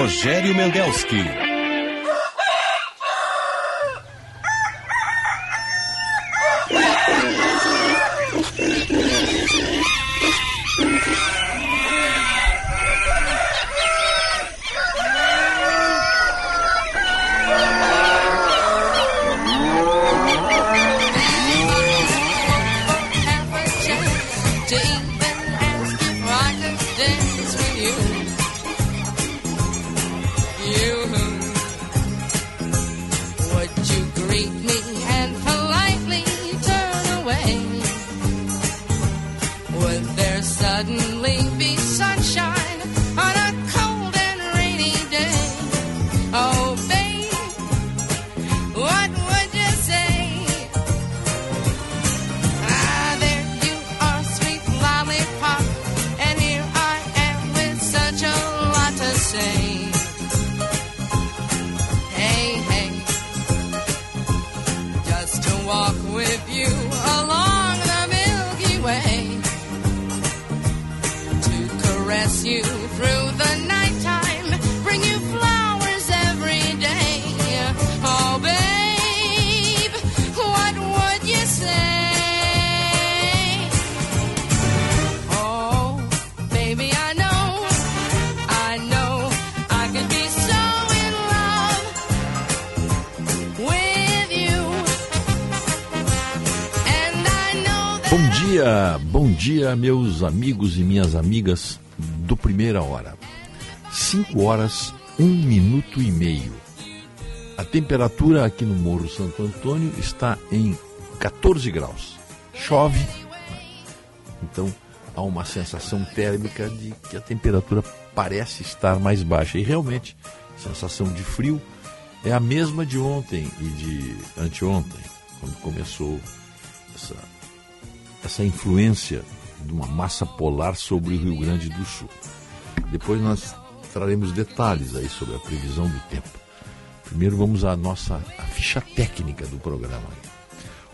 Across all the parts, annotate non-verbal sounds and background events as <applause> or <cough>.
Rogério Mendelski. Dia, meus amigos e minhas amigas do Primeira Hora. 5 horas, 1 minuto e meio. A temperatura aqui no Morro Santo Antônio está em 14 graus. Chove, então há uma sensação térmica de que a temperatura parece estar mais baixa. E realmente, a sensação de frio é a mesma de ontem e de anteontem, quando começou essa essa influência de uma massa polar sobre o Rio Grande do Sul. Depois nós traremos detalhes aí sobre a previsão do tempo. Primeiro vamos à nossa à ficha técnica do programa.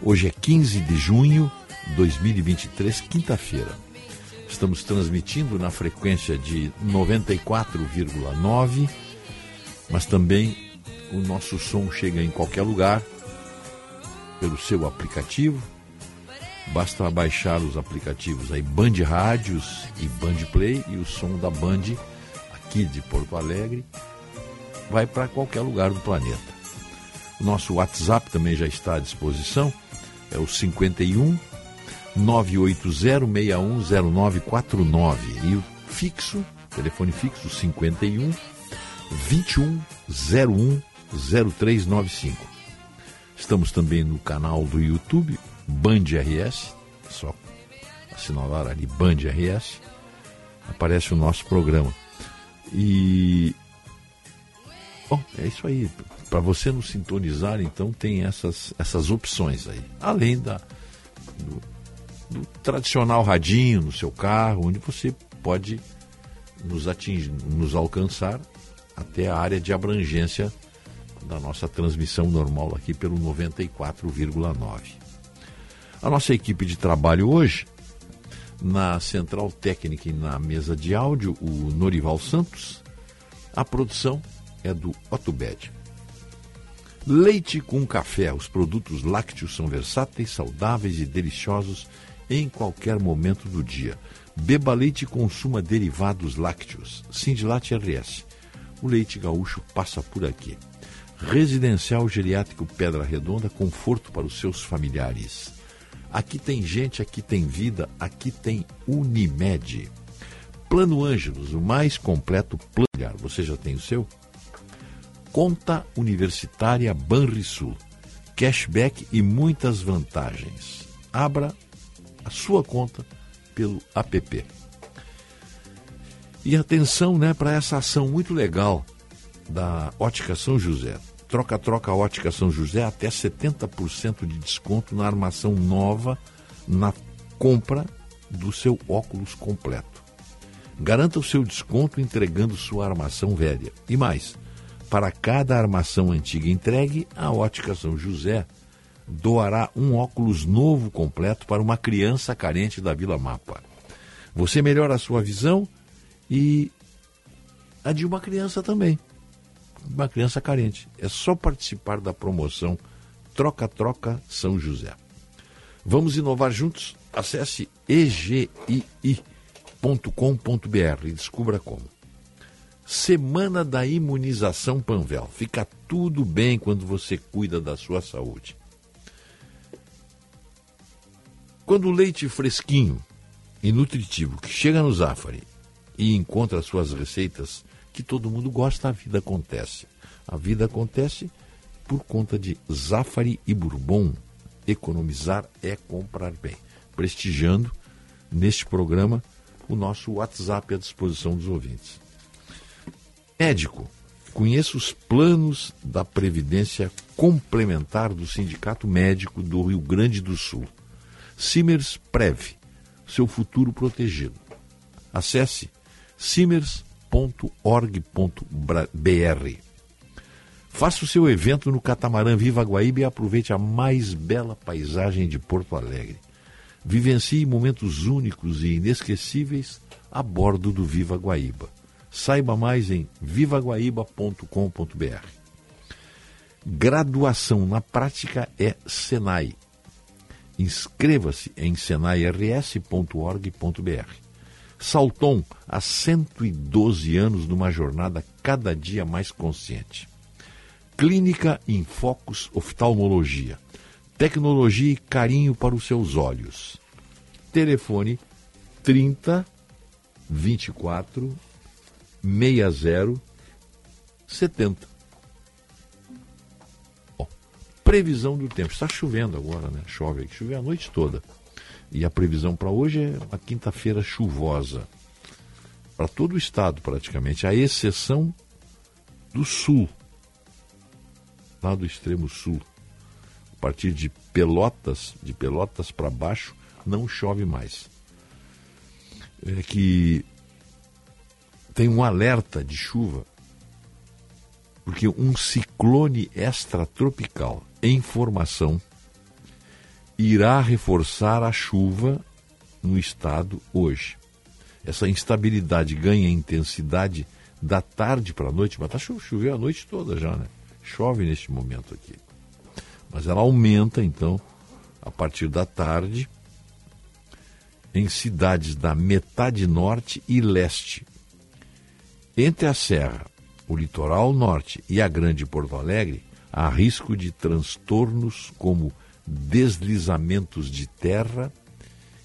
Hoje é 15 de junho de 2023, quinta-feira. Estamos transmitindo na frequência de 94,9, mas também o nosso som chega em qualquer lugar pelo seu aplicativo, Basta baixar os aplicativos aí Band Rádios e Band Play e o som da Band aqui de Porto Alegre vai para qualquer lugar do planeta. O nosso WhatsApp também já está à disposição, é o 51 980610949 e o fixo, telefone fixo 51 2101 0395. Estamos também no canal do YouTube Band RS, só assinalar ali Band RS, aparece o nosso programa. E. Bom, é isso aí. Para você nos sintonizar, então, tem essas, essas opções aí. Além da, do, do tradicional radinho no seu carro, onde você pode nos atingir, nos alcançar até a área de abrangência da nossa transmissão normal aqui pelo 94,9. A nossa equipe de trabalho hoje, na central técnica e na mesa de áudio, o Norival Santos. A produção é do Otubed. Leite com café. Os produtos lácteos são versáteis, saudáveis e deliciosos em qualquer momento do dia. Beba leite e consuma derivados lácteos. Sindilate RS. O leite gaúcho passa por aqui. Residencial Geriátrico Pedra Redonda, conforto para os seus familiares. Aqui tem gente, aqui tem vida, aqui tem Unimed. Plano Ângelos, o mais completo plano. Você já tem o seu? Conta Universitária Banrisul. Cashback e muitas vantagens. Abra a sua conta pelo app. E atenção né, para essa ação muito legal da Ótica São José. Troca-troca Ótica São José até 70% de desconto na armação nova na compra do seu óculos completo. Garanta o seu desconto entregando sua armação velha. E mais, para cada armação antiga entregue, a Ótica São José doará um óculos novo completo para uma criança carente da Vila Mapa. Você melhora a sua visão e a de uma criança também. Uma criança carente. É só participar da promoção Troca Troca São José. Vamos inovar juntos? Acesse egii.com.br e descubra como. Semana da Imunização Panvel. Fica tudo bem quando você cuida da sua saúde. Quando o leite fresquinho e nutritivo que chega no Zafari e encontra suas receitas que todo mundo gosta, a vida acontece. A vida acontece por conta de Zafari e Bourbon. Economizar é comprar bem. Prestigiando neste programa o nosso WhatsApp à disposição dos ouvintes. Médico, conheça os planos da Previdência Complementar do Sindicato Médico do Rio Grande do Sul. Simers Prev, seu futuro protegido. Acesse simers.org.br. Faça o seu evento no catamarã Viva Guaíba e aproveite a mais bela paisagem de Porto Alegre. Vivencie momentos únicos e inesquecíveis a bordo do Viva Guaíba. Saiba mais em vivaguaíba.com.br. Graduação na prática é Senai. Inscreva-se em senairs.org.br. Salton, há 112 anos numa jornada cada dia mais consciente. Clínica em Focus Oftalmologia. Tecnologia e carinho para os seus olhos. Telefone 30 24 60 70. Bom, previsão do tempo. Está chovendo agora, né? Chove. Chove a noite toda. E a previsão para hoje é uma quinta-feira chuvosa. Para todo o estado, praticamente, à exceção do sul lá do extremo sul. A partir de Pelotas, de Pelotas para baixo, não chove mais. É que tem um alerta de chuva, porque um ciclone extratropical em formação irá reforçar a chuva no estado hoje. Essa instabilidade ganha intensidade da tarde para a noite, mas está chovendo a noite toda já, né? Chove neste momento aqui. Mas ela aumenta, então, a partir da tarde, em cidades da metade norte e leste. Entre a Serra, o litoral norte e a Grande Porto Alegre, há risco de transtornos como deslizamentos de terra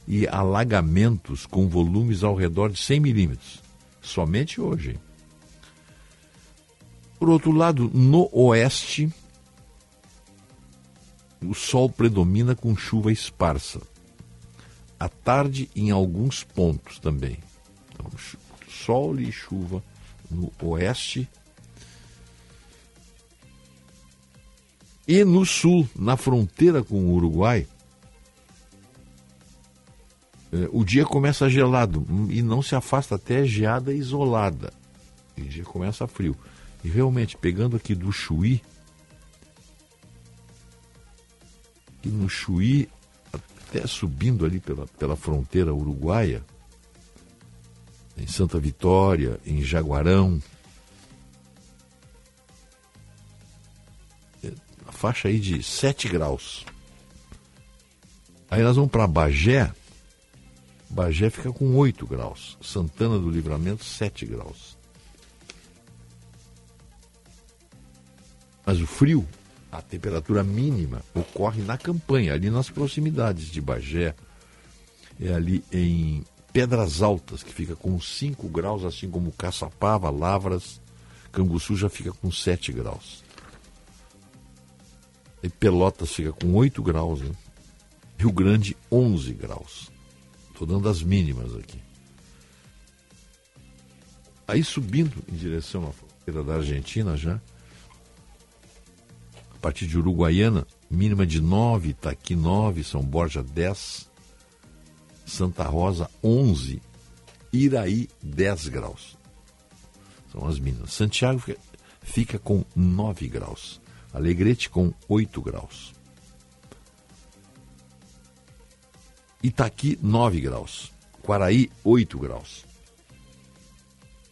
e alagamentos com volumes ao redor de 100 milímetros. Somente hoje. Por outro lado, no oeste, o sol predomina com chuva esparsa. À tarde, em alguns pontos também. Então, sol e chuva no oeste. E no sul, na fronteira com o Uruguai, eh, o dia começa gelado e não se afasta até geada isolada. E o dia começa frio. E realmente, pegando aqui do Chuí, e no Chuí, até subindo ali pela, pela fronteira uruguaia, em Santa Vitória, em Jaguarão, faixa aí de 7 graus. Aí nós vamos para Bagé, Bagé fica com 8 graus, Santana do Livramento 7 graus. Mas o frio, a temperatura mínima, ocorre na campanha, ali nas proximidades de Bagé. É ali em Pedras Altas, que fica com 5 graus, assim como Caçapava, Lavras, Canguçu já fica com 7 graus. E Pelotas fica com 8 graus, né? Rio Grande, 11 graus. Estou dando as mínimas aqui. Aí subindo em direção à fronteira da Argentina já, partir de Uruguaiana, mínima de 9, Itaqui 9, São Borja 10, Santa Rosa 11, Iraí 10 graus. São as mínimas. Santiago fica, fica com 9 graus. Alegrete com 8 graus. Itaqui 9 graus. Quaraí 8 graus.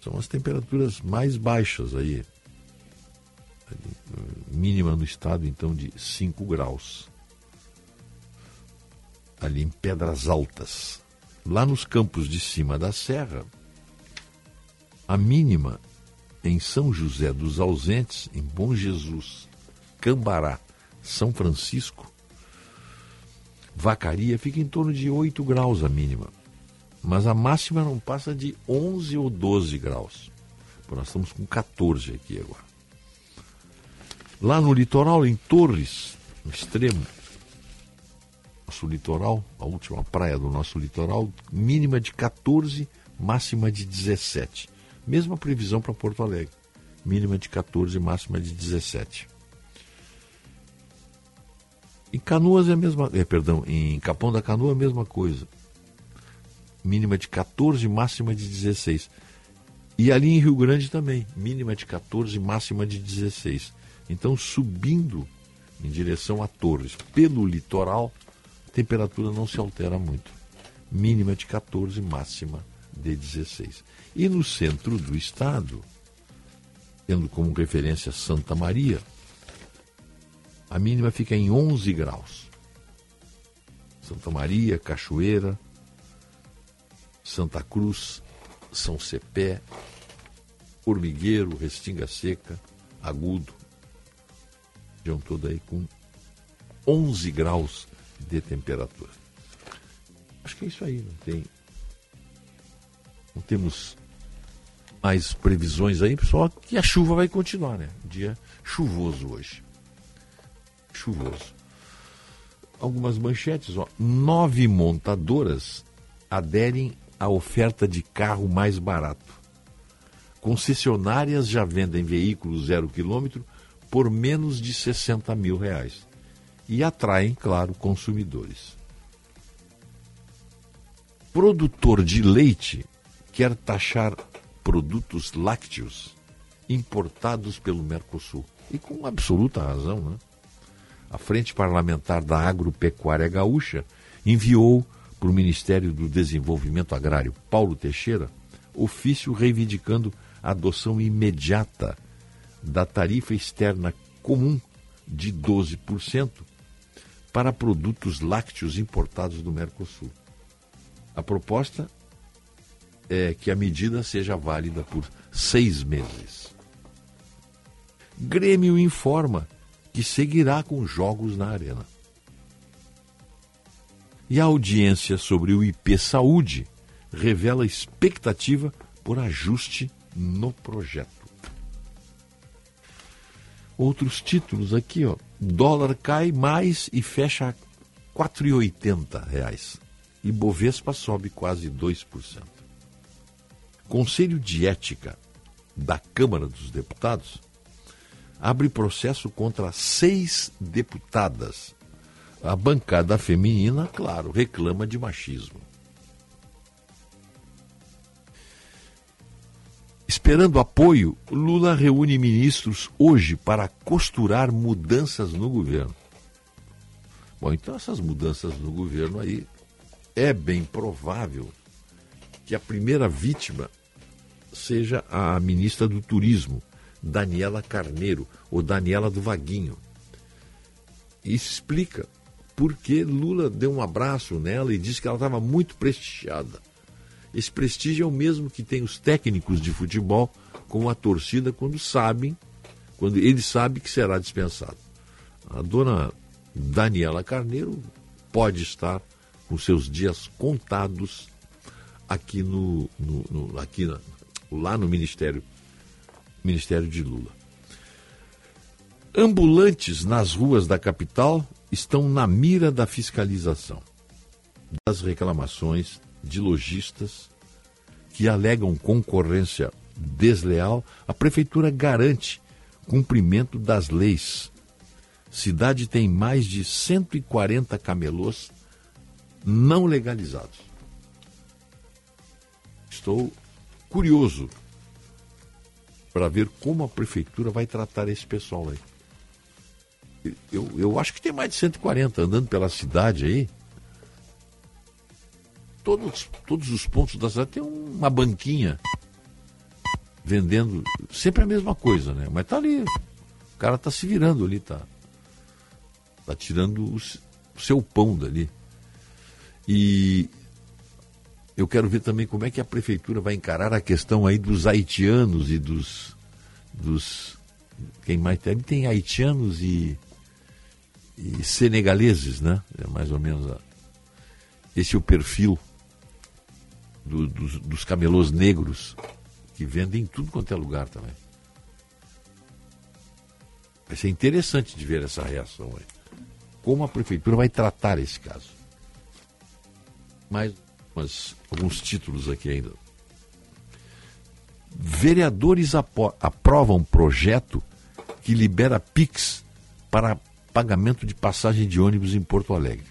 São as temperaturas mais baixas aí. Mínima no estado, então, de 5 graus. Ali em Pedras Altas. Lá nos campos de cima da serra, a mínima em São José dos Ausentes, em Bom Jesus, Cambará, São Francisco, Vacaria, fica em torno de 8 graus a mínima. Mas a máxima não passa de 11 ou 12 graus. Pô, nós estamos com 14 aqui agora. Lá no litoral, em Torres, no extremo, nosso litoral, a última praia do nosso litoral, mínima de 14, máxima de 17. Mesma previsão para Porto Alegre. Mínima de 14, máxima de 17. Em Canoas é a mesma, é, perdão, em Capão da Canoa é a mesma coisa. Mínima de 14, máxima de 16. E ali em Rio Grande também, mínima de 14, máxima de 16. Então, subindo em direção a Torres, pelo litoral, a temperatura não se altera muito. Mínima de 14, máxima de 16. E no centro do estado, tendo como referência Santa Maria, a mínima fica em 11 graus. Santa Maria, Cachoeira, Santa Cruz, São Cepé, Formigueiro, Restinga Seca, Agudo, região toda aí com 11 graus de temperatura. Acho que é isso aí, não tem não temos mais previsões aí, só que a chuva vai continuar, né? Dia chuvoso hoje. Chuvoso. Algumas manchetes, ó. Nove montadoras aderem à oferta de carro mais barato. Concessionárias já vendem veículos zero quilômetro por menos de 60 mil reais. E atraem, claro, consumidores. Produtor de leite quer taxar produtos lácteos importados pelo Mercosul. E com absoluta razão, né? A Frente Parlamentar da Agropecuária Gaúcha enviou para o Ministério do Desenvolvimento Agrário, Paulo Teixeira, ofício reivindicando a adoção imediata da tarifa externa comum de 12% para produtos lácteos importados do Mercosul. A proposta é que a medida seja válida por seis meses. Grêmio informa que seguirá com jogos na Arena. E a audiência sobre o IP Saúde revela expectativa por ajuste no projeto. Outros títulos aqui, ó. Dólar cai mais e fecha a R$ 4,80. E Bovespa sobe quase 2%. Conselho de Ética da Câmara dos Deputados abre processo contra seis deputadas. A bancada feminina, claro, reclama de machismo. Esperando apoio, Lula reúne ministros hoje para costurar mudanças no governo. Bom, então essas mudanças no governo aí é bem provável que a primeira vítima seja a ministra do Turismo, Daniela Carneiro, ou Daniela do Vaguinho. Isso explica por que Lula deu um abraço nela e disse que ela estava muito prestigiada. Esse prestígio é o mesmo que tem os técnicos de futebol com a torcida quando sabem, quando ele sabe que será dispensado. A dona Daniela Carneiro pode estar com seus dias contados aqui no, no, no aqui na, lá no Ministério, Ministério de Lula. Ambulantes nas ruas da capital estão na mira da fiscalização. Das reclamações de lojistas que alegam concorrência desleal, a prefeitura garante cumprimento das leis. Cidade tem mais de 140 camelôs não legalizados. Estou curioso para ver como a prefeitura vai tratar esse pessoal aí. Eu, eu acho que tem mais de 140 andando pela cidade aí. Todos, todos os pontos da cidade tem uma banquinha vendendo sempre a mesma coisa, né? Mas tá ali, o cara tá se virando ali, tá, tá tirando o, o seu pão dali. E eu quero ver também como é que a prefeitura vai encarar a questão aí dos haitianos e dos, dos quem mais tem? Tem haitianos e, e senegaleses, né? É mais ou menos a, esse é o perfil do, dos, dos camelôs negros que vendem em tudo quanto é lugar também. Vai ser interessante de ver essa reação aí. Como a prefeitura vai tratar esse caso. Mais umas, alguns títulos aqui ainda. Vereadores aprovam projeto que libera PIX para pagamento de passagem de ônibus em Porto Alegre.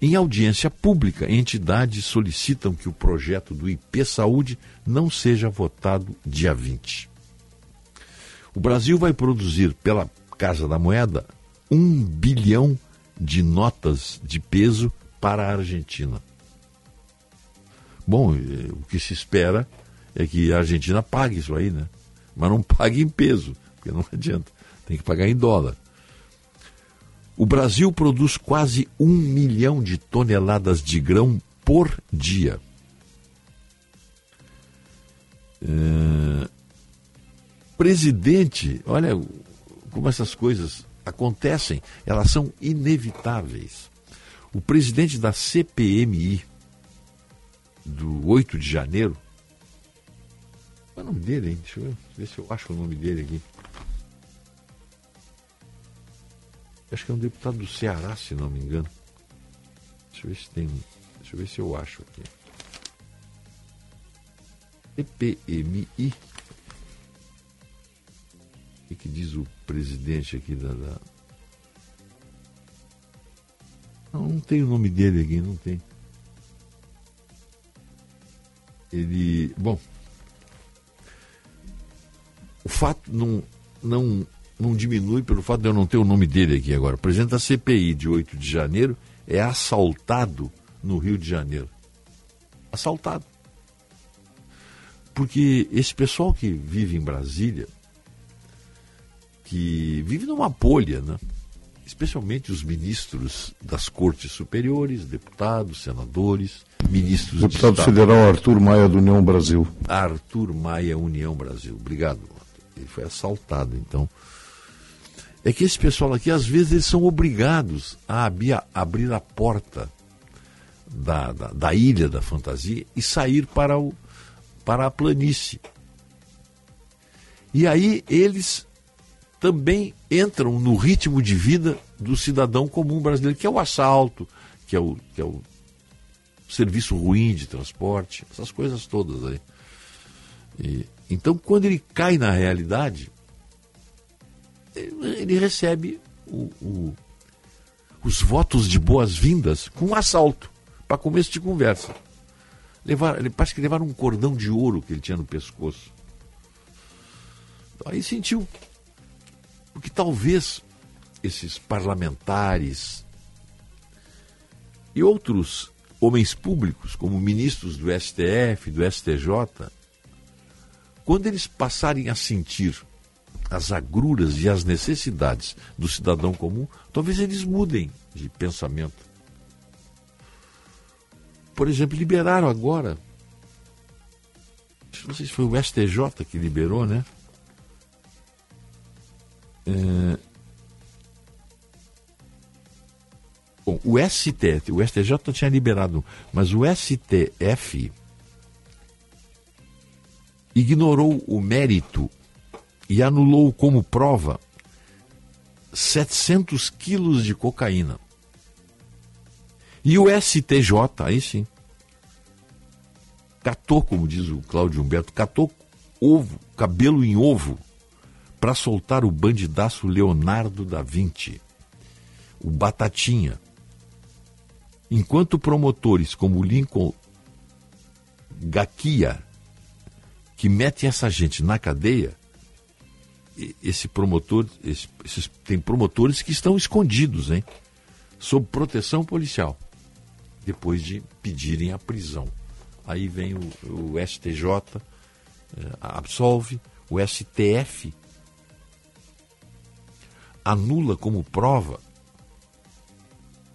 Em audiência pública, entidades solicitam que o projeto do IP Saúde não seja votado dia 20. O Brasil vai produzir pela Casa da Moeda um bilhão de notas de peso para a Argentina. Bom, eh, o que se espera é que a Argentina pague isso aí, né? Mas não <laughs> pague em peso, porque não adianta, tem que pagar em dólar. O Brasil produz quase um milhão de toneladas de grão por dia. É... Presidente, olha como essas coisas acontecem, elas são inevitáveis. O presidente da CPMI do 8 de janeiro, qual é o nome dele, hein? Deixa eu ver se eu acho o nome dele aqui. Acho que é um deputado do Ceará, se não me engano. Deixa eu ver se tem. Deixa eu ver se eu acho aqui. EPMI. O que, que diz o presidente aqui da, da... Não, não tem o nome dele aqui, não tem. Ele. Bom. O fato não, não não diminui pelo fato de eu não ter o nome dele aqui agora. O presidente da CPI de 8 de janeiro é assaltado no Rio de Janeiro. Assaltado. Porque esse pessoal que vive em Brasília, que vive numa bolha, né? Especialmente os ministros das cortes superiores, deputados, senadores, ministros Deputado de Federal Arthur Maia do União Brasil. Arthur Maia, União Brasil. Obrigado. Ele foi assaltado, então é que esse pessoal aqui, às vezes, eles são obrigados a abrir a, abrir a porta da, da, da, ilha da fantasia e sair para, o, para a planície. E aí eles também entram no ritmo de vida do cidadão comum brasileiro, que é o assalto, que é o, que é o serviço ruim de transporte, essas coisas todas aí. E, então, quando ele cai na realidade, ele recebe o, o, os votos de boas-vindas com um assalto, para começo de conversa. Levar, ele parece que levaram um cordão de ouro que ele tinha no pescoço. Aí sentiu. Porque talvez esses parlamentares e outros homens públicos, como ministros do STF, do STJ, quando eles passarem a sentir as agruras e as necessidades do cidadão comum, talvez eles mudem de pensamento. Por exemplo, liberaram agora, não sei se foi o STJ que liberou, né? É... Bom, o STF, o STJ tinha liberado, mas o STF ignorou o mérito e anulou como prova 700 quilos de cocaína. E o STJ, aí sim, catou, como diz o Cláudio Humberto, catou ovo, cabelo em ovo, para soltar o bandidaço Leonardo da Vinci, o Batatinha. Enquanto promotores como Lincoln Gaquia, que metem essa gente na cadeia, esse promotor, esse, esses, tem promotores que estão escondidos, hein? Sob proteção policial, depois de pedirem a prisão. aí vem o, o STJ, eh, absolve, o STF anula como prova.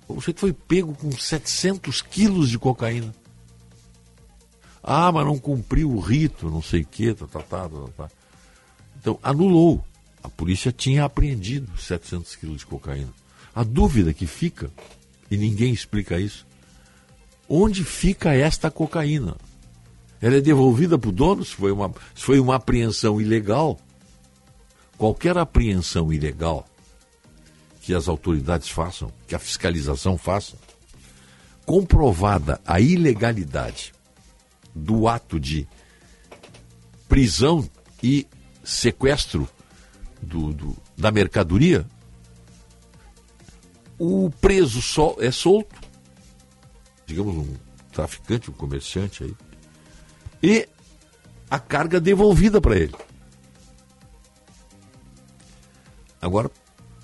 O sujeito foi pego com 700 quilos de cocaína. Ah, mas não cumpriu o rito, não sei o quê, tá, tá, tá, tá, tá. Então, anulou. A polícia tinha apreendido 700 quilos de cocaína. A dúvida que fica, e ninguém explica isso, onde fica esta cocaína? Ela é devolvida para o dono se foi, uma, se foi uma apreensão ilegal? Qualquer apreensão ilegal que as autoridades façam, que a fiscalização faça, comprovada a ilegalidade do ato de prisão e sequestro do, do, da mercadoria, o preso sol, é solto, digamos um traficante, um comerciante aí, e a carga devolvida para ele. Agora,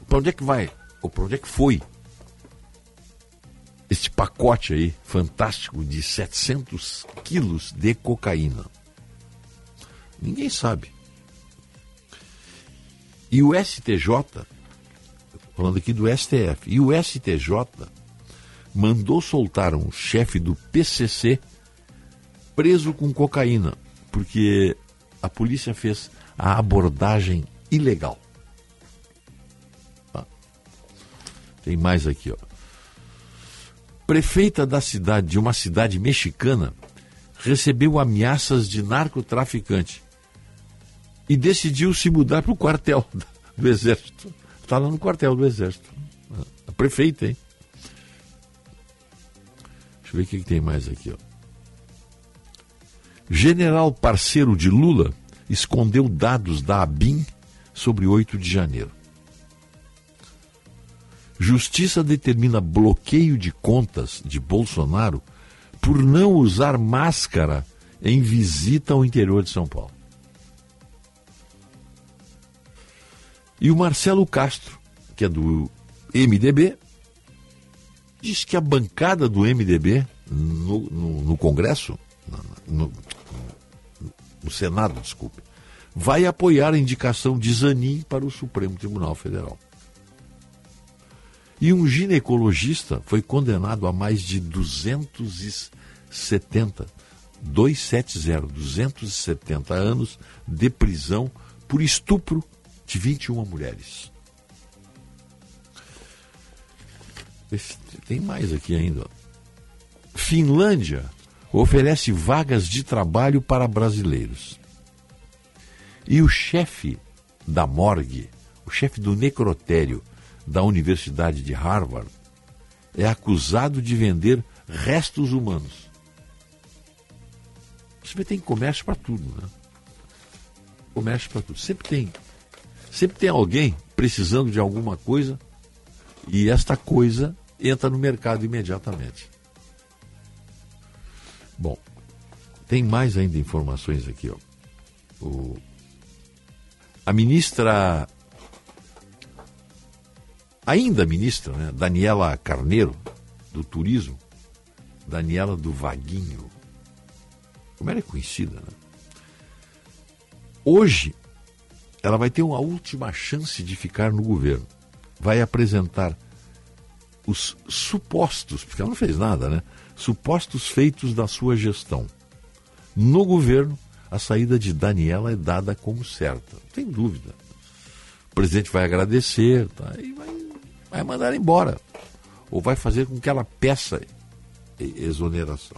para onde é que vai? Ou para onde é que foi este pacote aí fantástico de 700 quilos de cocaína? Ninguém sabe. E o STJ, falando aqui do STF, e o STJ mandou soltar um chefe do PCC preso com cocaína, porque a polícia fez a abordagem ilegal. Tem mais aqui, ó. Prefeita da cidade, de uma cidade mexicana, recebeu ameaças de narcotraficante e decidiu se mudar para o quartel <laughs> do Exército. Está lá no quartel do Exército. A prefeita, hein? Deixa eu ver o que, que tem mais aqui. Ó. General parceiro de Lula escondeu dados da ABIN sobre 8 de janeiro. Justiça determina bloqueio de contas de Bolsonaro por não usar máscara em visita ao interior de São Paulo. E o Marcelo Castro, que é do MDB, diz que a bancada do MDB no, no, no Congresso, no, no, Senado, desculpe, vai apoiar a indicação de Zanin para o Supremo Tribunal Federal. E um ginecologista foi condenado a mais de 270, 270, 270 anos de prisão por estupro de 21 mulheres. Tem mais aqui ainda. Finlândia oferece vagas de trabalho para brasileiros. E o chefe da morgue, o chefe do necrotério da Universidade de Harvard, é acusado de vender restos humanos. Você tem comércio para tudo, né? Comércio para tudo. Sempre tem Sempre tem alguém precisando de alguma coisa e esta coisa entra no mercado imediatamente. Bom, tem mais ainda informações aqui. Ó. O, a ministra, ainda ministra, né, Daniela Carneiro, do Turismo, Daniela do Vaguinho, como ela é conhecida, né? Hoje, ela vai ter uma última chance de ficar no governo. Vai apresentar os supostos, porque ela não fez nada, né? Supostos feitos da sua gestão. No governo, a saída de Daniela é dada como certa. Não tem dúvida. O presidente vai agradecer tá? e vai, vai mandar embora. Ou vai fazer com que ela peça exoneração.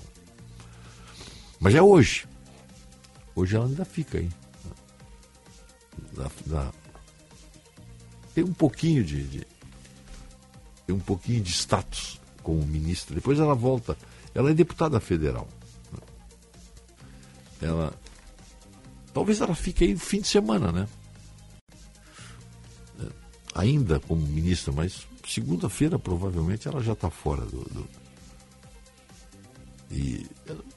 Mas é hoje. Hoje ela ainda fica aí da, da, tem um pouquinho de, de, tem um pouquinho de status como ministra. Depois ela volta. Ela é deputada federal. Ela talvez ela fique aí no fim de semana, né? Ainda como ministra, mas segunda-feira provavelmente ela já está fora do, do, e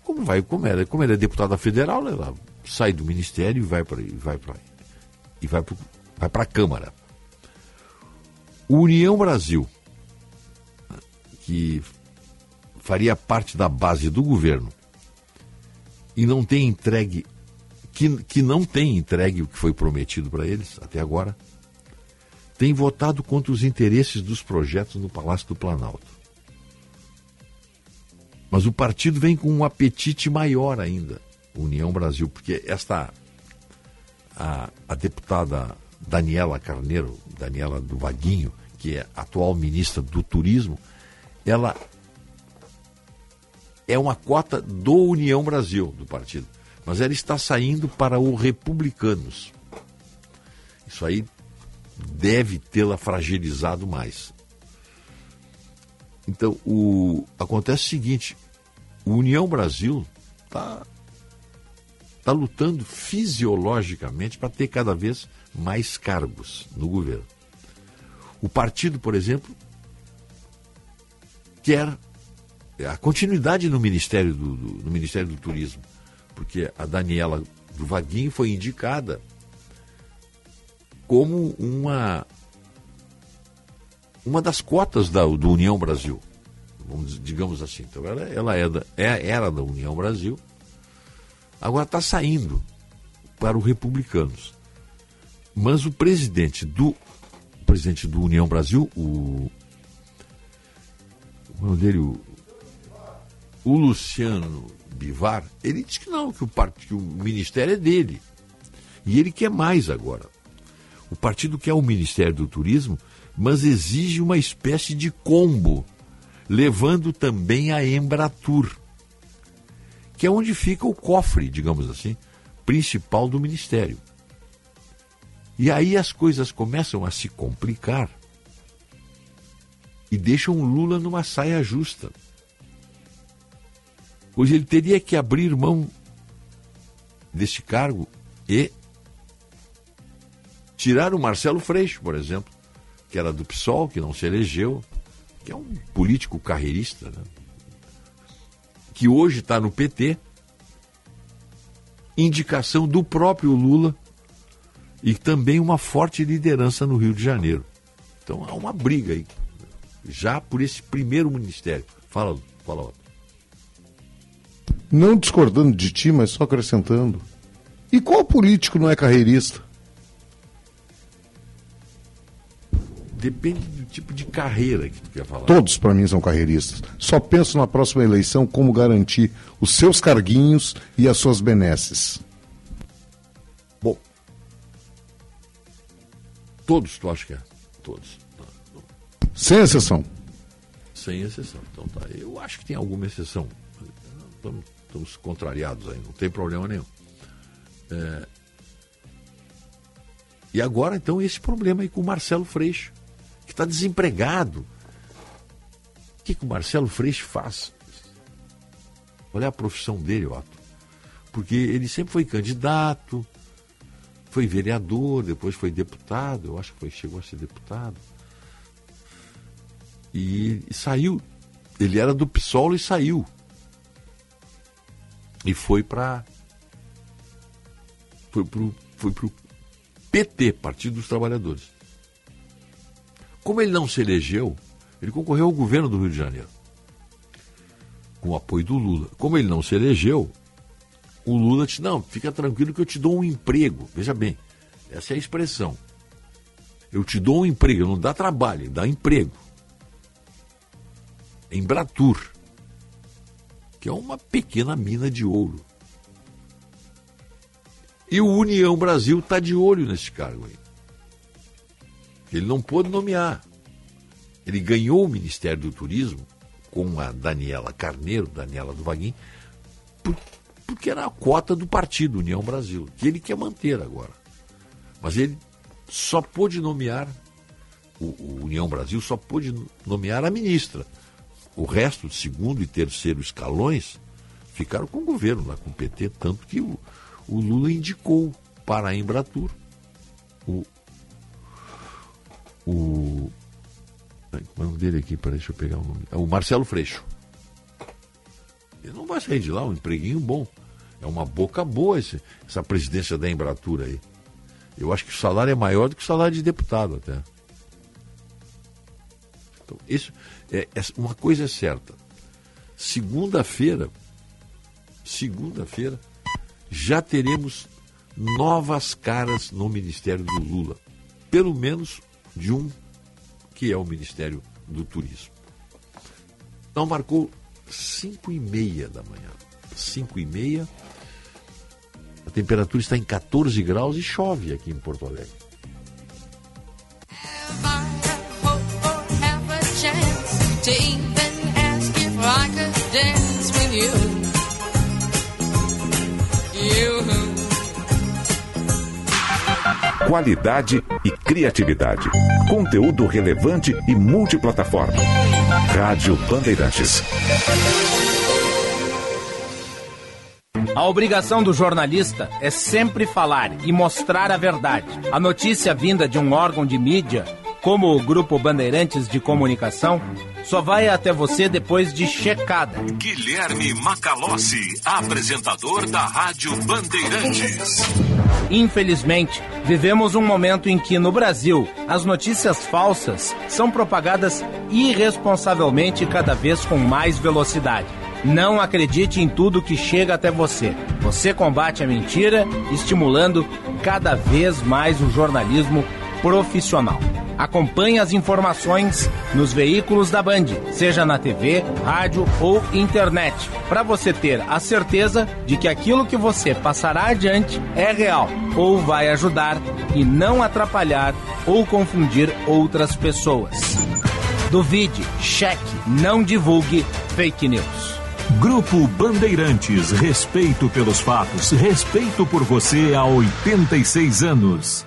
como vai como ela como ela é deputada federal ela sai do ministério e vai para vai para e vai para a Câmara. União Brasil, que faria parte da base do governo, e não tem entregue, que, que não tem entregue o que foi prometido para eles até agora, tem votado contra os interesses dos projetos no Palácio do Planalto. Mas o partido vem com um apetite maior ainda, União Brasil, porque esta a, a deputada Daniela Carneiro, Daniela do Vaguinho, que é atual ministra do Turismo, ela é uma cota do União Brasil, do partido. Mas ela está saindo para o Republicanos. Isso aí deve tê-la fragilizado mais. Então, o, acontece o seguinte: o União Brasil está tá lutando fisiologicamente para ter cada vez mais cargos no governo. O partido, por exemplo, quer a continuidade no Ministério do, do, no Ministério do Turismo, porque a Daniela do Vaguinho foi indicada como uma uma das cotas da, do União Brasil, vamos, digamos assim. Então ela, ela é da, é, era da União Brasil, agora está saindo para os republicanos. Mas o presidente do o presidente do União Brasil, o, o nome dele, o, o Luciano Bivar, ele diz que não, que o, que o ministério é dele. E ele quer mais agora. O partido quer o Ministério do Turismo, mas exige uma espécie de combo, levando também a Embratur, que é onde fica o cofre, digamos assim, principal do Ministério. E aí as coisas começam a se complicar e deixam Lula numa saia justa pois ele teria que abrir mão deste cargo e tirar o Marcelo Freixo, por exemplo, que era do PSOL, que não se elegeu, que é um político carreirista, né? que hoje está no PT, indicação do próprio Lula e também uma forte liderança no Rio de Janeiro. Então há uma briga aí, já por esse primeiro ministério. Fala, fala. Não discordando de ti, mas só acrescentando. E qual político não é carreirista? Depende do tipo de carreira que tu quer falar. Todos, para mim, são carreiristas. Só penso na próxima eleição como garantir os seus carguinhos e as suas benesses. Bom, todos tu acha que é? Todos. Sem exceção. Sem exceção. Então tá. Eu acho que tem alguma exceção. Estamos estamos contrariados aí, não tem problema nenhum. É... E agora, então, esse problema aí com o Marcelo Freixo, que está desempregado. O que, que o Marcelo Freixo faz? Olha a profissão dele, Otto. Porque ele sempre foi candidato, foi vereador, depois foi deputado, eu acho que foi, chegou a ser deputado. E, e saiu. Ele era do PSOL e saiu e foi para foi foi pro PT, Partido dos Trabalhadores. Como ele não se elegeu, ele concorreu ao governo do Rio de Janeiro, com o apoio do Lula. Como ele não se elegeu, o Lula disse: Não, fica tranquilo que eu te dou um emprego. Veja bem, essa é a expressão. Eu te dou um emprego, não dá trabalho, dá emprego. Em Bratur que é uma pequena mina de ouro. E o União Brasil está de olho nesse cargo aí. Ele não pôde nomear. Ele ganhou o Ministério do Turismo com a Daniela Carneiro, Daniela do Vaguinho, por, porque era a cota do partido União Brasil, que ele quer manter agora. Mas ele só pôde nomear, o, o União Brasil só pôde nomear a ministra o resto, segundo e terceiro escalões, ficaram com o governo, lá com o PT, tanto que o, o Lula indicou para a Embratur o. O. É o nome dele aqui? Peraí, deixa eu pegar o nome. É o Marcelo Freixo. Ele não vai sair de lá, um empreguinho bom. É uma boca boa esse, essa presidência da Embratur aí. Eu acho que o salário é maior do que o salário de deputado até. Então, isso, é, é, uma coisa é certa. Segunda-feira, segunda-feira, já teremos novas caras no Ministério do Lula. Pelo menos de um que é o Ministério do Turismo. Então marcou 5 e meia da manhã. 5 e meia. A temperatura está em 14 graus e chove aqui em Porto Alegre. Have I hope or have Qualidade e criatividade. Conteúdo relevante e multiplataforma. Rádio Bandeirantes. A obrigação do jornalista é sempre falar e mostrar a verdade. A notícia vinda de um órgão de mídia, como o Grupo Bandeirantes de Comunicação, só vai até você depois de checada. Guilherme Macalossi, apresentador da Rádio Bandeirantes. Infelizmente, vivemos um momento em que no Brasil as notícias falsas são propagadas irresponsavelmente cada vez com mais velocidade. Não acredite em tudo que chega até você. Você combate a mentira, estimulando cada vez mais o jornalismo profissional. Acompanhe as informações nos veículos da Band, seja na TV, rádio ou internet, para você ter a certeza de que aquilo que você passará adiante é real ou vai ajudar e não atrapalhar ou confundir outras pessoas. Duvide, cheque, não divulgue fake news. Grupo Bandeirantes, respeito pelos fatos, respeito por você há 86 anos.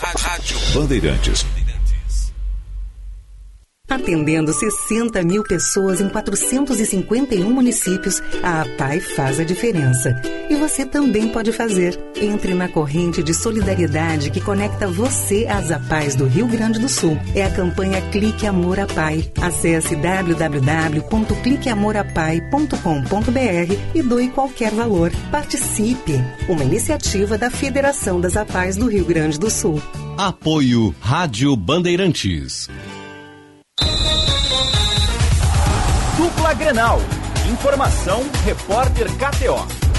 Rádio Bandeirantes. Atendendo 60 mil pessoas em 451 municípios, a APAI faz a diferença. E você também pode fazer. Entre na corrente de solidariedade que conecta você às APAIs do Rio Grande do Sul. É a campanha Clique Amor APAI. Acesse www.cliqueamorapai.com.br e doe qualquer valor. Participe! Uma iniciativa da Federação das APAIs do Rio Grande do Sul. Apoio Rádio Bandeirantes. Grenal. Informação, repórter KTO.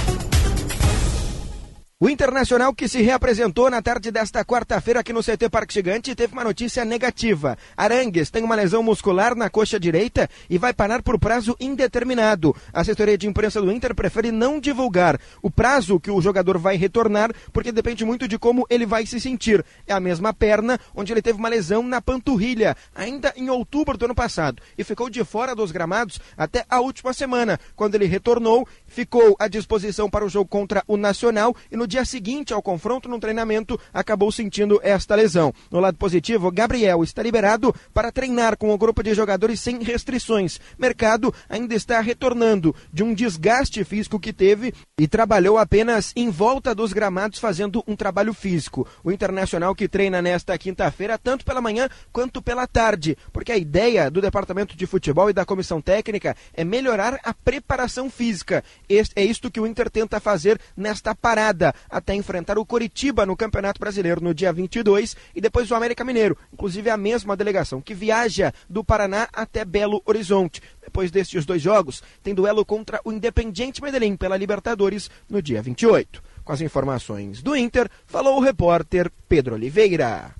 O Internacional que se reapresentou na tarde desta quarta-feira aqui no CT Parque Gigante teve uma notícia negativa. Arangues tem uma lesão muscular na coxa direita e vai parar por prazo indeterminado. A assessoria de imprensa do Inter prefere não divulgar o prazo que o jogador vai retornar, porque depende muito de como ele vai se sentir. É a mesma perna onde ele teve uma lesão na panturrilha, ainda em outubro do ano passado, e ficou de fora dos gramados até a última semana, quando ele retornou, ficou à disposição para o jogo contra o Nacional e no dia seguinte ao confronto no treinamento acabou sentindo esta lesão. No lado positivo, Gabriel está liberado para treinar com o grupo de jogadores sem restrições. Mercado ainda está retornando de um desgaste físico que teve e trabalhou apenas em volta dos gramados fazendo um trabalho físico. O Internacional que treina nesta quinta-feira tanto pela manhã quanto pela tarde, porque a ideia do departamento de futebol e da comissão técnica é melhorar a preparação física. É isto que o Inter tenta fazer nesta parada até enfrentar o Coritiba no Campeonato Brasileiro no dia 22 e depois o América Mineiro, inclusive a mesma delegação que viaja do Paraná até Belo Horizonte. Depois destes dois jogos, tem duelo contra o Independiente Medellín pela Libertadores no dia 28. Com as informações do Inter, falou o repórter Pedro Oliveira.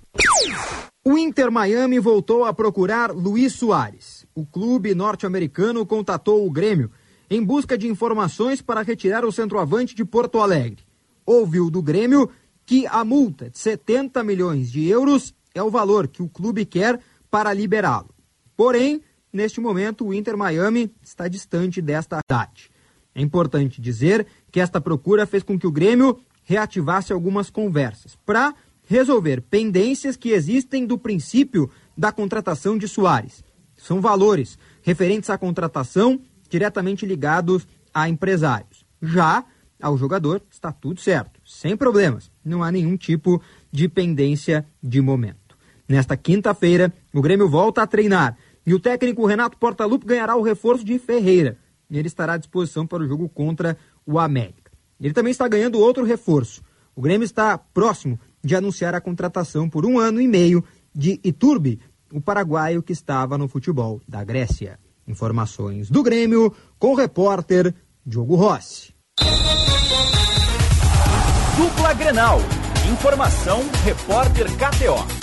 O Inter Miami voltou a procurar Luiz Soares. O clube norte-americano contatou o Grêmio em busca de informações para retirar o centroavante de Porto Alegre ouviu do Grêmio que a multa de 70 milhões de euros é o valor que o clube quer para liberá-lo. Porém, neste momento, o Inter Miami está distante desta data. É importante dizer que esta procura fez com que o Grêmio reativasse algumas conversas para resolver pendências que existem do princípio da contratação de Soares. São valores referentes à contratação diretamente ligados a empresários. Já ao jogador está tudo certo, sem problemas, não há nenhum tipo de pendência de momento. Nesta quinta-feira, o Grêmio volta a treinar e o técnico Renato Portaluppi ganhará o reforço de Ferreira. Ele estará à disposição para o jogo contra o América. Ele também está ganhando outro reforço. O Grêmio está próximo de anunciar a contratação por um ano e meio de Iturbe, o paraguaio que estava no futebol da Grécia. Informações do Grêmio com o repórter Diogo Rossi. Dupla Grenal. Informação, repórter KTO.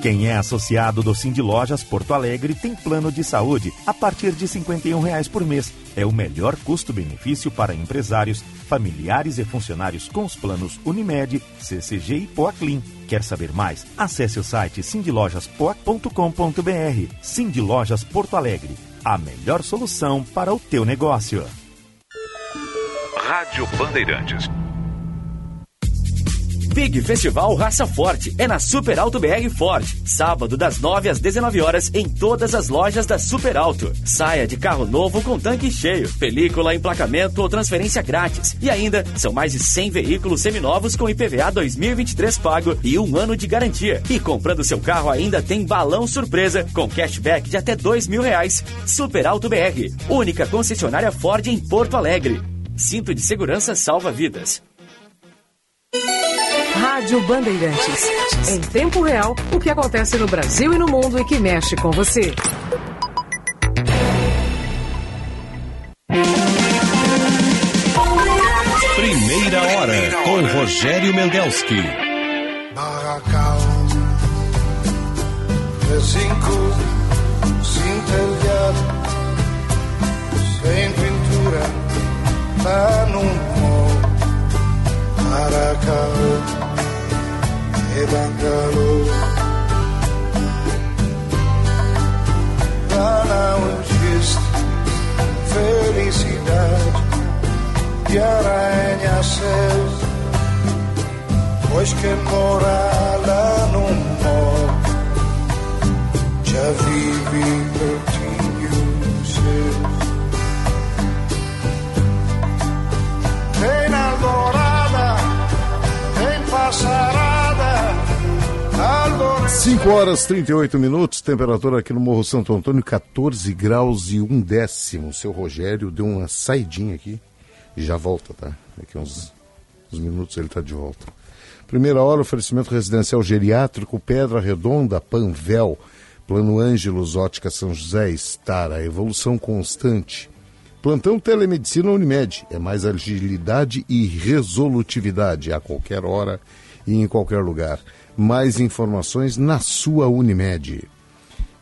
Quem é associado do Cindy Lojas Porto Alegre tem plano de saúde a partir de 51 reais por mês. É o melhor custo-benefício para empresários, familiares e funcionários com os planos Unimed, CCG e Poaclin. Quer saber mais? Acesse o site cindylojaspoa.com.br. Cindy Lojas Porto Alegre, a melhor solução para o teu negócio. Rádio Bandeirantes. Big Festival Raça Forte é na Super Alto BR Ford. Sábado das 9 às 19 horas em todas as lojas da Super Alto. Saia de carro novo com tanque cheio, película, emplacamento ou transferência grátis. E ainda são mais de 100 veículos seminovos com IPVA 2023 pago e um ano de garantia. E comprando seu carro ainda tem balão surpresa com cashback de até dois mil reais. Super Alto BR, única concessionária Ford em Porto Alegre. Cinto de segurança salva vidas. Rádio Bandeirantes. Em tempo real, o que acontece no Brasil e no mundo e que mexe com você. Primeira hora com Rogério Mendelski. Barracão, recinco, sem telhado, sem pintura, tá num mall. Barracão e bangalô. Lá não existe felicidade de aranha-céus. Pois quem mora lá no morro já vive pertinho seus. Tem alvorada, tem passarada, alvorada. 5 horas 38 minutos, temperatura aqui no Morro Santo Antônio, 14 graus e um décimo. Seu Rogério deu uma saidinha aqui e já volta, tá? Daqui uns, uns minutos ele está de volta. Primeira hora, oferecimento residencial geriátrico, Pedra Redonda, Panvel, Plano Ângelos, Ótica São José, Estara, evolução constante. Plantão Telemedicina Unimed, é mais agilidade e resolutividade a qualquer hora e em qualquer lugar. Mais informações na sua Unimed.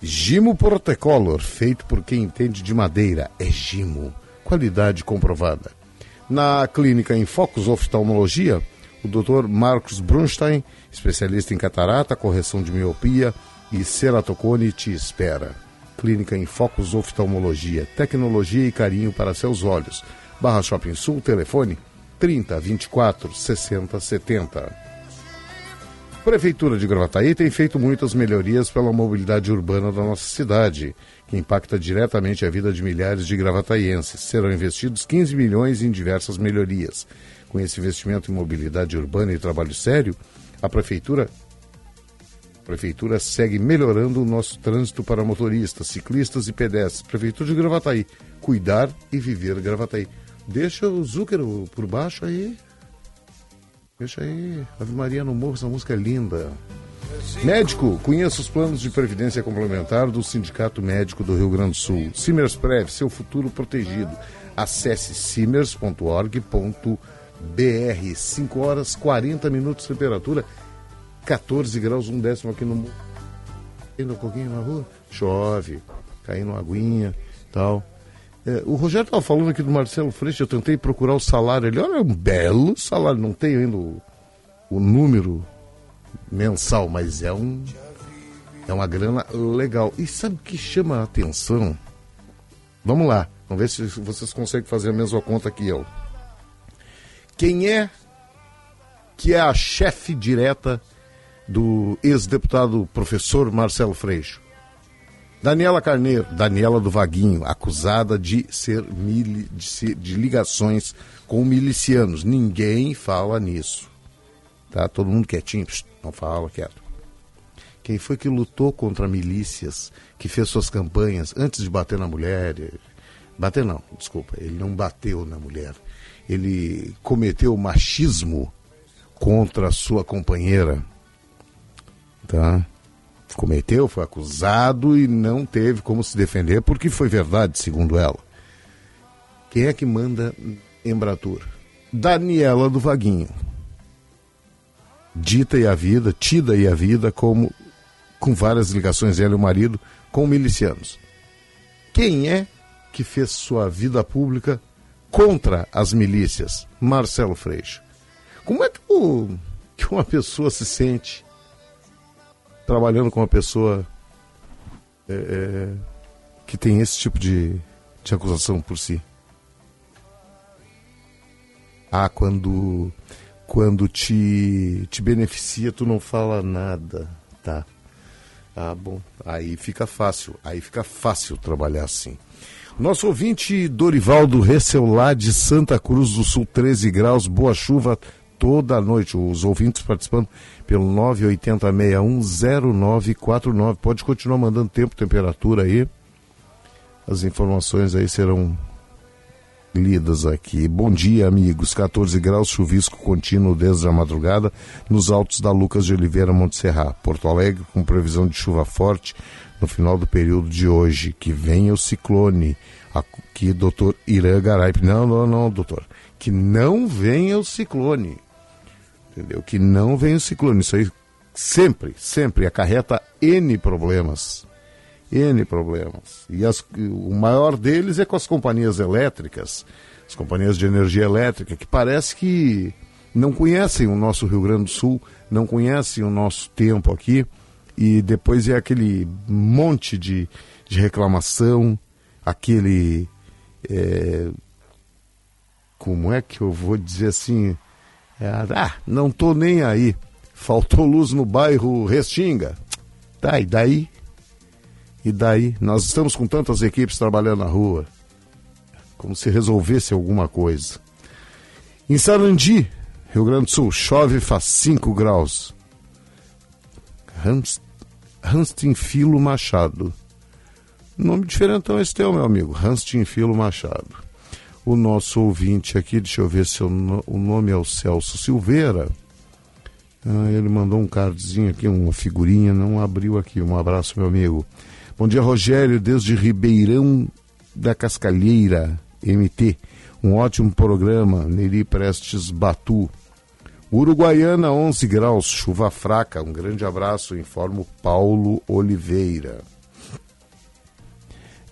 Gimo Protecolor, feito por quem entende de madeira, é Gimo. Qualidade comprovada. Na clínica em Focus Oftalmologia, o Dr. Marcos Brunstein, especialista em catarata, correção de miopia e ceratocone, te espera. Clínica em Focus Oftalmologia, tecnologia e carinho para seus olhos. Barra Shopping Sul, telefone 30 24 60 70. Prefeitura de Gravataí tem feito muitas melhorias pela mobilidade urbana da nossa cidade, que impacta diretamente a vida de milhares de gravataienses. Serão investidos 15 milhões em diversas melhorias. Com esse investimento em mobilidade urbana e trabalho sério, a prefeitura a prefeitura segue melhorando o nosso trânsito para motoristas, ciclistas e pedestres. Prefeitura de Gravataí, cuidar e viver Gravataí. Deixa o Zúquero por baixo aí. Deixa aí. Ave Maria no Morro, essa música é linda. Médico, conheça os planos de previdência complementar do Sindicato Médico do Rio Grande do Sul. Simers Prev, seu futuro protegido. Acesse simers.org.br. 5 horas 40 minutos temperatura, 14 graus, um décimo aqui no. Ainda um pouquinho na rua. chove, caindo uma aguinha tal. É, o Rogério estava falando aqui do Marcelo Freixo, eu tentei procurar o salário. Ele, olha, é um belo salário, não tenho ainda o, o número mensal, mas é um. É uma grana legal. E sabe o que chama a atenção? Vamos lá, vamos ver se vocês conseguem fazer a mesma conta que eu. Quem é que é a chefe direta do ex-deputado professor Marcelo Freixo? Daniela Carneiro, Daniela do Vaguinho, acusada de ser, mili, de, ser de ligações com milicianos. Ninguém fala nisso. Tá? Todo mundo quietinho, não fala, quieto. Quem foi que lutou contra milícias, que fez suas campanhas antes de bater na mulher? Bater não, desculpa, ele não bateu na mulher. Ele cometeu machismo contra a sua companheira. Tá? Cometeu, foi acusado e não teve como se defender, porque foi verdade, segundo ela. Quem é que manda Embratur? Daniela do Vaguinho. Dita e a vida, tida e a vida, como com várias ligações, ela e o marido, com milicianos. Quem é que fez sua vida pública contra as milícias? Marcelo Freixo. Como é que, o, que uma pessoa se sente trabalhando com uma pessoa é, é, que tem esse tipo de, de acusação por si? Ah, quando, quando te, te beneficia, tu não fala nada, tá? Ah, bom. Aí fica fácil. Aí fica fácil trabalhar assim. Nosso ouvinte Dorivaldo Ressel lá de Santa Cruz do Sul, 13 graus, boa chuva toda a noite. Os ouvintes participando pelo 980610949. Pode continuar mandando tempo, temperatura aí. As informações aí serão lidas aqui. Bom dia, amigos. 14 graus, chuvisco contínuo desde a madrugada nos altos da Lucas de Oliveira, Monte Serra. Porto Alegre com previsão de chuva forte no final do período de hoje. Que venha o ciclone. Aqui, doutor Irã Garay. Não, não, não, doutor. Que não venha o ciclone. Entendeu? Que não venha o ciclone. Isso aí sempre, sempre acarreta N problemas. N problemas. E as, o maior deles é com as companhias elétricas, as companhias de energia elétrica, que parece que não conhecem o nosso Rio Grande do Sul, não conhecem o nosso tempo aqui, e depois é aquele monte de, de reclamação, aquele. É, como é que eu vou dizer assim? É, ah, não tô nem aí. Faltou luz no bairro Restinga. Tá, e daí? E daí? Nós estamos com tantas equipes trabalhando na rua. Como se resolvesse alguma coisa. Em Sarandi, Rio Grande do Sul, chove faz 5 graus. Hans, Filo Machado. Nome diferentão esse teu, meu amigo. Hanstin Filo Machado. O nosso ouvinte aqui, deixa eu ver se o, o nome é o Celso Silveira. Ah, ele mandou um cardzinho aqui, uma figurinha, não abriu aqui. Um abraço, meu amigo. Bom dia, Rogério, desde Ribeirão da Cascalheira, MT. Um ótimo programa, Neri Prestes Batu. Uruguaiana, 11 graus, chuva fraca. Um grande abraço, informo Paulo Oliveira.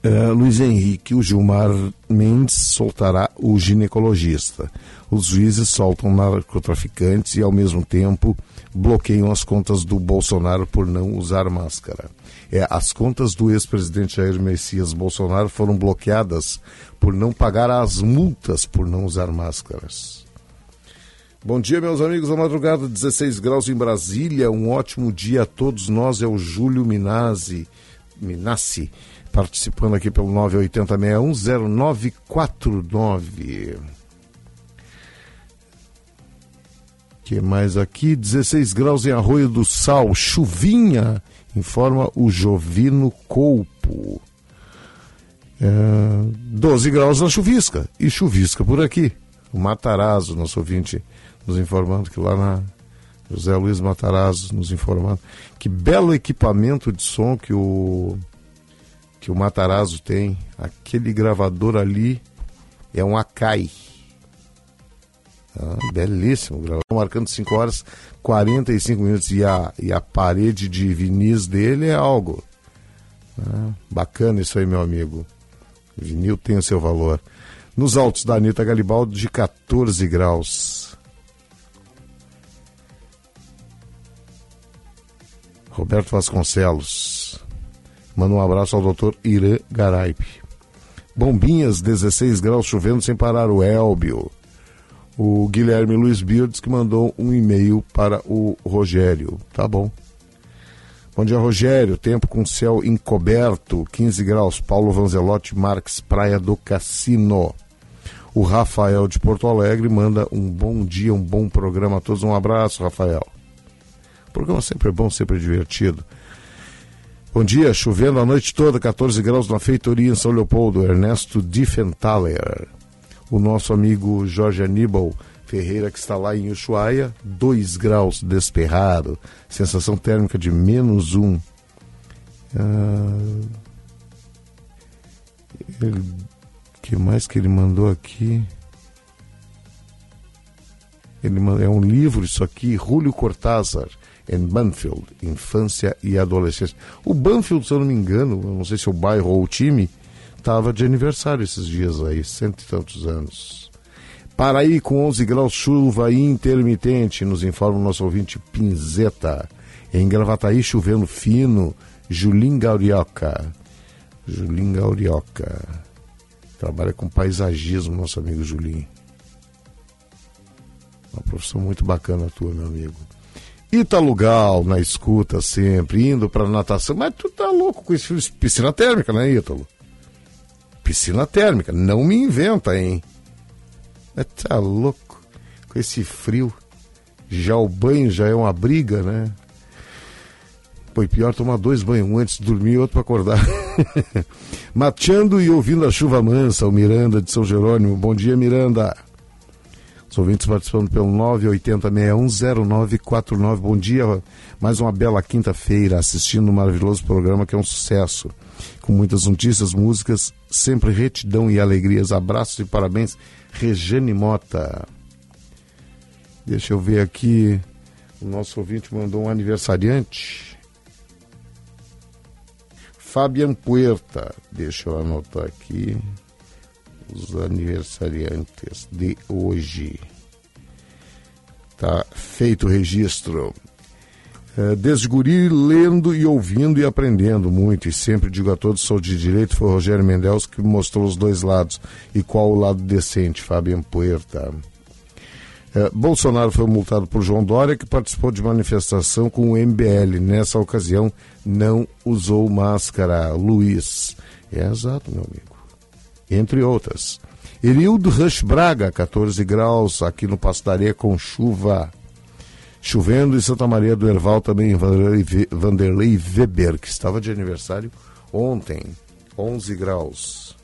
Uh, Luiz Henrique, o Gilmar Mendes soltará o ginecologista. Os juízes soltam narcotraficantes e, ao mesmo tempo, bloqueiam as contas do Bolsonaro por não usar máscara. É, as contas do ex-presidente Jair Messias Bolsonaro foram bloqueadas por não pagar as multas por não usar máscaras. Bom dia, meus amigos. A madrugada, 16 graus em Brasília. Um ótimo dia a todos nós. É o Júlio Minazzi, Minassi, participando aqui pelo 980610949. que mais aqui? 16 graus em Arroio do Sal, chuvinha informa o Jovino Colpo. É, 12 graus na chuvisca, e chuvisca por aqui. O Matarazzo, nosso ouvinte, nos informando que lá na. José Luiz Matarazzo nos informando. Que belo equipamento de som que o, que o Matarazzo tem. Aquele gravador ali é um Akai. Ah, belíssimo gravador, marcando 5 horas 45 minutos e a, e a parede de vinis dele é algo. Ah, bacana isso aí, meu amigo. Vinil tem o seu valor. Nos altos da Anitta Garibaldi, de 14 graus. Roberto Vasconcelos. Manda um abraço ao doutor Irã Garaipe. Bombinhas, 16 graus, chovendo sem parar o Elbio. O Guilherme Luiz Birdes que mandou um e-mail para o Rogério. Tá bom. Bom dia, Rogério. Tempo com céu encoberto, 15 graus. Paulo Vanzelotti Marques, Praia do Cassino. O Rafael de Porto Alegre manda um bom dia, um bom programa a todos. Um abraço, Rafael. O programa sempre é bom, sempre é divertido. Bom dia, chovendo a noite toda, 14 graus na feitoria em São Leopoldo. Ernesto Diffenthaler. O nosso amigo Jorge Aníbal Ferreira, que está lá em Ushuaia, 2 graus desperrado, sensação térmica de menos 1. Um. Ah, que mais que ele mandou aqui? Ele é um livro, isso aqui, Julio Cortázar, em Banfield, Infância e Adolescência. O Banfield, se eu não me engano, não sei se é o bairro ou o time, estava de aniversário esses dias aí, cento e tantos anos. Paraí com 11 graus, chuva intermitente, nos informa o nosso ouvinte Pinzeta. Em Gravataí, chovendo fino, Julim Gaurioca. Julim Gaurioca. Trabalha com paisagismo, nosso amigo Julim. Uma profissão muito bacana a tua, meu amigo. Ítalo Gal, na escuta sempre, indo pra natação. Mas tu tá louco com filme, piscina térmica, né, Ítalo? Piscina térmica, não me inventa, hein? Mas tá louco com esse frio. Já o banho já é uma briga, né? Foi pior tomar dois banhos, um antes de dormir e outro para acordar. <laughs> Mateando e ouvindo a chuva mansa, o Miranda de São Jerônimo. Bom dia, Miranda. Os ouvintes participando pelo 980610949. Bom dia, mais uma bela quinta-feira assistindo um maravilhoso programa que é um sucesso. Com muitas notícias, músicas, sempre retidão e alegrias. Abraços e parabéns, Rejane Mota. Deixa eu ver aqui. O nosso ouvinte mandou um aniversariante. Fabian Puerta. Deixa eu anotar aqui os aniversariantes de hoje. Tá feito o registro. É, desde guri, lendo e ouvindo e aprendendo muito. E sempre digo a todos, sou de direito, foi o Rogério Mendes que mostrou os dois lados. E qual o lado decente, Fabian Puerta. É, Bolsonaro foi multado por João Dória, que participou de manifestação com o MBL. Nessa ocasião, não usou máscara. Luiz. É exato, meu amigo. Entre outras. Erildo Rush Braga, 14 graus, aqui no Pastaria com chuva. Chovendo em Santa Maria do Herval também, Vanderlei, Vanderlei Weber, que estava de aniversário ontem, 11 graus.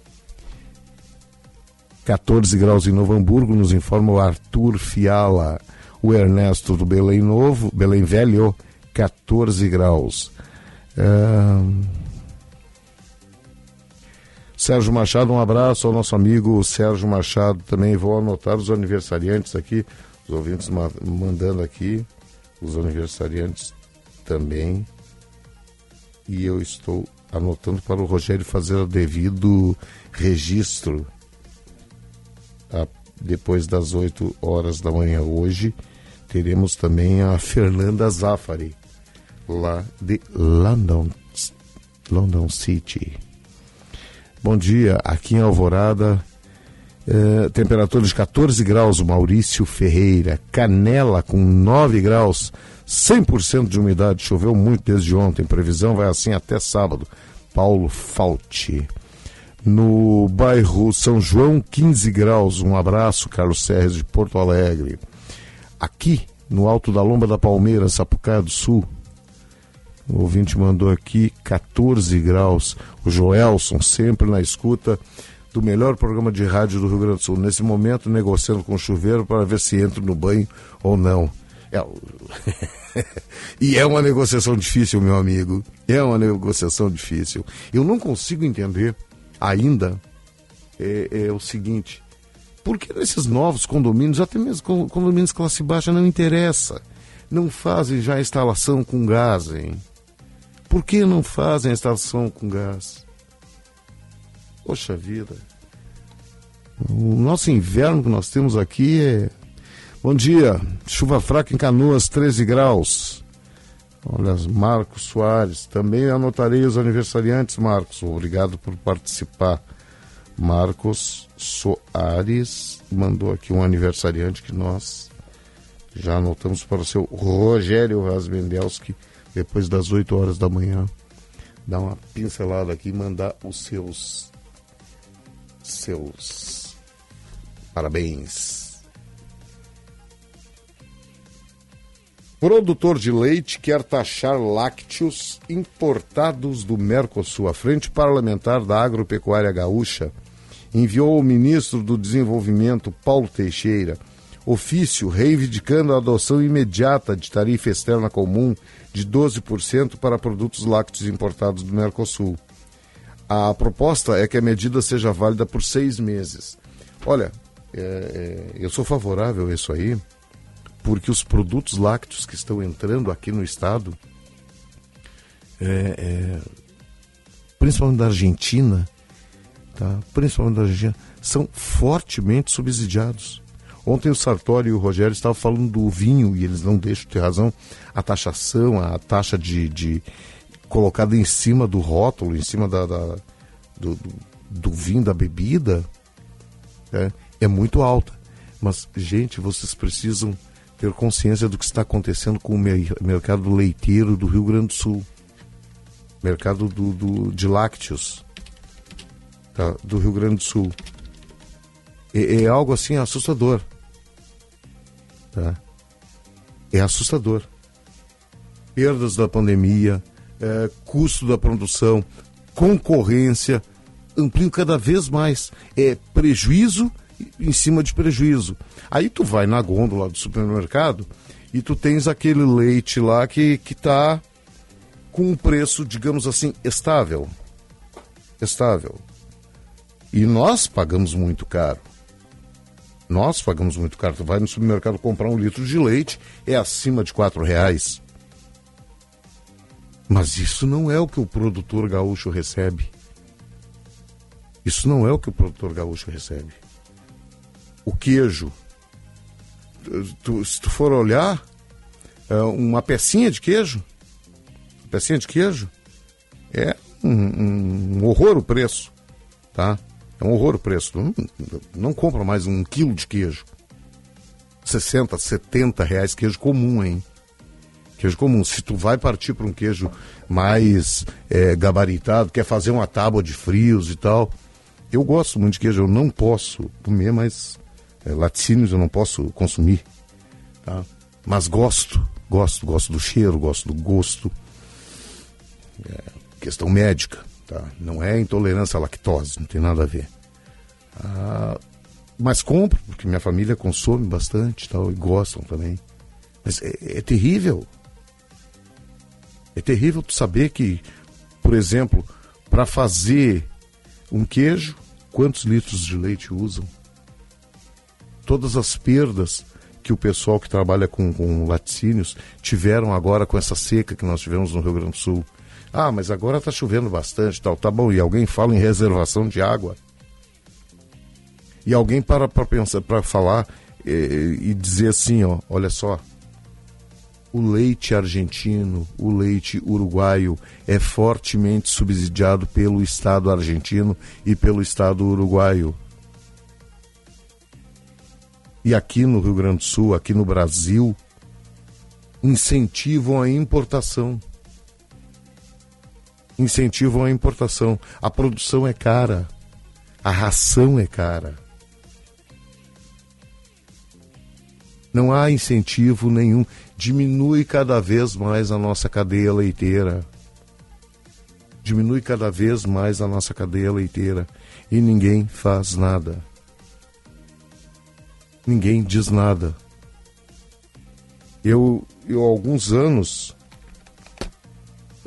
14 graus em Novo Hamburgo, nos informa o Arthur Fiala. O Ernesto do Belém Novo, Belém Velho, 14 graus. Uh... Sérgio Machado, um abraço ao nosso amigo Sérgio Machado também. Vou anotar os aniversariantes aqui, os ouvintes ma mandando aqui, os aniversariantes também. E eu estou anotando para o Rogério fazer o devido registro a, depois das 8 horas da manhã hoje. Teremos também a Fernanda Zafari, lá de London, London City. Bom dia, aqui em Alvorada, eh, temperatura de 14 graus, Maurício Ferreira. Canela com 9 graus, 100% de umidade, choveu muito desde ontem, previsão vai assim até sábado. Paulo Fauti. No bairro São João, 15 graus, um abraço, Carlos Serres de Porto Alegre. Aqui, no alto da Lomba da Palmeira, Sapucaia do Sul, o ouvinte mandou aqui 14 graus. O Joelson, sempre na escuta do melhor programa de rádio do Rio Grande do Sul. Nesse momento, negociando com o chuveiro para ver se entro no banho ou não. É... <laughs> e é uma negociação difícil, meu amigo. É uma negociação difícil. Eu não consigo entender ainda é, é o seguinte: por que nesses novos condomínios, até mesmo condomínios classe baixa, não interessa? Não fazem já instalação com gás, hein? Por que não fazem a estação com gás? Poxa vida. O nosso inverno que nós temos aqui é. Bom dia, chuva fraca em Canoas, 13 graus. Olha, Marcos Soares. Também anotarei os aniversariantes, Marcos. Obrigado por participar. Marcos Soares mandou aqui um aniversariante que nós já anotamos para o seu Rogério Rasmendelski, depois das 8 horas da manhã. Dar uma pincelada aqui e mandar os seus. seus. parabéns. Produtor de leite quer taxar lácteos importados do Mercosul. A Frente Parlamentar da Agropecuária Gaúcha enviou ao ministro do Desenvolvimento, Paulo Teixeira, ofício reivindicando a adoção imediata de tarifa externa comum de 12% para produtos lácteos importados do Mercosul. A proposta é que a medida seja válida por seis meses. Olha, é, é, eu sou favorável a isso aí, porque os produtos lácteos que estão entrando aqui no estado, é, é, principalmente da Argentina, tá? principalmente da Argentina, são fortemente subsidiados. Ontem o Sartori e o Rogério estavam falando do vinho, e eles não deixam ter razão, a taxação, a taxa de, de colocada em cima do rótulo, em cima da, da do, do, vinho, da bebida, é, é muito alta. Mas, gente, vocês precisam ter consciência do que está acontecendo com o mercado leiteiro do Rio Grande do Sul. Mercado do, do de lácteos tá, do Rio Grande do Sul. É, é algo assim assustador. Tá? É assustador. Perdas da pandemia, é, custo da produção, concorrência, ampliam cada vez mais. É prejuízo em cima de prejuízo. Aí tu vai na gôndola do supermercado e tu tens aquele leite lá que que tá com um preço, digamos assim, estável. Estável. E nós pagamos muito caro. Nós pagamos muito caro. Tu vai no supermercado comprar um litro de leite, é acima de quatro reais. Mas isso não é o que o produtor gaúcho recebe. Isso não é o que o produtor gaúcho recebe. O queijo, tu, se tu for olhar, é uma pecinha de queijo, pecinha de queijo, é um, um horror o preço, tá? É um horror o preço. Não, não compra mais um quilo de queijo. 60, 70 reais queijo comum, hein? Queijo comum. Se tu vai partir para um queijo mais é, gabaritado, quer fazer uma tábua de frios e tal. Eu gosto muito de queijo, eu não posso comer, mas é, laticínios eu não posso consumir. Tá? Mas gosto, gosto, gosto do cheiro, gosto do gosto. É, questão médica. Tá? Não é intolerância à lactose, não tem nada a ver. Ah, mas compro, porque minha família consome bastante tal, e gostam também. Mas é, é terrível. É terrível tu saber que, por exemplo, para fazer um queijo, quantos litros de leite usam? Todas as perdas que o pessoal que trabalha com, com laticínios tiveram agora com essa seca que nós tivemos no Rio Grande do Sul. Ah, mas agora está chovendo bastante, tal, tá bom. E alguém fala em reservação de água. E alguém para para pensar, para falar e, e dizer assim, ó, olha só, o leite argentino, o leite uruguaio é fortemente subsidiado pelo Estado argentino e pelo Estado uruguaio. E aqui no Rio Grande do Sul, aqui no Brasil, incentivam a importação incentivam a importação. A produção é cara, a ração é cara. Não há incentivo nenhum. Diminui cada vez mais a nossa cadeia leiteira. Diminui cada vez mais a nossa cadeia leiteira. E ninguém faz nada. Ninguém diz nada. Eu, eu há alguns anos,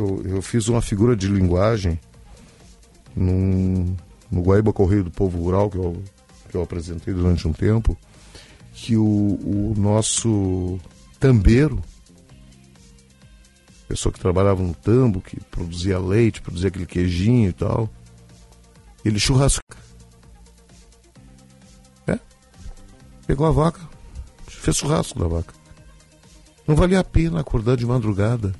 eu, eu fiz uma figura de linguagem num, no Guaíba Correio do Povo Rural, que eu, que eu apresentei durante um tempo, que o, o nosso tambeiro pessoa que trabalhava no tambo, que produzia leite, produzia aquele queijinho e tal. Ele churrasca. É. Pegou a vaca, fez churrasco da vaca. Não valia a pena acordar de madrugada.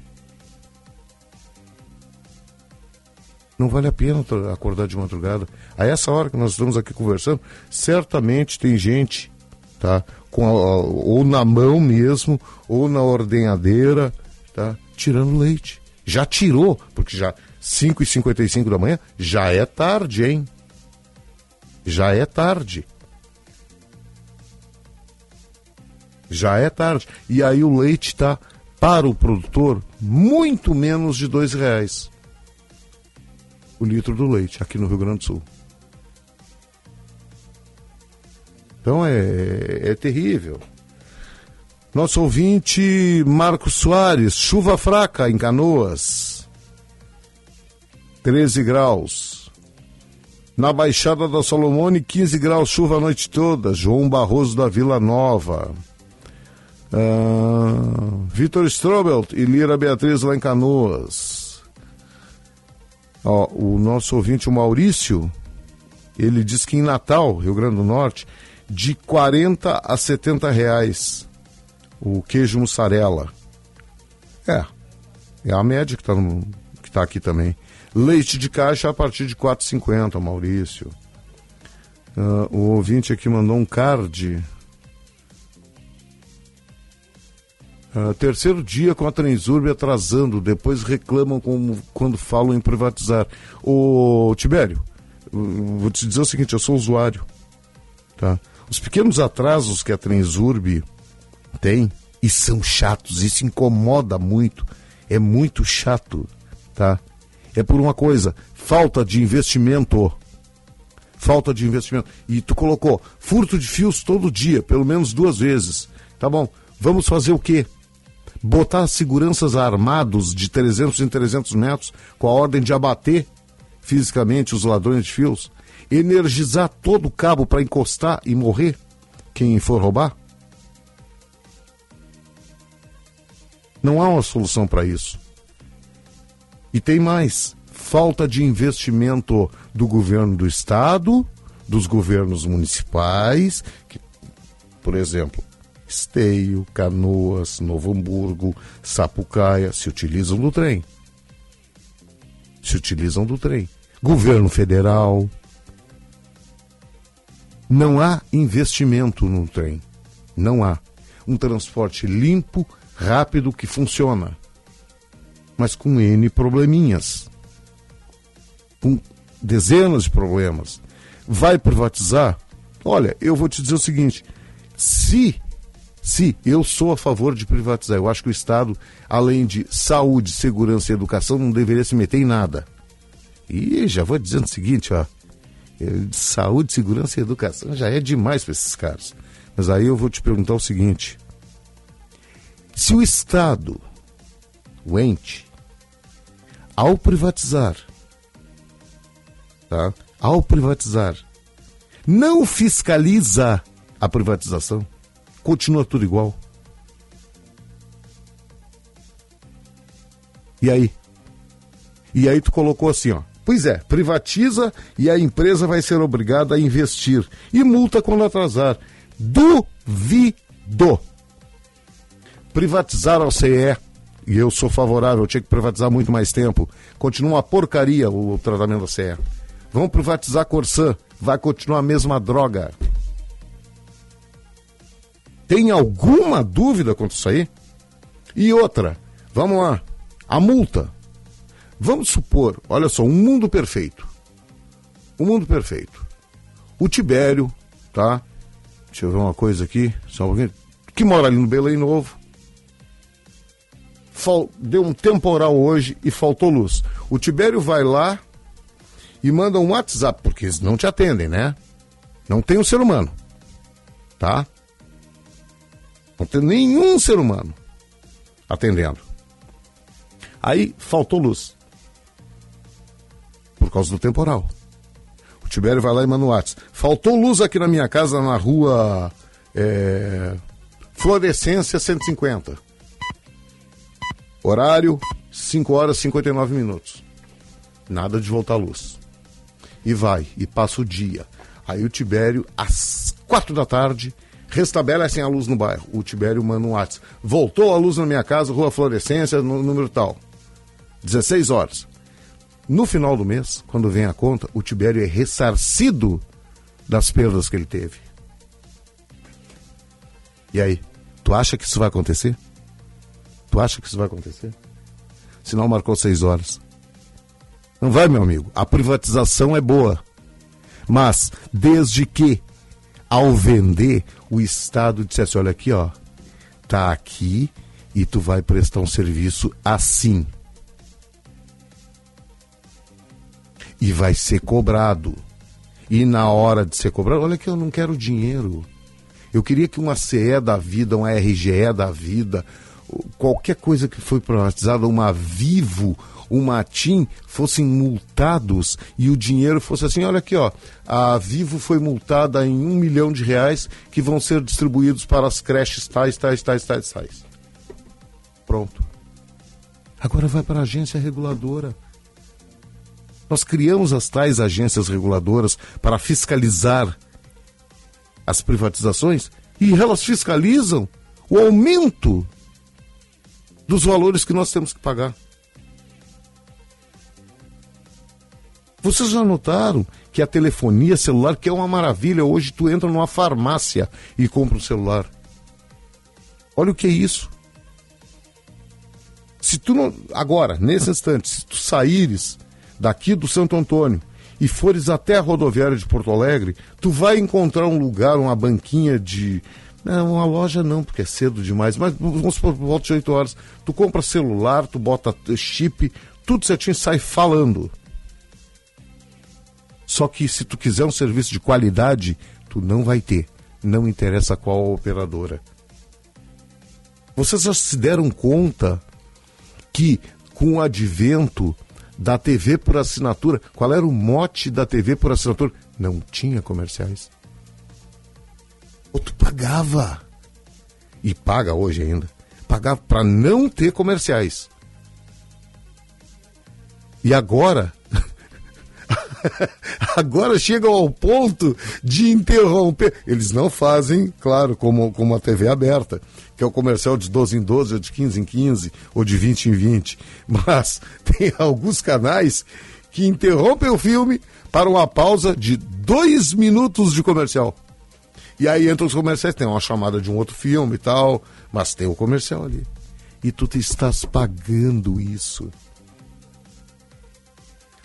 Não vale a pena acordar de madrugada. A essa hora que nós estamos aqui conversando, certamente tem gente, tá? Com a- ou na mão mesmo, ou na ordenhadeira, tá? Tirando leite. Já tirou, porque já 5h55 da manhã já é tarde, hein? Já é tarde. Já é tarde. E aí o leite está, para o produtor, muito menos de dois reais o litro do leite aqui no Rio Grande do Sul. Então é, é terrível. Nosso ouvinte Marcos Soares, chuva fraca em Canoas. 13 graus. Na Baixada da Solomone, 15 graus, chuva a noite toda. João Barroso da Vila Nova. Ah, Vitor Strobelt e Lira Beatriz lá em Canoas. Ó, o nosso ouvinte, o Maurício, ele diz que em Natal, Rio Grande do Norte, de 40 a 70 reais o queijo mussarela. É, é a média que está que tá aqui também. Leite de caixa a partir de 4,50, Maurício. Ah, o ouvinte aqui mandou um card. Ah, terceiro dia com a Transurb atrasando, depois reclamam como, quando falam em privatizar. Ô Tibério, eu vou te dizer o seguinte, eu sou usuário. Tá? Os pequenos atrasos que a Transurb tem, e são chatos, isso incomoda muito, é muito chato, tá? É por uma coisa, falta de investimento. Falta de investimento. E tu colocou furto de fios todo dia, pelo menos duas vezes. Tá bom, vamos fazer o quê? Botar seguranças armados de 300 em 300 metros com a ordem de abater fisicamente os ladrões de fios, energizar todo o cabo para encostar e morrer quem for roubar? Não há uma solução para isso. E tem mais: falta de investimento do governo do estado, dos governos municipais, que, por exemplo, Esteio, Canoas, Novo Hamburgo, Sapucaia se utilizam do trem. Se utilizam do trem. Governo federal. Não há investimento no trem. Não há. Um transporte limpo, rápido, que funciona. Mas com N probleminhas. Com dezenas de problemas. Vai privatizar? Olha, eu vou te dizer o seguinte: se se eu sou a favor de privatizar, eu acho que o Estado, além de saúde, segurança e educação, não deveria se meter em nada. E já vou dizendo o seguinte, ó. eh, Saúde, segurança e educação já é demais para esses caras. Mas aí eu vou te perguntar o seguinte: se o Estado, o ente, ao privatizar, tá? Ao privatizar, não fiscaliza a privatização, continua tudo igual. E aí? E aí tu colocou assim, ó. Pois é, privatiza e a empresa vai ser obrigada a investir. E multa quando atrasar. Duvido. Privatizar a CE, e eu sou favorável, tinha que privatizar muito mais tempo. Continua uma porcaria o tratamento da CE. Vamos privatizar a Corsã, vai continuar a mesma droga. Tem alguma dúvida quanto isso aí? E outra, vamos lá, a multa. Vamos supor, olha só, um mundo perfeito. Um mundo perfeito. O Tibério, tá? Deixa eu ver uma coisa aqui, só um pouquinho. Que mora ali no Belém Novo. Fal- Deu um temporal hoje e faltou luz. O Tibério vai lá e manda um WhatsApp, porque eles não te atendem, né? Não tem um ser humano. Tá? Não tem nenhum ser humano atendendo. Aí faltou luz. Por causa do temporal. O Tibério vai lá e manda um WhatsApp. Faltou luz aqui na minha casa na rua é, Florescência 150. Horário, 5 horas e 59 minutos. Nada de voltar à luz. E vai, e passa o dia. Aí o Tibério, às 4 da tarde, restabelecem a luz no bairro. O Tibério manda um WhatsApp. Voltou a luz na minha casa, Rua Florescência, no número tal. 16 horas. No final do mês, quando vem a conta, o Tibério é ressarcido das perdas que ele teve. E aí, tu acha que isso vai acontecer? Tu acha que isso vai acontecer? Sinal marcou seis horas. Não vai, meu amigo. A privatização é boa. Mas, desde que, ao vender, o Estado dissesse: olha aqui, ó, tá aqui e tu vai prestar um serviço assim. E vai ser cobrado. E na hora de ser cobrado, olha que eu não quero dinheiro. Eu queria que uma CE da vida, uma RGE da vida, qualquer coisa que foi privatizada, uma Vivo, uma TIM, fossem multados e o dinheiro fosse assim, olha aqui, ó, a Vivo foi multada em um milhão de reais que vão ser distribuídos para as creches tais, tais, tais, tais, tais. Pronto. Agora vai para a agência reguladora. Nós criamos as tais agências reguladoras para fiscalizar as privatizações e elas fiscalizam o aumento dos valores que nós temos que pagar. Vocês já notaram que a telefonia celular, que é uma maravilha, hoje tu entra numa farmácia e compra um celular. Olha o que é isso. Se tu não. Agora, nesse instante, se tu saíres daqui do Santo Antônio e fores até a rodoviária de Porto Alegre, tu vai encontrar um lugar, uma banquinha de. Não, uma loja não, porque é cedo demais, mas vamos por volta de 8 horas. Tu compra celular, tu bota chip, tudo certinho sai falando. Só que se tu quiser um serviço de qualidade, tu não vai ter. Não interessa qual operadora. Vocês já se deram conta que com o advento da TV por assinatura, qual era o mote da TV por assinatura? Não tinha comerciais. Ou tu pagava. E paga hoje ainda. Pagava para não ter comerciais. E agora <laughs> agora chegam ao ponto de interromper. Eles não fazem, claro, como, como a TV aberta, que é o comercial de 12 em 12, ou de 15 em 15, ou de 20 em 20. Mas <laughs> tem alguns canais que interrompem o filme para uma pausa de dois minutos de comercial. E aí entram os comerciais, tem uma chamada de um outro filme e tal, mas tem o comercial ali. E tu te estás pagando isso.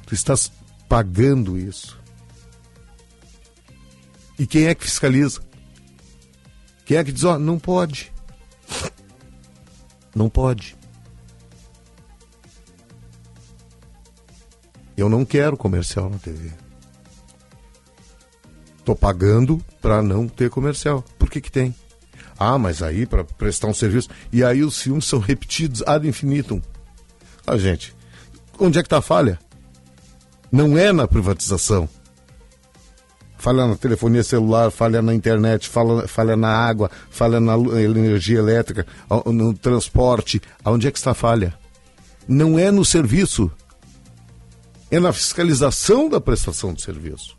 Tu estás pagando isso. E quem é que fiscaliza? Quem é que diz, ó, não pode. Não pode. Eu não quero comercial na TV. Tô pagando para não ter comercial. Por que que tem? Ah, mas aí para prestar um serviço. E aí os filmes são repetidos ad infinitum. Ah, gente, onde é que tá a falha? Não é na privatização. Falha na telefonia celular, falha na internet, falha, falha na água, falha na energia elétrica, no transporte. Aonde é que está a falha? Não é no serviço. É na fiscalização da prestação de serviço.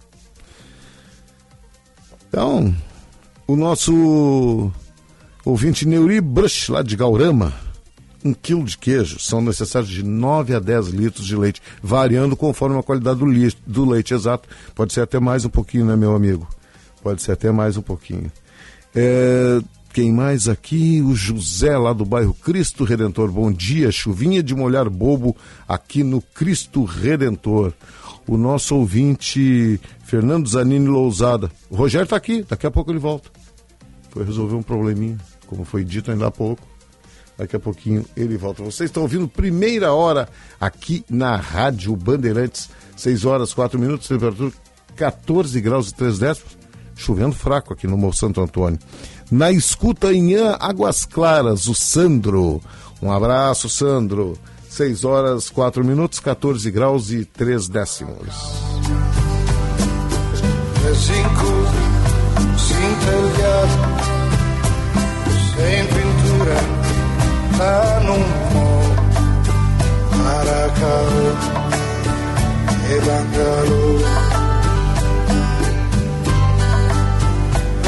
Então, o nosso ouvinte Neuri Brush, lá de Gaurama, um quilo de queijo são necessários de 9 a 10 litros de leite, variando conforme a qualidade do, li do leite exato. Pode ser até mais um pouquinho, né, meu amigo? Pode ser até mais um pouquinho. É, quem mais aqui? O José, lá do bairro Cristo Redentor. Bom dia, chuvinha de molhar bobo aqui no Cristo Redentor. O nosso ouvinte, Fernando Zanini Lousada. O Rogério está aqui, daqui a pouco ele volta. Foi resolver um probleminha, como foi dito ainda há pouco. Daqui a pouquinho ele volta. Vocês estão ouvindo primeira hora aqui na Rádio Bandeirantes. 6 horas 4 minutos, temperatura 14 graus e 3 décimos. Chovendo fraco aqui no Morro Santo Antônio. Na escuta em Águas Claras, o Sandro. Um abraço, Sandro. 6 horas 4 minutos, 14 graus e 3 décimos. Cinco, sem tá num cacao e bangalô.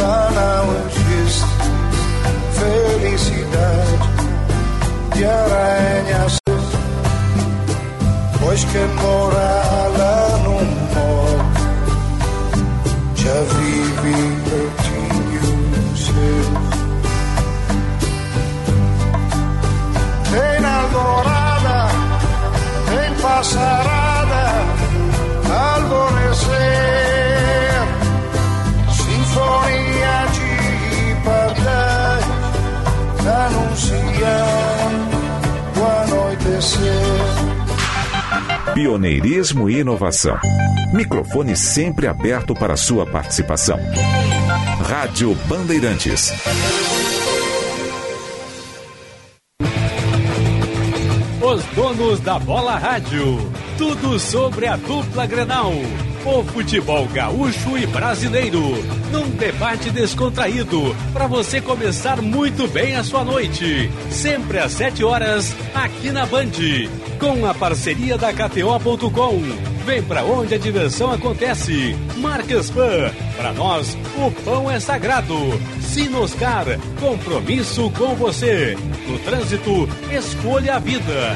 Lá não existe felicidade de aranhas, pois quem mora lá no morro já vive pertinho seu. Alvorada, tem passarada, alvorecer, sinfonia de pardais, anunciando o anoitecer. Pioneirismo e inovação. Microfone sempre aberto para sua participação. Rádio Bandeirantes. Donos da bola rádio. Tudo sobre a dupla Grenal. O futebol gaúcho e brasileiro. Num debate descontraído. Para você começar muito bem a sua noite. Sempre às 7 horas, aqui na Band. Com a parceria da KTO.com. Vem pra onde a diversão acontece. Marcas Pan. Para nós, o pão é sagrado. Sinoscar. Compromisso com você. No trânsito, escolha a vida.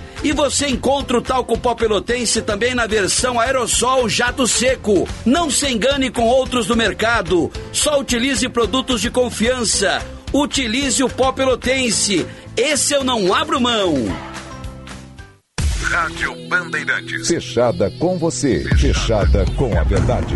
E você encontra o talco pó pelotense também na versão aerossol jato seco. Não se engane com outros do mercado. Só utilize produtos de confiança. Utilize o pó pelotense. Esse eu não abro mão. Rádio Bandeirantes. Fechada com você. Fechada com a verdade.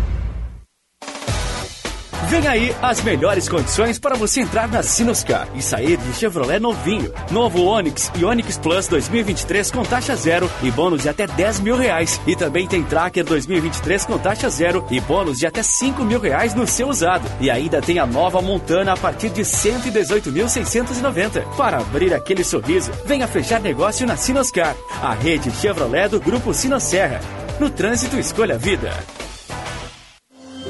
Vem aí as melhores condições para você entrar na Sinoscar e sair de Chevrolet novinho. Novo Onix e Onix Plus 2023 com taxa zero e bônus de até 10 mil reais. E também tem Tracker 2023 com taxa zero e bônus de até 5 mil reais no seu usado. E ainda tem a nova Montana a partir de 118.690. Para abrir aquele sorriso, venha fechar negócio na Sinoscar, a rede Chevrolet do Grupo Sinosserra. No trânsito, escolha a vida.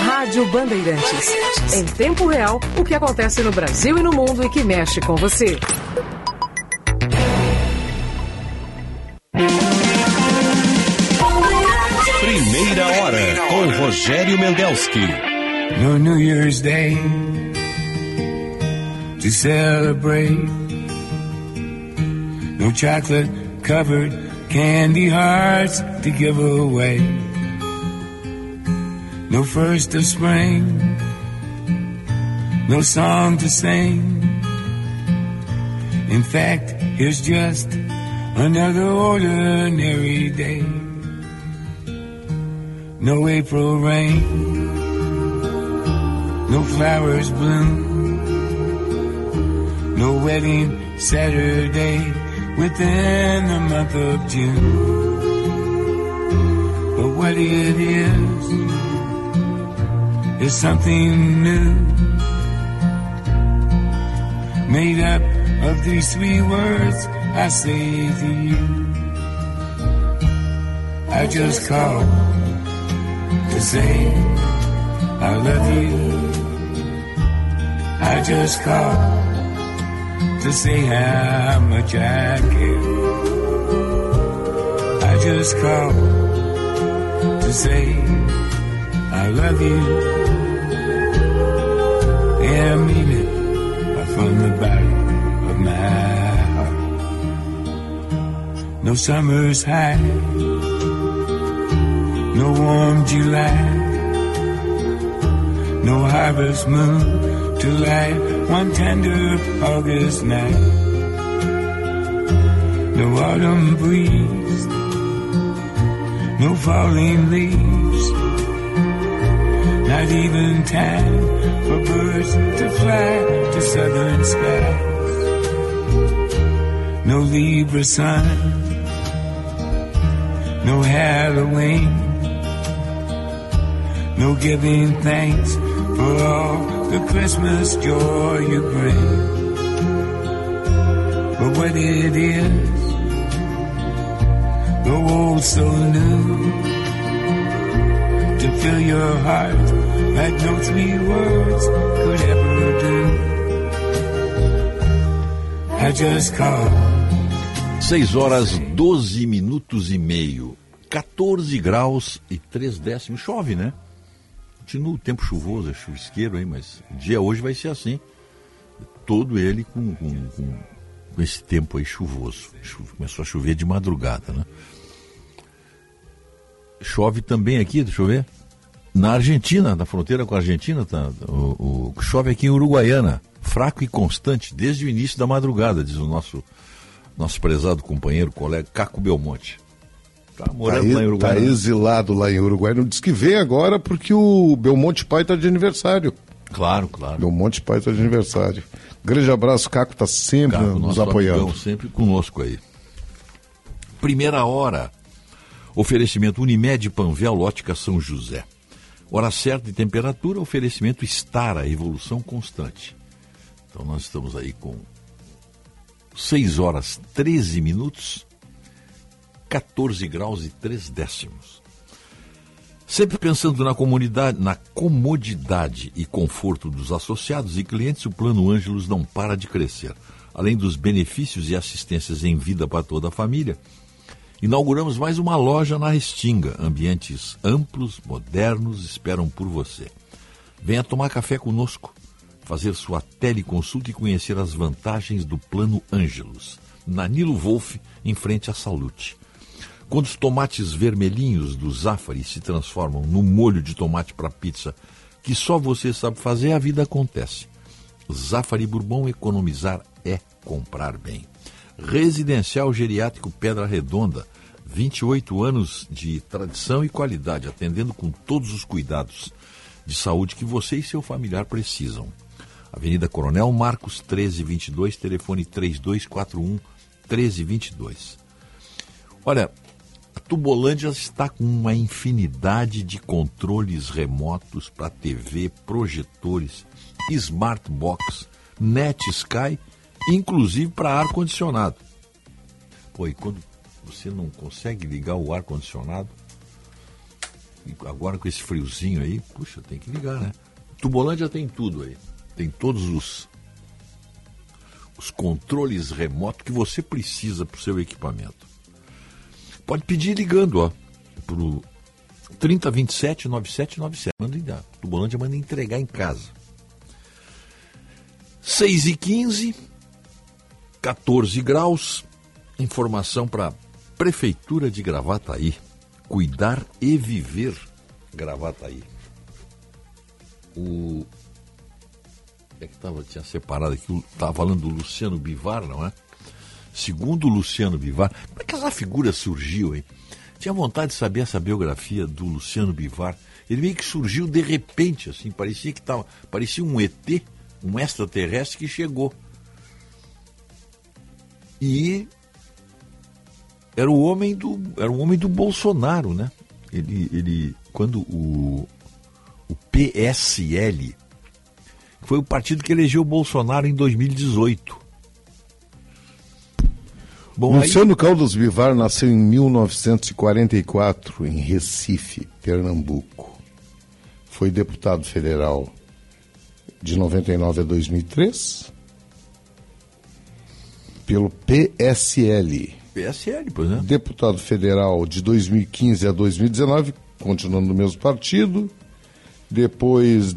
Rádio Bandeirantes. Em tempo real, o que acontece no Brasil e no mundo e que mexe com você. Primeira hora com Rogério Mendelski. No New Year's Day to celebrate. No chocolate covered candy hearts to give away. No first of spring, no song to sing. In fact, here's just another ordinary day. No April rain, no flowers bloom, no wedding Saturday within the month of June. But what it is, is something new. Made up of these three words I say to you. I just called to say I love you. I just called to say how much I care. I just called to say I love you. I from the bottom of my heart. No summer's high, no warm July, no harvest moon to light. One tender August night. No autumn breeze, no falling leaves, not even time for birds to fly to southern skies. No Libra sun, no Halloween, no giving thanks for all the Christmas joy you bring. But what it is, though old so new, to fill your heart like no three words could ever do. I just called. 6 horas 12 minutos e meio, 14 graus e 3 décimos. Chove, né? Continua o tempo chuvoso, é chuvisqueiro aí, mas o dia hoje vai ser assim. Todo ele com, com, com, com esse tempo aí chuvoso. Começou a chover de madrugada, né? Chove também aqui, deixa eu ver. Na Argentina, na fronteira com a Argentina, tá, o, o, chove aqui em Uruguaiana, fraco e constante, desde o início da madrugada, diz o nosso, nosso prezado companheiro, colega Caco Belmonte. Tá morando tá, lá em Uruguai. Tá exilado lá em Uruguai. Não diz que vem agora porque o Belmonte Pai está de aniversário. Claro, claro. Belmonte Pai está de aniversário. Grande abraço, Caco está sempre Caco, nos apoiando. Amigão, sempre conosco aí. Primeira hora. Oferecimento Unimed Panvel Ótica São José. Hora certa e temperatura, oferecimento Estara, evolução constante. Então nós estamos aí com 6 horas 13 minutos, 14 graus e 3 décimos. Sempre pensando na comunidade, na comodidade e conforto dos associados e clientes, o Plano Ângelos não para de crescer. Além dos benefícios e assistências em vida para toda a família, inauguramos mais uma loja na Restinga. Ambientes amplos, modernos, esperam por você. Venha tomar café conosco, fazer sua teleconsulta e conhecer as vantagens do Plano Ângelos. Na Nilo Wolf, em frente à Salute. Quando os tomates vermelhinhos do Zafari se transformam no molho de tomate para pizza que só você sabe fazer, a vida acontece. Zafari Bourbon economizar é comprar bem. Residencial Geriátrico Pedra Redonda, 28 anos de tradição e qualidade, atendendo com todos os cuidados de saúde que você e seu familiar precisam. Avenida Coronel Marcos 1322, telefone 3241 1322. Olha, a Tubolândia está com uma infinidade de controles remotos para TV, projetores, smart box, net sky inclusive para ar-condicionado. Pô, e quando você não consegue ligar o ar-condicionado, agora com esse friozinho aí, puxa, tem que ligar, né? Tubolândia tem tudo aí. Tem todos os, os controles remotos que você precisa para o seu equipamento. Pode pedir ligando, ó, pro 3027 9797. Manda ligar. Tubolândia manda entregar em casa. 6 e 15 14 graus. Informação para Prefeitura de Gravataí. Cuidar e viver Gravataí. O é que tava, tinha separado aqui, estava falando do Luciano Bivar, não é? Segundo Luciano Bivar, como é que essa figura surgiu, hein? Tinha vontade de saber essa biografia do Luciano Bivar. Ele meio que surgiu de repente, assim, parecia que tava, parecia um ET, um extraterrestre que chegou. E era o homem do, era o homem do Bolsonaro, né? Ele, ele quando o, o PSL foi o partido que elegeu o Bolsonaro em 2018. Bom, Luciano aí... Caldas Vivar nasceu em 1944 em Recife, Pernambuco. Foi deputado federal de 99 a 2003 pelo PSL. PSL, pois é. Deputado federal de 2015 a 2019, continuando no mesmo partido. Depois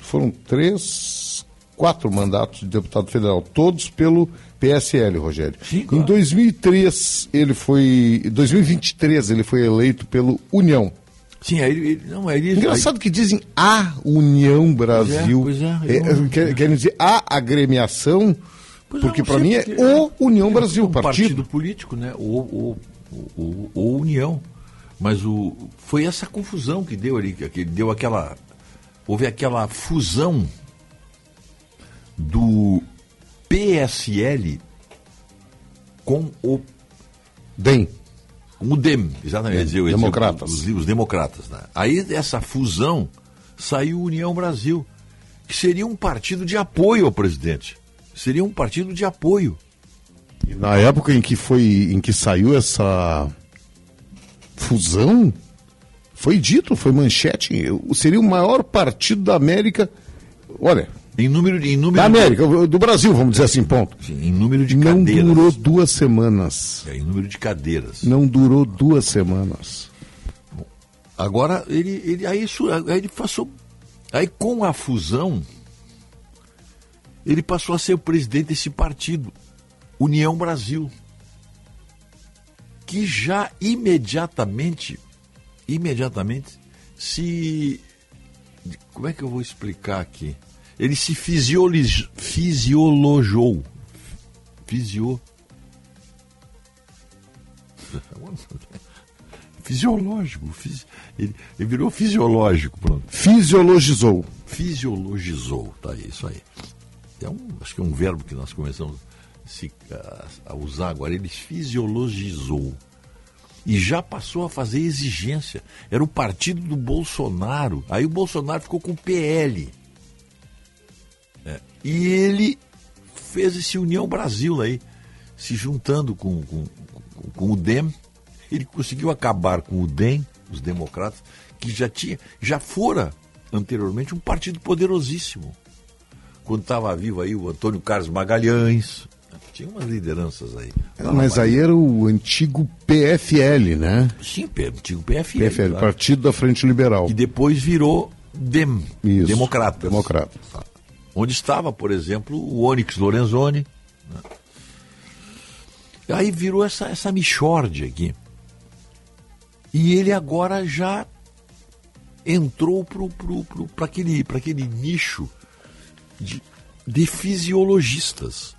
foram três, quatro mandatos de deputado federal, todos pelo PSL, Rogério. Sim, claro. Em 2003, ele foi. Em 2023, ele foi eleito pelo União. Sim, aí ele. Não, ele Engraçado aí... que dizem a União Brasil. Pois é, pois é, é, quer, querem dizer a agremiação, pois porque para mim é o União é, Brasil, um partido. partido político, né? O, o, o, União. Mas o, foi essa confusão que deu ali, que deu aquela houve aquela fusão do PSL com o DEM. Com o DEM, exatamente. DEM, democratas. Os, os, democratas. Né? Aí dessa fusão saiu União Brasil, que seria um partido de apoio ao presidente. Seria um partido de apoio. E na época em que foi em que saiu essa fusão, foi dito, foi manchete, seria o maior partido da América. Olha. Em número de. Em número da América, de... do Brasil, vamos dizer assim, ponto. Sim, em número de Não cadeiras. Não durou duas semanas. É, em número de cadeiras. Não durou duas semanas. Agora, ele, ele, aí, aí ele passou. Aí com a fusão, ele passou a ser o presidente desse partido, União Brasil. Que já imediatamente imediatamente se. Como é que eu vou explicar aqui? Ele se fisiologou. Fisio. <laughs> Fisiológico. Fisi... Ele, ele, virou fisiológico, pronto. Fisiologizou. Fisiologizou, tá aí, isso aí. É um, acho que é um verbo que nós começamos a, a usar agora. Ele fisiologizou e já passou a fazer exigência. Era o partido do Bolsonaro. Aí o Bolsonaro ficou com o PL. É. E ele fez esse União Brasil aí, se juntando com, com, com, com o DEM. Ele conseguiu acabar com o DEM, os democratas, que já tinha, já fora anteriormente um partido poderosíssimo. Quando estava vivo aí o Antônio Carlos Magalhães, tinha umas lideranças aí. Mas aí era o antigo PFL, né? Sim, antigo PFL. PFL, claro. Partido da Frente Liberal. Que depois virou DEM, Isso, Democratas. Democratas. Onde estava, por exemplo, o Onyx Lorenzoni. Né? Aí virou essa, essa michórdia aqui. E ele agora já entrou para pro, pro, pro, aquele, aquele nicho de, de fisiologistas.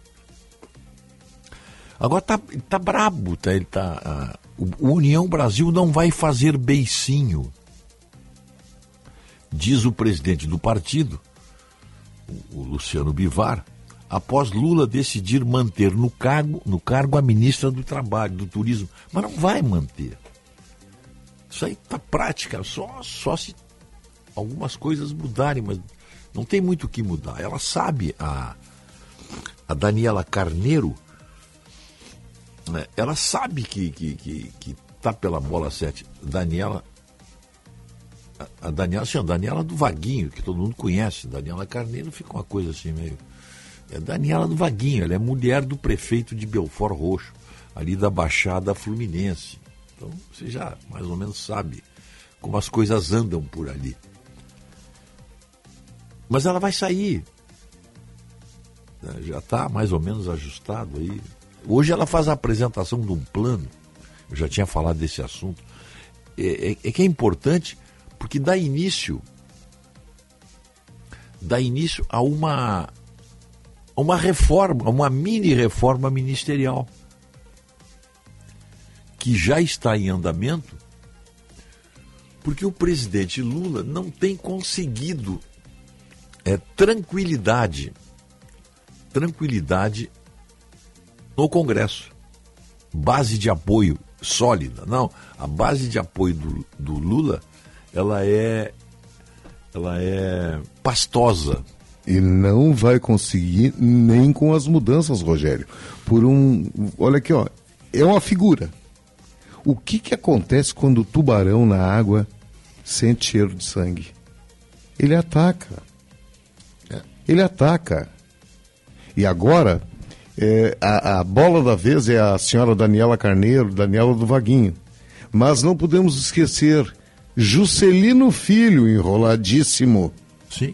Agora tá, tá brabo, tá? Ele tá, o União Brasil não vai fazer beicinho. Diz o presidente do partido, o, o Luciano Bivar, após Lula decidir manter no cargo, no cargo a ministra do Trabalho, do Turismo. Mas não vai manter. Isso aí tá prática, só, só se algumas coisas mudarem, mas não tem muito o que mudar. Ela sabe a, a Daniela Carneiro, né, ela sabe que, que, que, que tá pela bola 7. Daniela. A, Daniela, assim, a Daniela do Vaguinho, que todo mundo conhece. Daniela Carneiro fica uma coisa assim meio. É Daniela do Vaguinho, ela é mulher do prefeito de Belfort Roxo, ali da Baixada Fluminense. Então você já mais ou menos sabe como as coisas andam por ali. Mas ela vai sair. Né, já está mais ou menos ajustado aí. Hoje ela faz a apresentação de um plano. Eu já tinha falado desse assunto. É, é, é que é importante porque dá início dá início a uma uma reforma, uma mini reforma ministerial que já está em andamento, porque o presidente Lula não tem conseguido é, tranquilidade, tranquilidade no Congresso, base de apoio sólida. Não, a base de apoio do, do Lula, ela é, ela é pastosa. E não vai conseguir nem com as mudanças, Rogério. Por um. Olha aqui, ó. É uma figura. O que, que acontece quando o tubarão na água sente cheiro de sangue? Ele ataca. Ele ataca. E agora, é, a, a, bola da vez é a senhora Daniela Carneiro, Daniela do Vaguinho. Mas não podemos esquecer Juscelino Filho, enroladíssimo. Sim.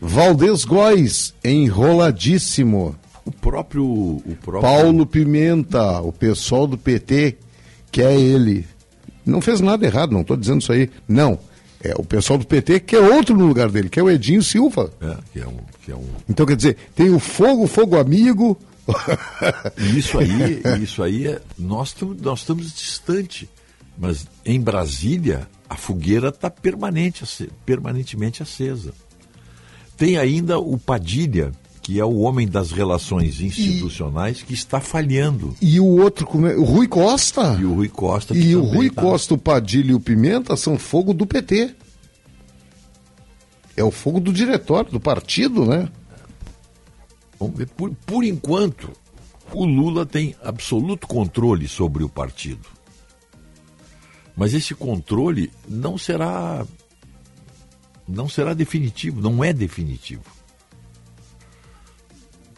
Valdez Góes, enroladíssimo. O próprio, o próprio. Paulo Pimenta, o pessoal do PT quer ele. Não fez nada errado, não estou dizendo isso aí. Não. É o pessoal do PT quer outro no lugar dele, que é o Edinho Silva. É, que é um. Que é um... Então, quer dizer, tem o fogo, fogo amigo. isso aí, isso aí é. Nós, nós estamos distante. Mas em Brasília, a fogueira está permanente, permanentemente acesa. Tem ainda o Padilha, que é o homem das relações institucionais, e, que está falhando. E o outro, é? o Rui Costa. E o Rui Costa. E o Rui tá... Costa, o Padilha e o Pimenta são fogo do PT. É o fogo do diretório, do partido, né? Por, por enquanto, o Lula tem absoluto controle sobre o partido. Mas esse controle não será não será definitivo, não é definitivo.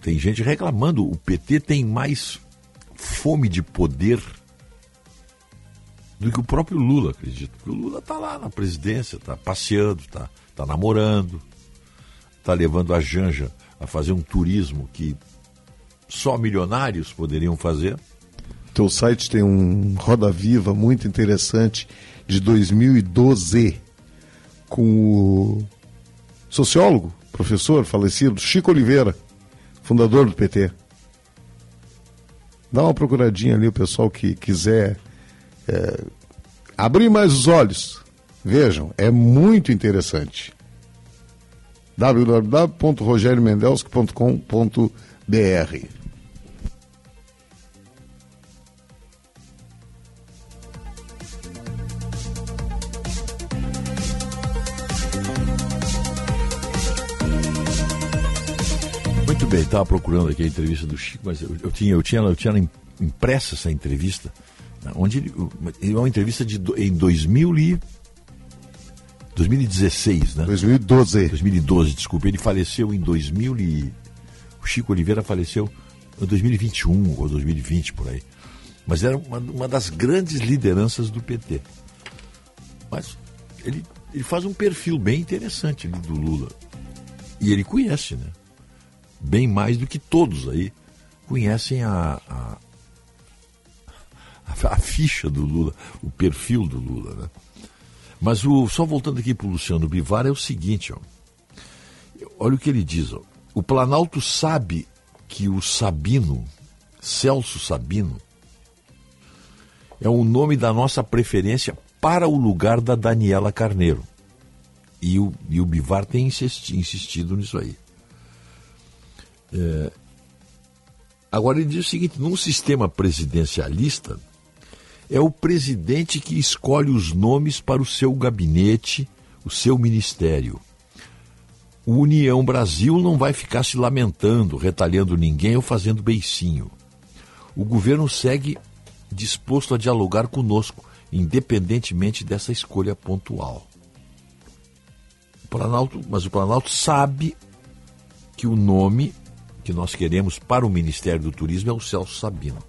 Tem gente reclamando, o PT tem mais fome de poder do que o próprio Lula, acredito. Porque o Lula está lá na presidência, está passeando, está tá namorando, está levando a Janja a fazer um turismo que só milionários poderiam fazer. Teu site tem um Roda Viva muito interessante de 2012 com o sociólogo, professor falecido Chico Oliveira, fundador do PT. Dá uma procuradinha ali, o pessoal que quiser é, abrir mais os olhos. Vejam, é muito interessante. www.rogeriomendelski.com.br Muito bem, estava procurando aqui a entrevista do Chico, mas eu, eu, tinha, eu, tinha, eu tinha impressa essa entrevista, né, onde ele, é uma entrevista de, em 2000 e, 2016, né? 2012. 2012, desculpa. Ele faleceu em 2000 e... O Chico Oliveira faleceu em 2021 ou 2020, por aí. Mas era uma, uma das grandes lideranças do PT. Mas ele, ele faz um perfil bem interessante ali do Lula. E ele conhece, né? Bem mais do que todos aí conhecem a, a, a, ficha do Lula, o perfil do Lula. Né? Mas o, só voltando aqui para o Luciano Bivar é o seguinte, ó, olha o que ele diz. Ó, o Planalto sabe que o Sabino, Celso Sabino, é o nome da nossa preferência para o lugar da Daniela Carneiro. E o, e o Bivar tem insistido nisso aí. É... Agora ele diz o seguinte: num sistema presidencialista, é o presidente que escolhe os nomes para o seu gabinete, o seu ministério. o União Brasil não vai ficar se lamentando, retalhando ninguém ou fazendo beicinho. O governo segue disposto a dialogar conosco, independentemente dessa escolha pontual. O Planalto, mas o Planalto sabe que o nome que nós queremos para o Ministério do Turismo é o Celso Sabino.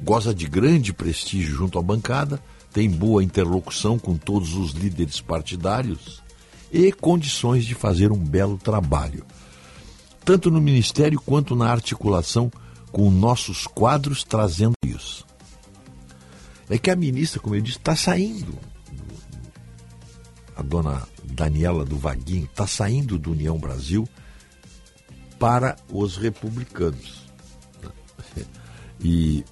Goza de grande prestígio junto à bancada, tem boa interlocução com todos os líderes partidários e condições de fazer um belo trabalho, tanto no Ministério quanto na articulação com nossos quadros trazendo isso. É que a ministra, como eu disse, está saindo. A dona Daniela do Vaguinho está saindo do União Brasil para os republicanos. E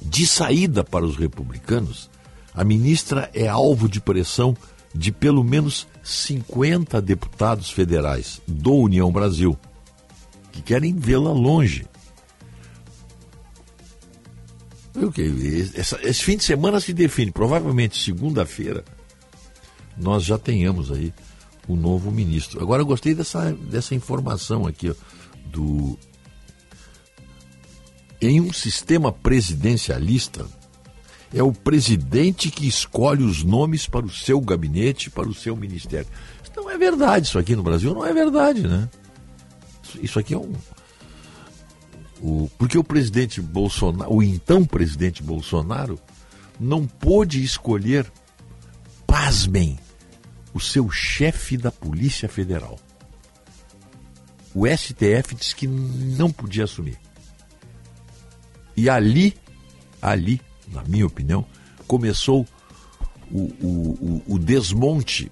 de saída para os republicanos, a ministra é alvo de pressão de pelo menos 50 deputados federais do União Brasil, que querem vê-la longe. Esse, fim de semana se define, provavelmente segunda-feira nós já tenhamos aí o novo ministro. Agora eu gostei dessa, dessa informação aqui do em um sistema presidencialista é o presidente que escolhe os nomes para o seu gabinete, para o seu ministério. Isso não é verdade, isso aqui no Brasil não é verdade, né? Isso aqui é um. O, porque o presidente Bolsonaro, o então presidente Bolsonaro, não pôde escolher, pasmem, o seu chefe da Polícia Federal. O STF disse que não podia assumir. E ali, ali, na minha opinião, começou o, o, o, desmonte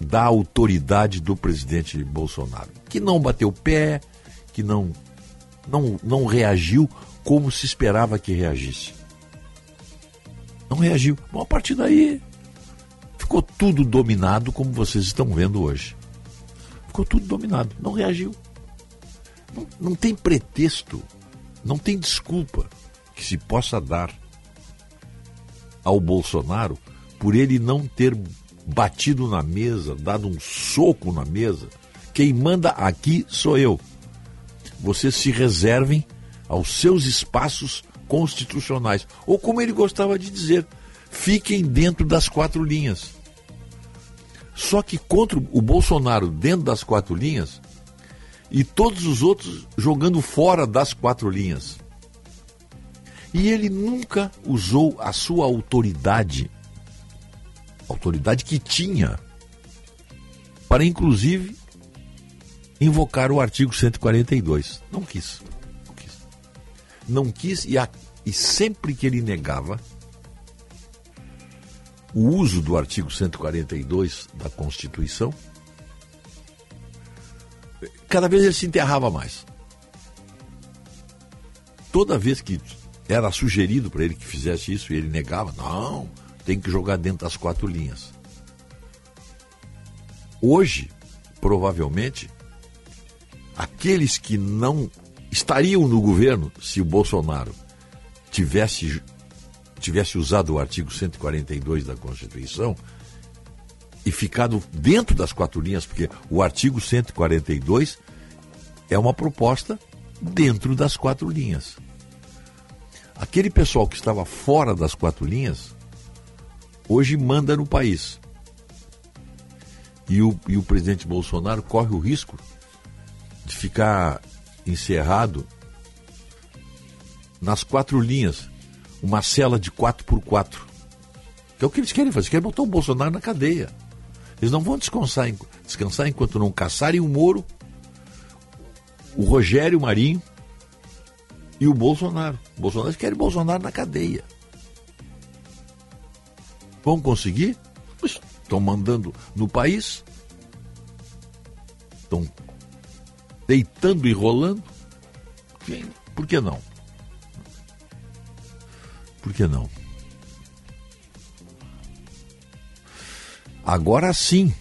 da autoridade do presidente Bolsonaro, que não bateu pé, que não, não, não reagiu como se esperava que reagisse. Não reagiu. Bom, a partir daí ficou tudo dominado como vocês estão vendo hoje. Ficou tudo dominado, não reagiu. Não, não tem pretexto, não tem desculpa que se possa dar ao Bolsonaro por ele não ter batido na mesa, dado um soco na mesa. Quem manda aqui sou eu. Vocês se reservem aos seus espaços constitucionais. Ou como ele gostava de dizer, fiquem dentro das quatro linhas. Só que contra o Bolsonaro dentro das quatro linhas e todos os outros jogando fora das quatro linhas. E ele nunca usou a sua autoridade, autoridade que tinha, para inclusive invocar o artigo 142. Não quis. Não quis. Não quis e, a, e sempre que ele negava o uso do artigo 142 da Constituição, cada vez ele se enterrava mais. Toda vez que era sugerido para ele que fizesse isso e ele negava. Não, tem que jogar dentro das quatro linhas. Hoje, provavelmente, aqueles que não estariam no governo se o Bolsonaro tivesse, tivesse usado o artigo 142 da Constituição e ficado dentro das quatro linhas, porque o artigo 142 é uma proposta dentro das quatro linhas. Aquele pessoal que estava fora das quatro linhas, hoje manda no país. E o, e o presidente Bolsonaro corre o risco de ficar encerrado nas quatro linhas, uma cela de 4 por 4 Que é o que eles querem fazer, querem botar o Bolsonaro na cadeia. Eles não vão descansar, descansar enquanto não caçarem o Moro, o Rogério Marinho e o Bolsonaro. O Bolsonaro quer Bolsonaro na cadeia. Vão conseguir? Estão mandando no país. Estão deitando e rolando. Por que não? Por que não? Agora sim,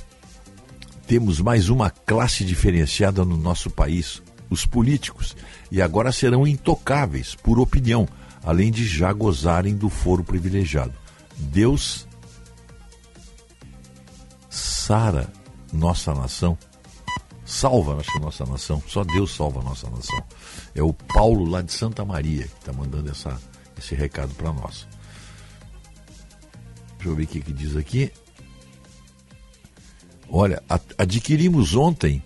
temos mais uma classe diferenciada no nosso país, os políticos, e agora serão intocáveis por opinião, além de já gozarem do foro privilegiado. Deus sara nossa nação. Salva, acho nossa nação. Só Deus salva a nossa nação. É o Paulo lá de Santa Maria que está mandando essa, esse recado para nós. Deixa eu ver o que, que diz aqui. Olha, adquirimos ontem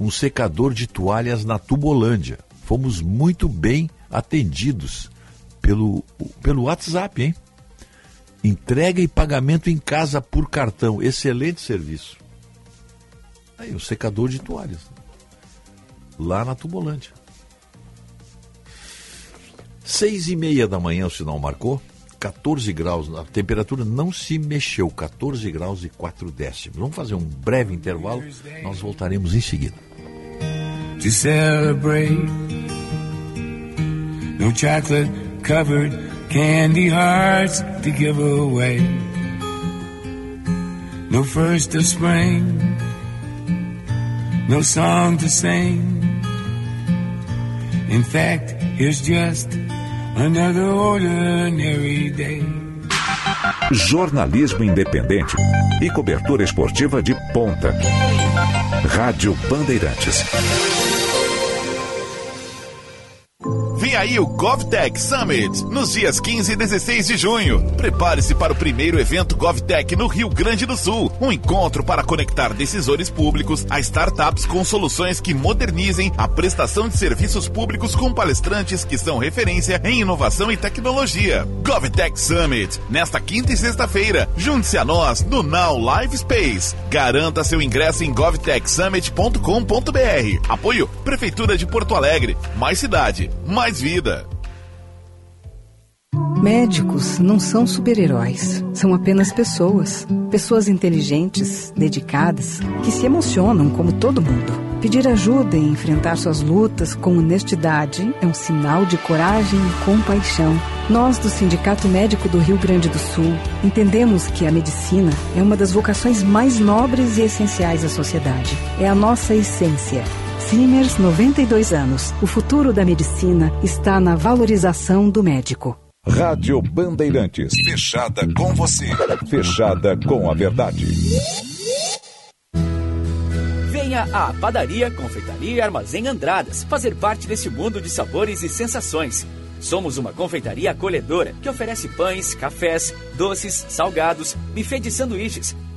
um secador de toalhas na Tubolândia. Fomos muito bem atendidos pelo, pelo WhatsApp, hein? Entrega e pagamento em casa por cartão. Excelente serviço. Aí, o secador de toalhas. Lá na Tubolândia. Seis e meia da manhã o sinal marcou. 14 graus. A temperatura não se mexeu. 14 graus e 4 décimos. Vamos fazer um breve intervalo. Nós voltaremos em seguida. to celebrate. No chocolate covered candy hearts to give away. No first of spring, no song to sing. In fact, here's just another ordinary day. Jornalismo independente e cobertura esportiva de ponta. Rádio Bandeirantes. Aí o GovTech Summit, nos dias 15 e 16 de junho. Prepare-se para o primeiro evento GovTech no Rio Grande do Sul. Um encontro para conectar decisores públicos a startups com soluções que modernizem a prestação de serviços públicos com palestrantes que são referência em inovação e tecnologia. GovTech Summit, nesta quinta e sexta-feira. Junte-se a nós no Now Live Space. Garanta seu ingresso em govtechsummit.com.br. Apoio Prefeitura de Porto Alegre. Mais cidade, mais vida. Médicos não são super-heróis, são apenas pessoas. Pessoas inteligentes, dedicadas, que se emocionam como todo mundo. Pedir ajuda e enfrentar suas lutas com honestidade é um sinal de coragem e compaixão. Nós, do Sindicato Médico do Rio Grande do Sul, entendemos que a medicina é uma das vocações mais nobres e essenciais à sociedade. É a nossa essência. Simers, 92 anos. O futuro da medicina está na valorização do médico. Rádio Bandeirantes. Fechada com você. Fechada com a verdade. Venha à Padaria, Confeitaria e Armazém Andradas fazer parte desse mundo de sabores e sensações. Somos uma confeitaria acolhedora que oferece pães, cafés, doces, salgados, buffet de sanduíches,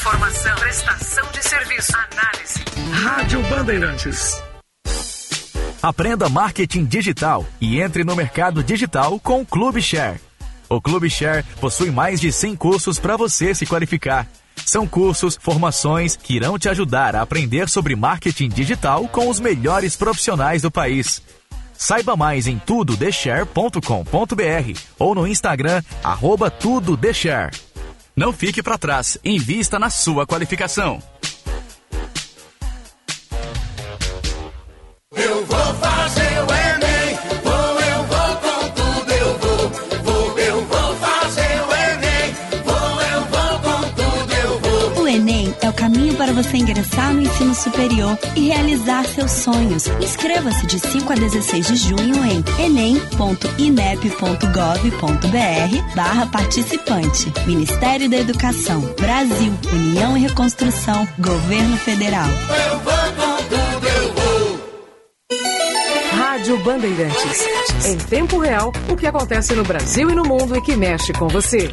Informação, prestação de serviço, análise. Rádio Bandeirantes. Aprenda marketing digital e entre no mercado digital com o Clube Share. O Clube Share possui mais de 100 cursos para você se qualificar. São cursos, formações que irão te ajudar a aprender sobre marketing digital com os melhores profissionais do país. Saiba mais em tudodeshare.com.br ou no Instagram, arroba tudodeshare. Não fique para trás, invista na sua qualificação. Para você ingressar no ensino superior e realizar seus sonhos. Inscreva-se de 5 a 16 de junho em enem.inep.gov.br barra participante. Ministério da Educação, Brasil, União e Reconstrução, Governo Federal. Eu vou com tudo. Rádio Bandeirantes. Em tempo real, o que acontece no Brasil e no mundo e que mexe com você.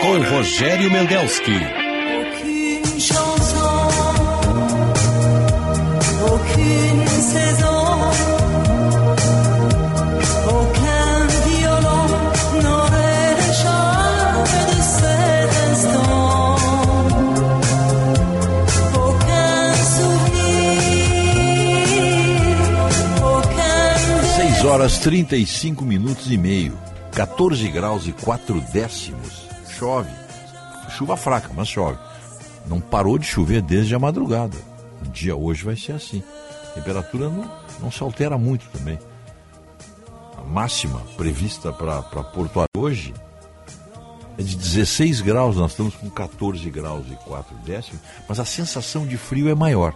Com Rogério Mendelski. Aucune chanson, aucune saison, aucun violon n'aurait l'échappe de cet instant. Aucun souvenir, aucun 6 horas 35 minutos e meio, 14 graus e 4 décimos. Chove. Chuva fraca, mas chove. Não parou de chover desde a madrugada. O dia hoje vai ser assim. A temperatura não, não se altera muito também. A máxima prevista para Porto Alegre hoje é de 16 graus, nós estamos com 14 graus e 4 décimos, mas a sensação de frio é maior.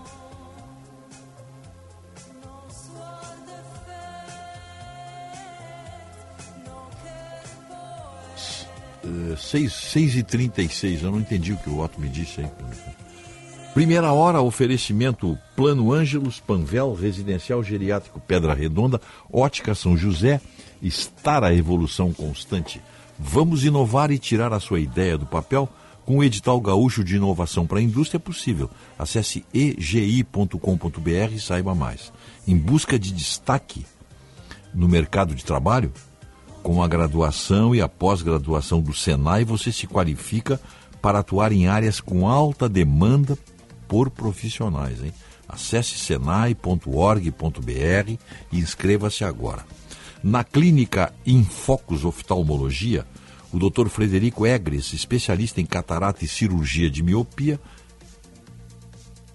Eh, 6, 6 e 36 eu não entendi o que o Otto me disse aí. Primeira hora, oferecimento Plano Ângelos, Panvel, Residencial Geriátrico Pedra Redonda, Ótica São José, estar a evolução constante. Vamos inovar e tirar a sua ideia do papel com o edital gaúcho de inovação para a indústria é possível. Acesse egi.com.br e saiba mais. Em busca de destaque no mercado de trabalho, com a graduação e a pós-graduação do Senai, você se qualifica para atuar em áreas com alta demanda por profissionais. Hein? Acesse senai.org.br e inscreva-se agora. Na clínica Infocus Oftalmologia, o Dr. Frederico Egres, especialista em catarata e cirurgia de miopia,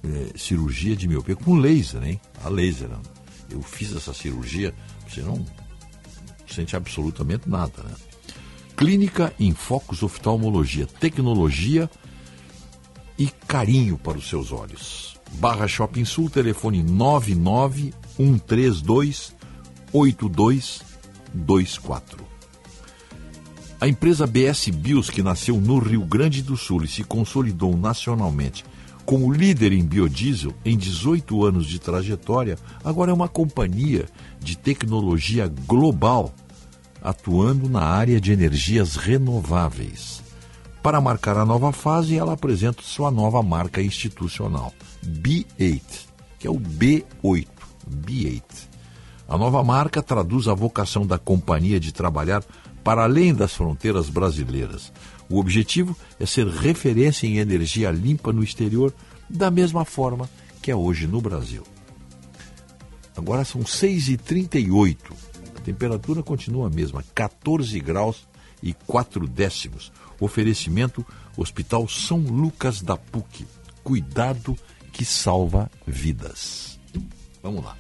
é, cirurgia de miopia com laser, hein? A laser. Eu fiz essa cirurgia, você não sente absolutamente nada, né? Clínica Infocus Oftalmologia, tecnologia e carinho para os seus olhos. Barra Shopping Sul, telefone 99132 8224. A empresa BS Bios, que nasceu no Rio Grande do Sul e se consolidou nacionalmente como líder em biodiesel em 18 anos de trajetória, agora é uma companhia de tecnologia global atuando na área de energias renováveis. Para marcar a nova fase, ela apresenta sua nova marca institucional, B8, que é o B8. B8. A nova marca traduz a vocação da companhia de trabalhar para além das fronteiras brasileiras. O objetivo é ser referência em energia limpa no exterior, da mesma forma que é hoje no Brasil. Agora são 6h38. A temperatura continua a mesma, 14 graus e 4 décimos. Oferecimento Hospital São Lucas da PUC. Cuidado que salva vidas. Vamos lá.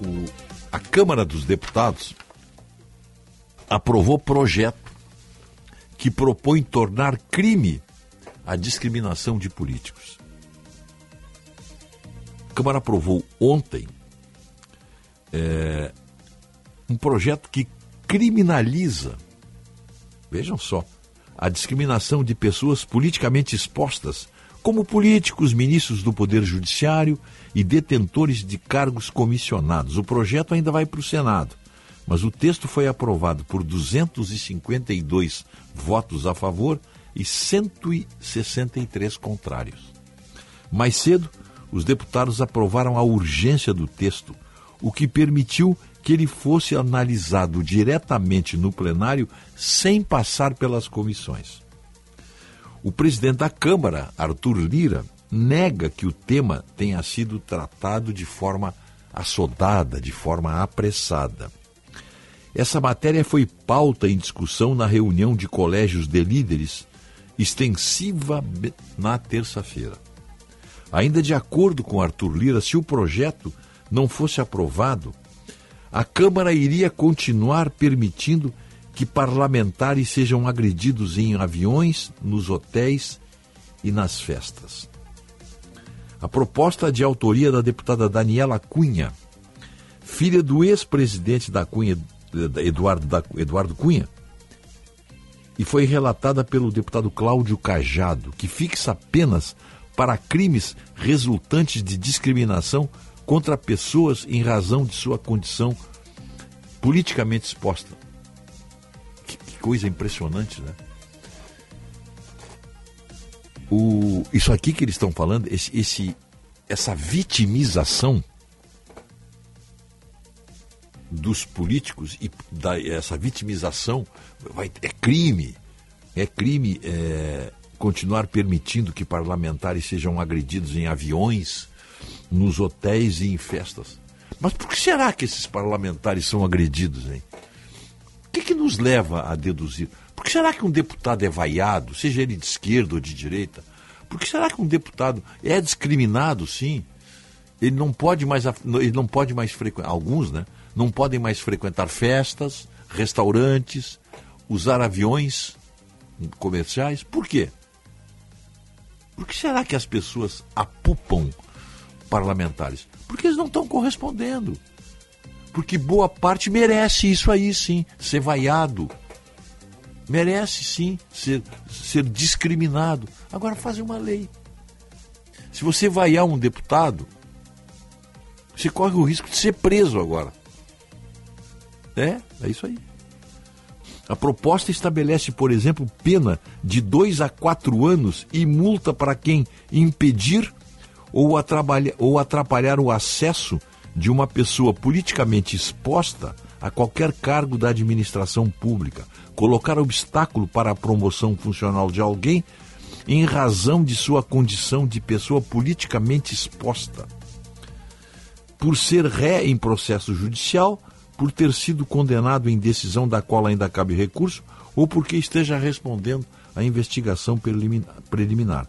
O- a Câmara dos Deputados aprovou projeto que propõe tornar crime a discriminação de políticos. A Câmara aprovou ontem é, um projeto que criminaliza, vejam só, a discriminação de pessoas politicamente expostas, como políticos, ministros do Poder Judiciário e detentores de cargos comissionados. O projeto ainda vai para o Senado, mas o texto foi aprovado por 252 votos a favor e 163 contrários. Mais cedo, os deputados aprovaram a urgência do texto, o que permitiu que ele fosse analisado diretamente no plenário sem passar pelas comissões. O presidente da Câmara, Arthur Lira, nega que o tema tenha sido tratado de forma assodada, de forma apressada. Essa matéria foi pauta em discussão na reunião de colégios de líderes extensiva na terça-feira. Ainda de acordo com Arthur Lira, se o projeto não fosse aprovado, a Câmara iria continuar permitindo que parlamentares sejam agredidos em aviões, nos hotéis e nas festas. A proposta de autoria da deputada Daniela Cunha, filha do ex-presidente da Cunha, Eduardo, da- Eduardo Cunha, e foi relatada pelo deputado Cláudio Cajado, que fixa penas para crimes resultantes de discriminação contra pessoas em razão de sua condição politicamente exposta. Que, que coisa impressionante, né? o, isso aqui que eles estão falando, esse, esse, essa vitimização dos políticos e da, essa vitimização vai, é crime. É crime é, continuar permitindo que parlamentares sejam agredidos em aviões, nos hotéis e em festas. Mas por que será que esses parlamentares são agredidos, hein? O que, que nos leva a deduzir? Por que será que um deputado é vaiado, seja ele de esquerda ou de direita? Por que será que um deputado é discriminado, sim? Ele não pode mais, ele não pode mais frequentar, alguns, né? Não podem mais frequentar festas, restaurantes, usar aviões comerciais. Por quê? Por que será que as pessoas apupam parlamentares? Porque eles não estão correspondendo. Porque boa parte merece isso aí, sim, ser vaiado. Merece, sim, ser, ser discriminado. Agora, fazer uma lei. Se você vaiar um deputado, você corre o risco de ser preso agora. É, é isso aí. A proposta estabelece, por exemplo, pena de dois a quatro anos e multa para quem impedir ou atrapalhar, ou atrapalhar o acesso de uma pessoa politicamente exposta a qualquer cargo da administração pública, colocar obstáculo para a promoção funcional de alguém em razão de sua condição de pessoa politicamente exposta. Por ser ré em processo judicial, por ter sido condenado em decisão da qual ainda cabe recurso ou porque esteja respondendo à investigação preliminar.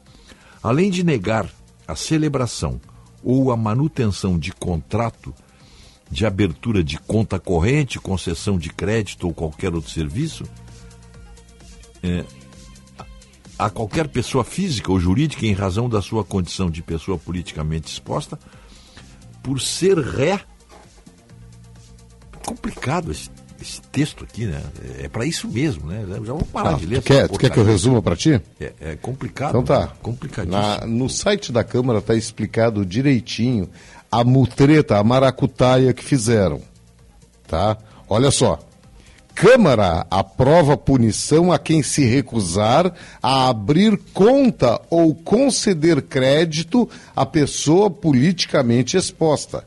Além de negar a celebração ou a manutenção de contrato de abertura de conta corrente, concessão de crédito ou qualquer outro serviço, é, a qualquer pessoa física ou jurídica em razão da sua condição de pessoa politicamente exposta, por ser ré complicado esse, esse texto aqui, né? É para isso mesmo, né? Já vou parar ah, de ler. Tu quer, tu quer que eu resuma para ti? É, é, complicado. Então tá. Né? Complicadíssimo. Na, no site da Câmara está explicado direitinho a mutreta, a maracutaia que fizeram. Tá? Olha só. Câmara aprova punição a quem se recusar a abrir conta ou conceder crédito à pessoa politicamente exposta.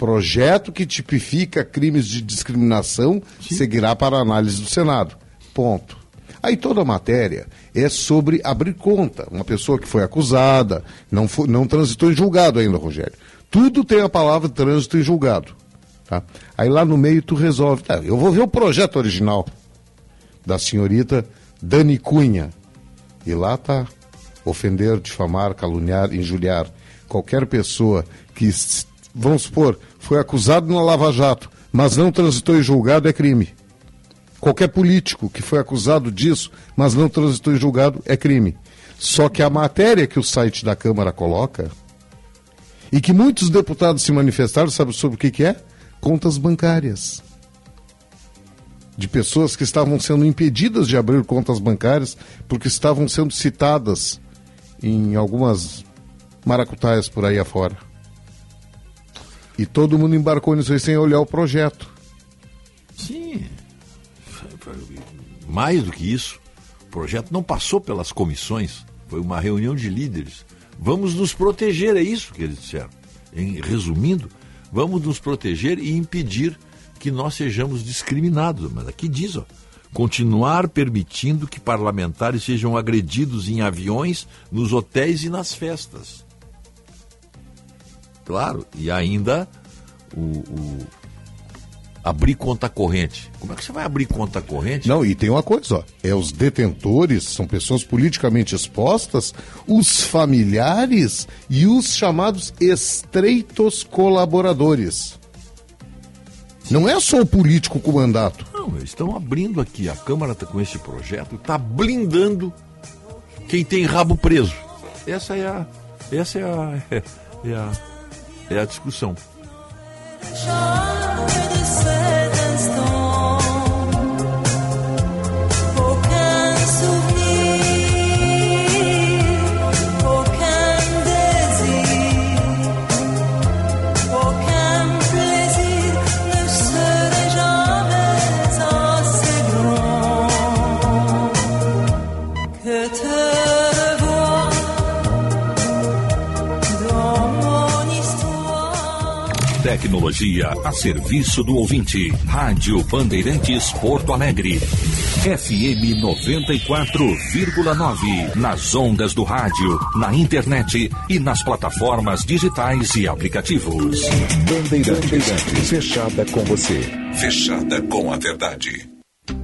Projeto que tipifica crimes de discriminação Sim. seguirá para análise do Senado. Ponto. Aí toda a matéria é sobre abrir conta. Uma pessoa que foi acusada, não, foi, não transitou em julgado ainda, Rogério. Tudo tem a palavra trânsito em julgado. Tá? Aí lá no meio tu resolve. Tá, eu vou ver o projeto original da senhorita Dani Cunha. E lá tá ofender, difamar, caluniar, injuriar qualquer pessoa que, vamos supor, foi acusado na Lava Jato, mas não transitou em julgado, é crime. Qualquer político que foi acusado disso, mas não transitou em julgado, é crime. Só que a matéria que o site da Câmara coloca, e que muitos deputados se manifestaram, sabe sobre o que, que é? Contas bancárias. De pessoas que estavam sendo impedidas de abrir contas bancárias porque estavam sendo citadas em algumas maracutaias por aí afora. E todo mundo embarcou nisso aí sem olhar o projeto. Sim. Mais do que isso, o projeto não passou pelas comissões, foi uma reunião de líderes. Vamos nos proteger, é isso que eles disseram. Em, resumindo, vamos nos proteger e impedir que nós sejamos discriminados. Mas aqui diz, ó, continuar permitindo que parlamentares sejam agredidos em aviões, nos hotéis e nas festas. Claro, e ainda o, o, abrir conta corrente. Como é que você vai abrir conta corrente? Não, e tem uma coisa, ó, é os detentores, são pessoas politicamente expostas, os familiares e os chamados estreitos colaboradores. Não é só o político com mandato. Não, eles estão abrindo aqui, a Câmara está com esse projeto, está blindando quem tem rabo preso. Essa é a, essa é a, é, <laughs> é a é a discussão. Tecnologia a serviço do ouvinte. Rádio Bandeirantes Porto Alegre. FM 94,9. Nas ondas do rádio, na internet e nas plataformas digitais e aplicativos. Bandeirantes, fechada com você. Fechada com a verdade.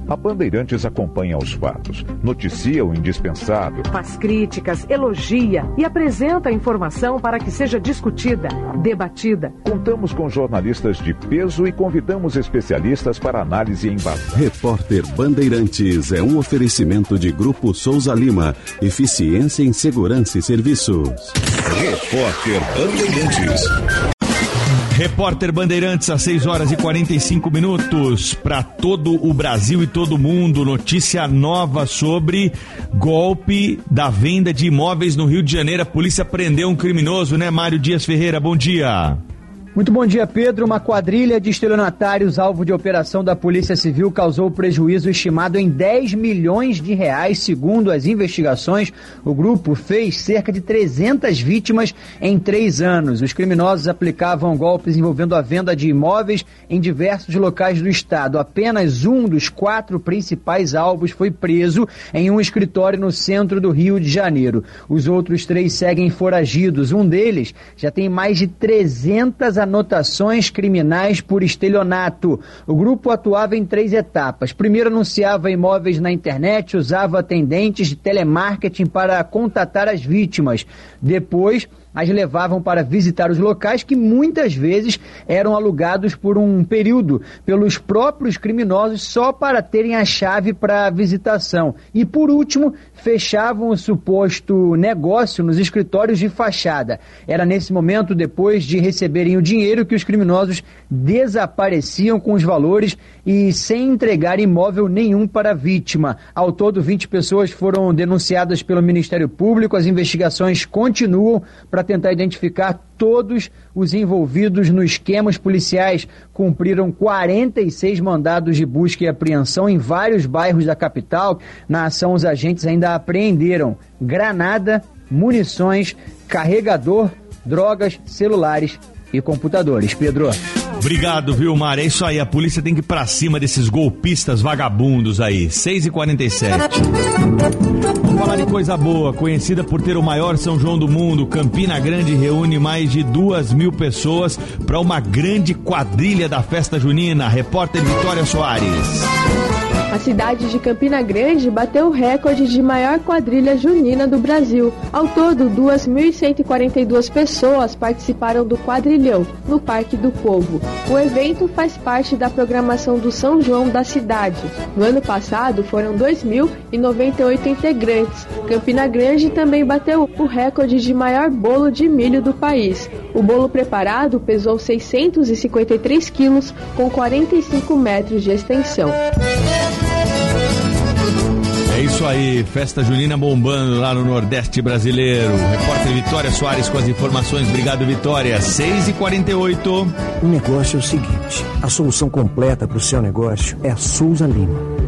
A Bandeirantes acompanha os fatos, noticia o indispensável. Faz críticas, elogia e apresenta a informação para que seja discutida, debatida. Contamos com jornalistas de peso e convidamos especialistas para análise em base. Repórter Bandeirantes é um oferecimento de Grupo Souza Lima. Eficiência em Segurança e Serviços. Repórter Bandeirantes. Repórter Bandeirantes, às 6 horas e 45 minutos, para todo o Brasil e todo mundo. Notícia nova sobre golpe da venda de imóveis no Rio de Janeiro. A polícia prendeu um criminoso, né, Mário Dias Ferreira? Bom dia. Muito bom dia, Pedro. Uma quadrilha de estelionatários alvo de operação da Polícia Civil causou prejuízo estimado em 10 milhões de reais. Segundo as investigações, o grupo fez cerca de 300 vítimas em três anos. Os criminosos aplicavam golpes envolvendo a venda de imóveis em diversos locais do estado. Apenas um dos quatro principais alvos foi preso em um escritório no centro do Rio de Janeiro. Os outros três seguem foragidos. Um deles já tem mais de 300 anotações criminais por estelionato. O grupo atuava em três etapas. Primeiro, anunciava imóveis na internet, usava atendentes de telemarketing para contatar as vítimas. Depois, as levavam para visitar os locais que muitas vezes eram alugados por um período pelos próprios criminosos só para terem a chave para a visitação. E por último, fechavam o suposto negócio nos escritórios de fachada. Era nesse momento, depois de receberem o dinheiro, que os criminosos desapareciam com os valores e sem entregar imóvel nenhum para a vítima. Ao todo, 20 pessoas foram denunciadas pelo Ministério Público. As investigações continuam para tentar identificar todos os envolvidos no esquema. Os policiais cumpriram 46 mandados de busca e apreensão em vários bairros da capital. Na ação, os agentes ainda apreenderam granada, munições, carregador, drogas, celulares e computadores. Pedro. Obrigado, viu, Mar? É isso aí, a polícia tem que ir pra cima desses golpistas vagabundos aí. 6h47. Vamos falar de coisa boa. Conhecida por ter o maior São João do mundo, Campina Grande reúne mais de duas mil pessoas para uma grande quadrilha da festa junina. Repórter Vitória Soares. A cidade de Campina Grande bateu o recorde de maior quadrilha junina do Brasil. Ao todo, 2.142 pessoas participaram do quadrilhão no Parque do Povo. O evento faz parte da programação do São João da cidade. No ano passado, foram 2.098 integrantes. Campina Grande também bateu o recorde de maior bolo de milho do país. O bolo preparado pesou 653 quilos, com 45 metros de extensão. É isso aí, festa junina bombando lá no Nordeste brasileiro. Repórter Vitória Soares com as informações. Obrigado, Vitória. 6 e 48 O negócio é o seguinte: a solução completa para o seu negócio é a Souza Lima.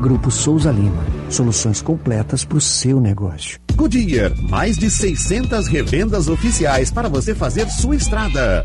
Grupo Souza Lima. Soluções completas para o seu negócio. Goodyear, mais de 600 revendas oficiais para você fazer sua estrada.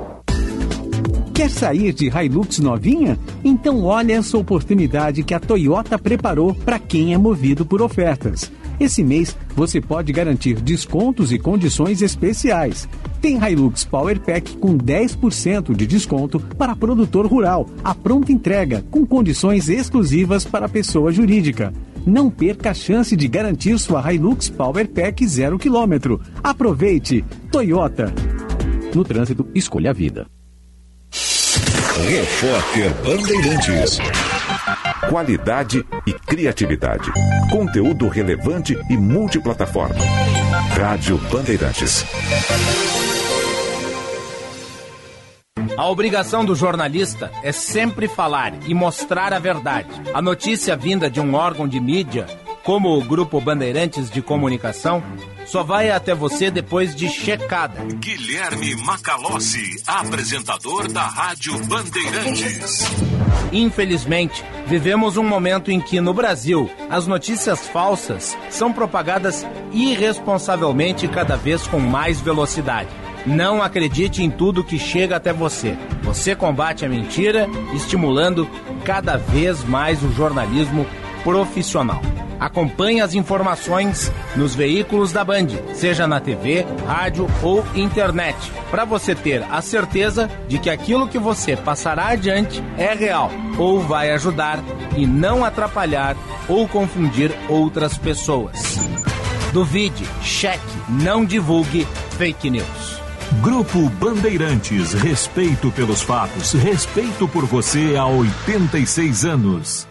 Quer sair de Hilux novinha? Então olha essa oportunidade que a Toyota preparou para quem é movido por ofertas. Esse mês você pode garantir descontos e condições especiais. Tem Hilux Power Pack com 10% de desconto para produtor rural, a pronta entrega, com condições exclusivas para pessoa jurídica. não perca a chance de garantir sua Hilux Power Pack 0 km. Aproveite! Toyota. No trânsito, escolha a vida. Repórter Bandeirantes. Qualidade e criatividade. Conteúdo relevante e multiplataforma. Rádio Bandeirantes. A obrigação do jornalista é sempre falar e mostrar a verdade. A notícia vinda de um órgão de mídia, como o Grupo Bandeirantes de Comunicação, só vai até você depois de checada. Guilherme Macalossi, apresentador da Rádio Bandeirantes. Infelizmente, vivemos um momento em que, no Brasil, as notícias falsas são propagadas irresponsavelmente cada vez com mais velocidade. Não acredite em tudo que chega até você. Você combate a mentira, estimulando cada vez mais o jornalismo profissional. Acompanhe as informações nos veículos da Band, seja na TV, rádio ou internet, para você ter a certeza de que aquilo que você passará adiante é real ou vai ajudar e não atrapalhar ou confundir outras pessoas. Duvide, cheque, não divulgue fake news. Grupo Bandeirantes, respeito pelos fatos, respeito por você há 86 anos.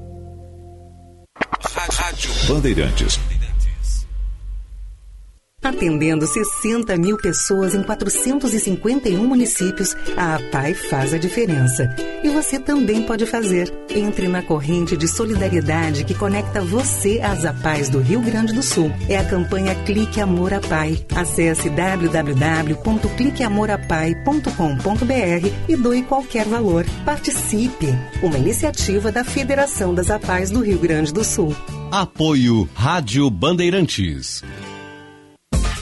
Rádio Bandeirantes. Atendendo 60 mil pessoas em 451 municípios, a APAI faz a diferença. E você também pode fazer. Entre na corrente de solidariedade que conecta você às APAIs do Rio Grande do Sul. É a campanha Clique Amor APAI. Acesse www.cliqueamorapai.com.br e doe qualquer valor. Participe! Uma iniciativa da Federação das APAIs do Rio Grande do Sul. Apoio Rádio Bandeirantes.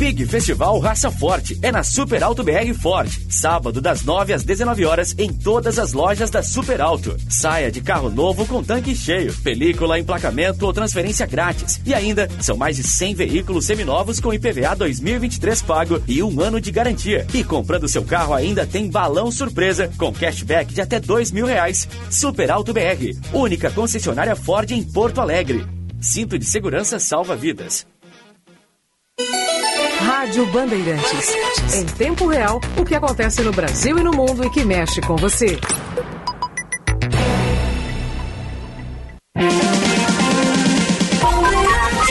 Big Festival Raça Forte é na Super Alto BR Ford. Sábado, das 9 às 19 horas, em todas as lojas da Super Alto. Saia de carro novo com tanque cheio, película, emplacamento ou transferência grátis. E ainda, são mais de 100 veículos seminovos com IPVA 2023 pago e um ano de garantia. E comprando seu carro ainda tem balão surpresa com cashback de até dois mil reais. Super Alto BR, única concessionária Ford em Porto Alegre. Cinto de segurança salva vidas. Rádio Bandeirantes. Em tempo real, o que acontece no Brasil e no mundo e que mexe com você.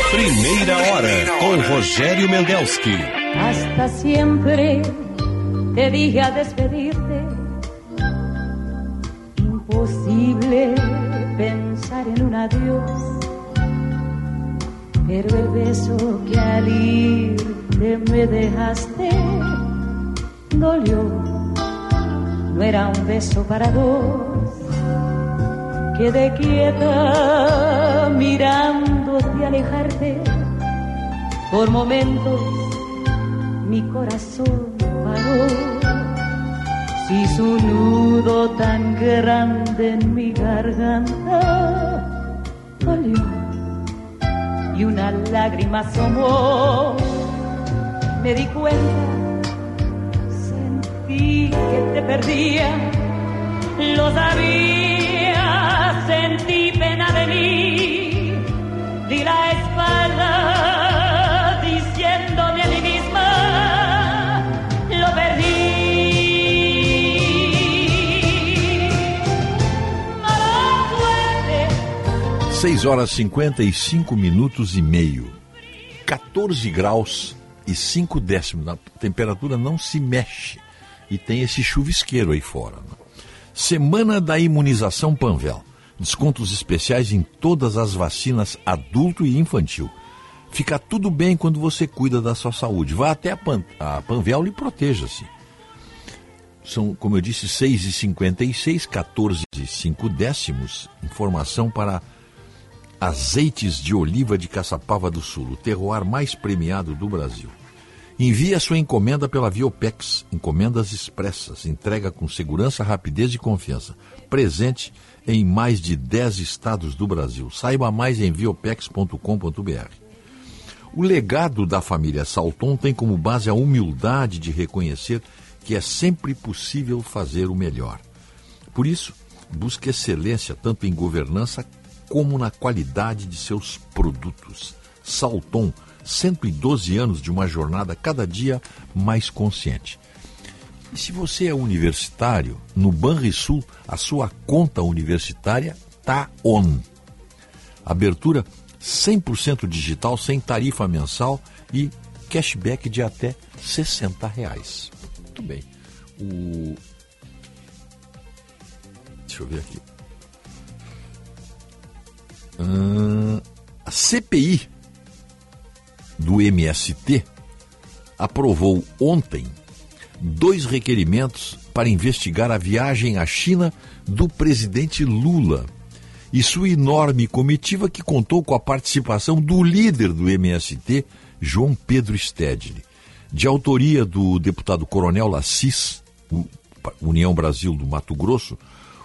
Primeira hora com Rogério Mendelski. Hasta siempre te dije a despedirte. Imposible pensar en un adiós. Pero el beso que al irte me dejaste dolió. No era un beso para dos. Quedé quieta mirándote alejarte. Por momentos mi corazón paró. Si su nudo tan grande en mi garganta dolió y una lágrima asomó. Me di cuenta, sentí que te perdía, lo sabía, sentí pena de mí, 6 horas 55 minutos e meio. 14 graus e 5 décimos. A temperatura não se mexe. E tem esse chuvisqueiro aí fora. né? Semana da imunização Panvel. Descontos especiais em todas as vacinas adulto e infantil. Fica tudo bem quando você cuida da sua saúde. Vá até a, Pan, a Panvel e proteja-se. São, como eu disse, 6,56, 14 e 5 décimos. Informação para Azeites de Oliva de Caçapava do Sul, o terroir mais premiado do Brasil. Envie a sua encomenda pela Viopex, encomendas expressas, entrega com segurança, rapidez e confiança. Presente em mais de 10 estados do Brasil. Saiba mais em viopex.com.br. O legado da família Salton tem como base a humildade de reconhecer que é sempre possível fazer o melhor. Por isso, busque excelência tanto em governança como na qualidade de seus produtos. Salton, 112 anos de uma jornada cada dia mais consciente. E se você é universitário, no Banrisul, a sua conta universitária está on. Abertura 100% digital, sem tarifa mensal e cashback de até 60 reais. Muito bem. O... Deixa eu ver aqui. Hum, a CPI do MST aprovou ontem dois requerimentos para investigar a viagem à China do presidente Lula e sua enorme comitiva que contou com a participação do líder do MST, João Pedro Stedley. De autoria do deputado Coronel Lassis, União Brasil do Mato Grosso,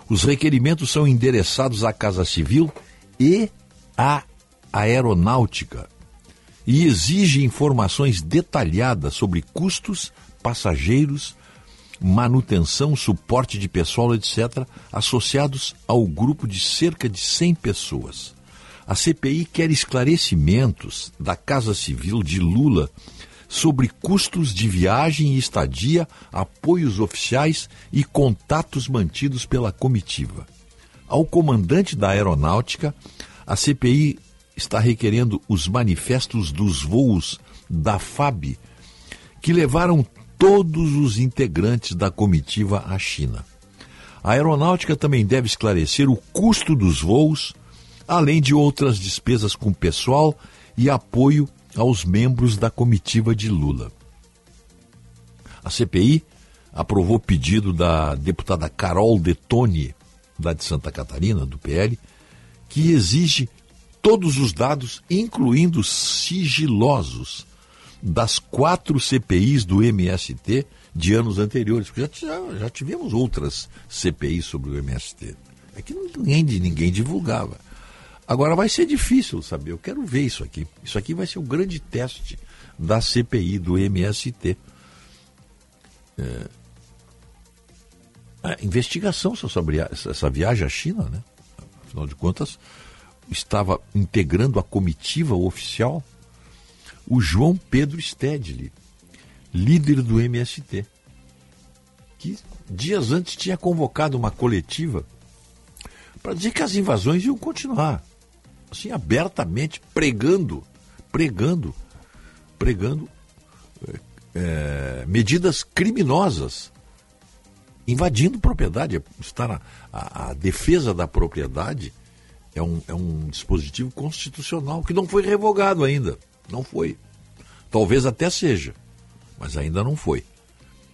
os requerimentos são endereçados à Casa Civil e à Aeronáutica e exige informações detalhadas sobre custos, passageiros, manutenção, suporte de pessoal, etc., associados ao grupo de cerca de 100 pessoas. A CPI quer esclarecimentos da Casa Civil de Lula sobre custos de viagem e estadia, apoios oficiais e contatos mantidos pela comitiva. Ao comandante da aeronáutica, a CPI está requerendo os manifestos dos voos da FAB, que levaram todos os integrantes da comitiva à China. A aeronáutica também deve esclarecer o custo dos voos, além de outras despesas com pessoal e apoio aos membros da comitiva de Lula. A CPI aprovou pedido da deputada Carol Detone, da de Santa Catarina, do PL, que exige todos os dados, incluindo sigilosos, das quatro CPIs do MST de anos anteriores. Porque já, já tivemos outras CPIs sobre o MST. É que ninguém, ninguém divulgava. Agora vai ser difícil saber. Eu quero ver isso aqui. Isso aqui vai ser o grande teste da CPI do MST. É... A investigação sobre essa viagem à China, né? Afinal de contas, estava integrando a comitiva oficial o João Pedro Stedley, líder do MST, que dias antes tinha convocado uma coletiva para dizer que as invasões iam continuar, assim, abertamente, pregando, pregando, pregando é, medidas criminosas, invadindo propriedade. Está a, a defesa da propriedade é um, é um dispositivo constitucional que não foi revogado ainda. Não foi. Talvez até seja, mas ainda não foi.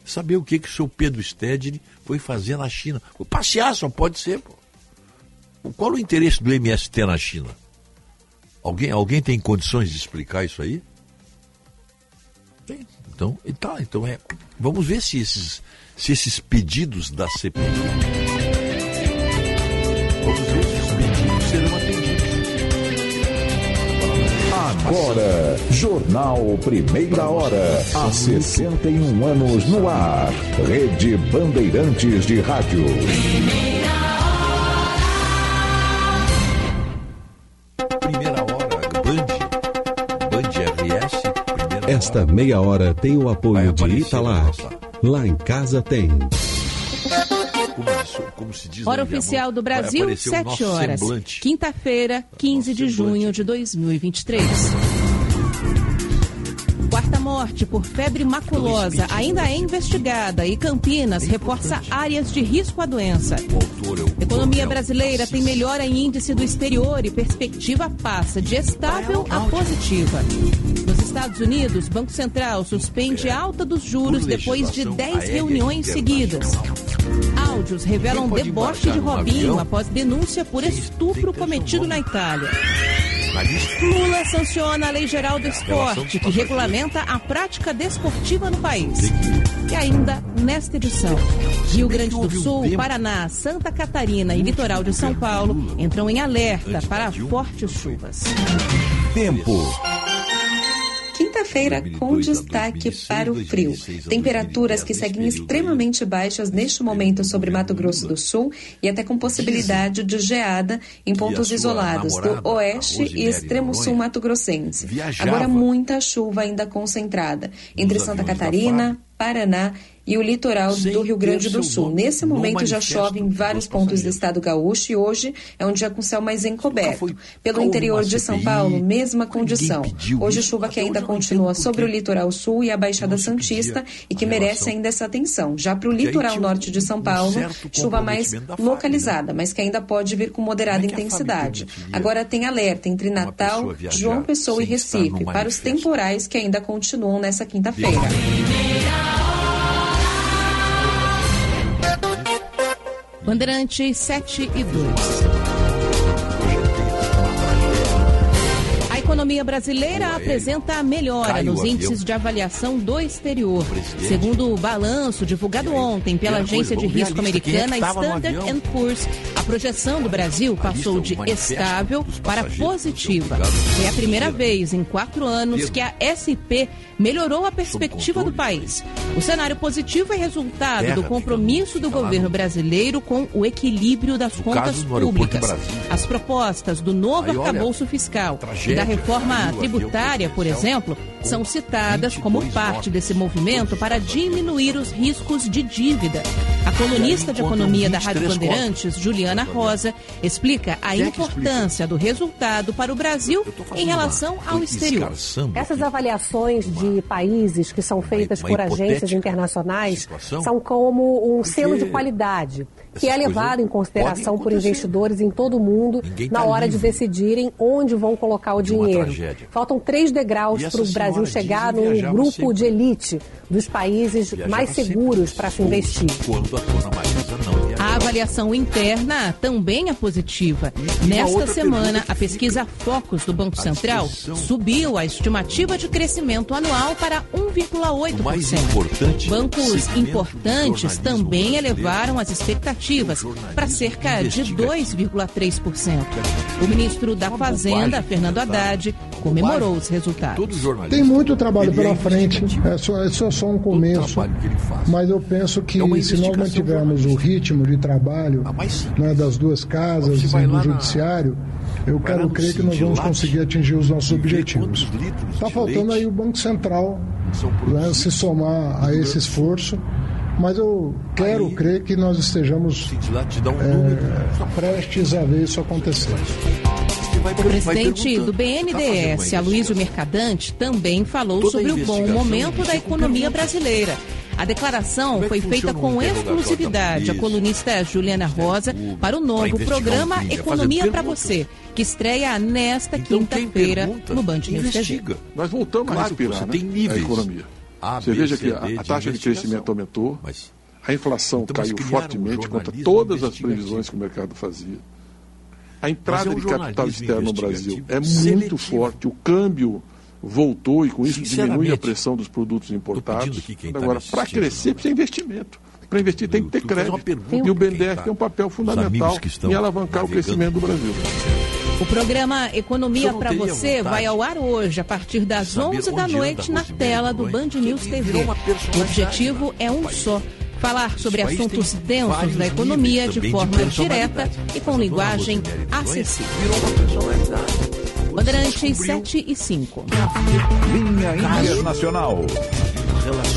Saber o que, que o seu Pedro Stedley foi fazer na China. Passear só pode ser. Pô. Qual o interesse do MST na China? Alguém, alguém tem condições de explicar isso aí? Tem. Então, e tá, então é. Vamos ver se esses, se esses pedidos da CPI. Se esses pedidos serão atendidos. Agora, Jornal Primeira Hora. Há 61 anos no ar. Rede Bandeirantes de Rádio. Primeira hora, Band, Band RS. Primeira Esta meia hora tem o apoio de Italar. Lá em casa tem. Como, como se diz Hora oficial do Brasil, aparecer o 7 nosso horas. semblante. Quinta-feira, 15 de junho de 2023. Quarta morte por febre maculosa ainda é investigada e Campinas reforça áreas de risco à doença. Economia brasileira tem melhora em índice do exterior e perspectiva passa de estável a positiva. Estados Unidos, Banco Central suspende alta dos juros depois de 10 reuniões seguidas. Áudios revelam deboche de Robinho após denúncia por estupro cometido na Itália. Lula sanciona a Lei Geral do Esporte, que regulamenta a prática desportiva no país. E ainda, nesta edição, Rio Grande do Sul, Paraná, Santa Catarina e litoral de São Paulo entram em alerta para fortes chuvas. Tempo. Quinta-feira com destaque para o frio. Temperaturas que seguem extremamente baixas neste momento sobre Mato Grosso do Sul e até com possibilidade de geada em pontos isolados do oeste e extremo sul mato-grossense. Agora muita chuva ainda concentrada entre Santa Catarina, Paraná e o litoral do Rio Grande do Sul. Nesse momento já chove em vários pontos do estado gaúcho e hoje é um dia com céu mais encoberto. Pelo interior de São Paulo, mesma condição. Hoje chuva que ainda continua sobre o litoral sul e a Baixada Santista e que merece ainda essa atenção. Já para o litoral norte de São Paulo, chuva mais localizada, mas que ainda pode vir com moderada intensidade. Agora tem alerta entre Natal, João Pessoa e Recife para os temporais que ainda continuam nessa quinta-feira. Bandeirantes 7 e 2. A economia brasileira apresenta melhora nos índices de avaliação do exterior. Segundo o balanço divulgado ontem pela agência de risco é que americana Standard? Poor's, a projeção do Brasil passou de estável para positiva. Foi a primeira vez em quatro anos que a SP melhorou a perspectiva do país. O cenário positivo é resultado Terra, do compromisso do governo brasileiro com o equilíbrio das contas públicas. As propostas do novo Aí, olha, arcabouço fiscal e da reforma tributária, por exemplo, são citadas como parte desse movimento para diminuir os riscos de dívida. A colunista de economia da Rádio 23 Bandeirantes, Juliana Rosa, explica a é importância do resultado para o Brasil em relação ao exterior. Essas avaliações de países que são feitas uma por agências internacionais situação? são como um selo de qualidade, que é levado em consideração por investidores em todo o mundo Ninguém na tá hora de livre decidirem onde vão colocar o uma dinheiro. Faltam três degraus E para o Brasil chegar no grupo sempre. de elite dos países Viajava mais seguros para se investir. Quando a dona Marisa não viajava. A avaliação interna também é positiva. Nesta outra semana, a pesquisa Focus do Banco Central subiu a estimativa de crescimento anual para 1,8%. O mais importante Bancos importantes também elevaram as expectativas para cerca de 2,3%. O ministro da Fazenda, Fernando Haddad, comemorou os resultados. Tem muito trabalho pela frente, é só, é só, só um começo. Mas eu penso que se nós mantivermos o ritmo de trabalho né, das duas casas e do judiciário, eu quero crer que nós vamos conseguir atingir os nossos objetivos. Está faltando aí o Banco Central né, se somar a esse esforço. Mas eu quero crer que nós estejamos é, prestes a ver isso acontecer. O presidente do BNDES, Aloysio Mercadante, também falou Toda sobre o bom momento da economia brasileira. A declaração é foi feita um com exclusividade. A polícia? colunista Juliana Rosa para o novo um programa é Economia para. Você, que estreia nesta quinta-feira no Band News TV. Nós voltamos a Claro, respirar você né? tem níveis. a economia. A, você B, veja que a, a taxa de crescimento aumentou, a inflação Então, mas caiu fortemente contra todas as previsões que o mercado fazia. A Mas entrada é um de capital externo no Brasil é seletivo. muito forte. O câmbio voltou e com isso diminui a pressão dos produtos importados. tá Agora, para crescer precisa investimento. Para investir tem que ter crédito. E o quem BNDES tá- tem um papel fundamental em alavancar o crescimento do Brasil. O programa Economia para Você vai ao ar hoje, a partir das 11 da noite, na tela do Band News TV. O objetivo é um só falar sobre assuntos densos da economia de forma direta e com linguagem acessível. Bandeirantes 7 e 5. Linha Internacional.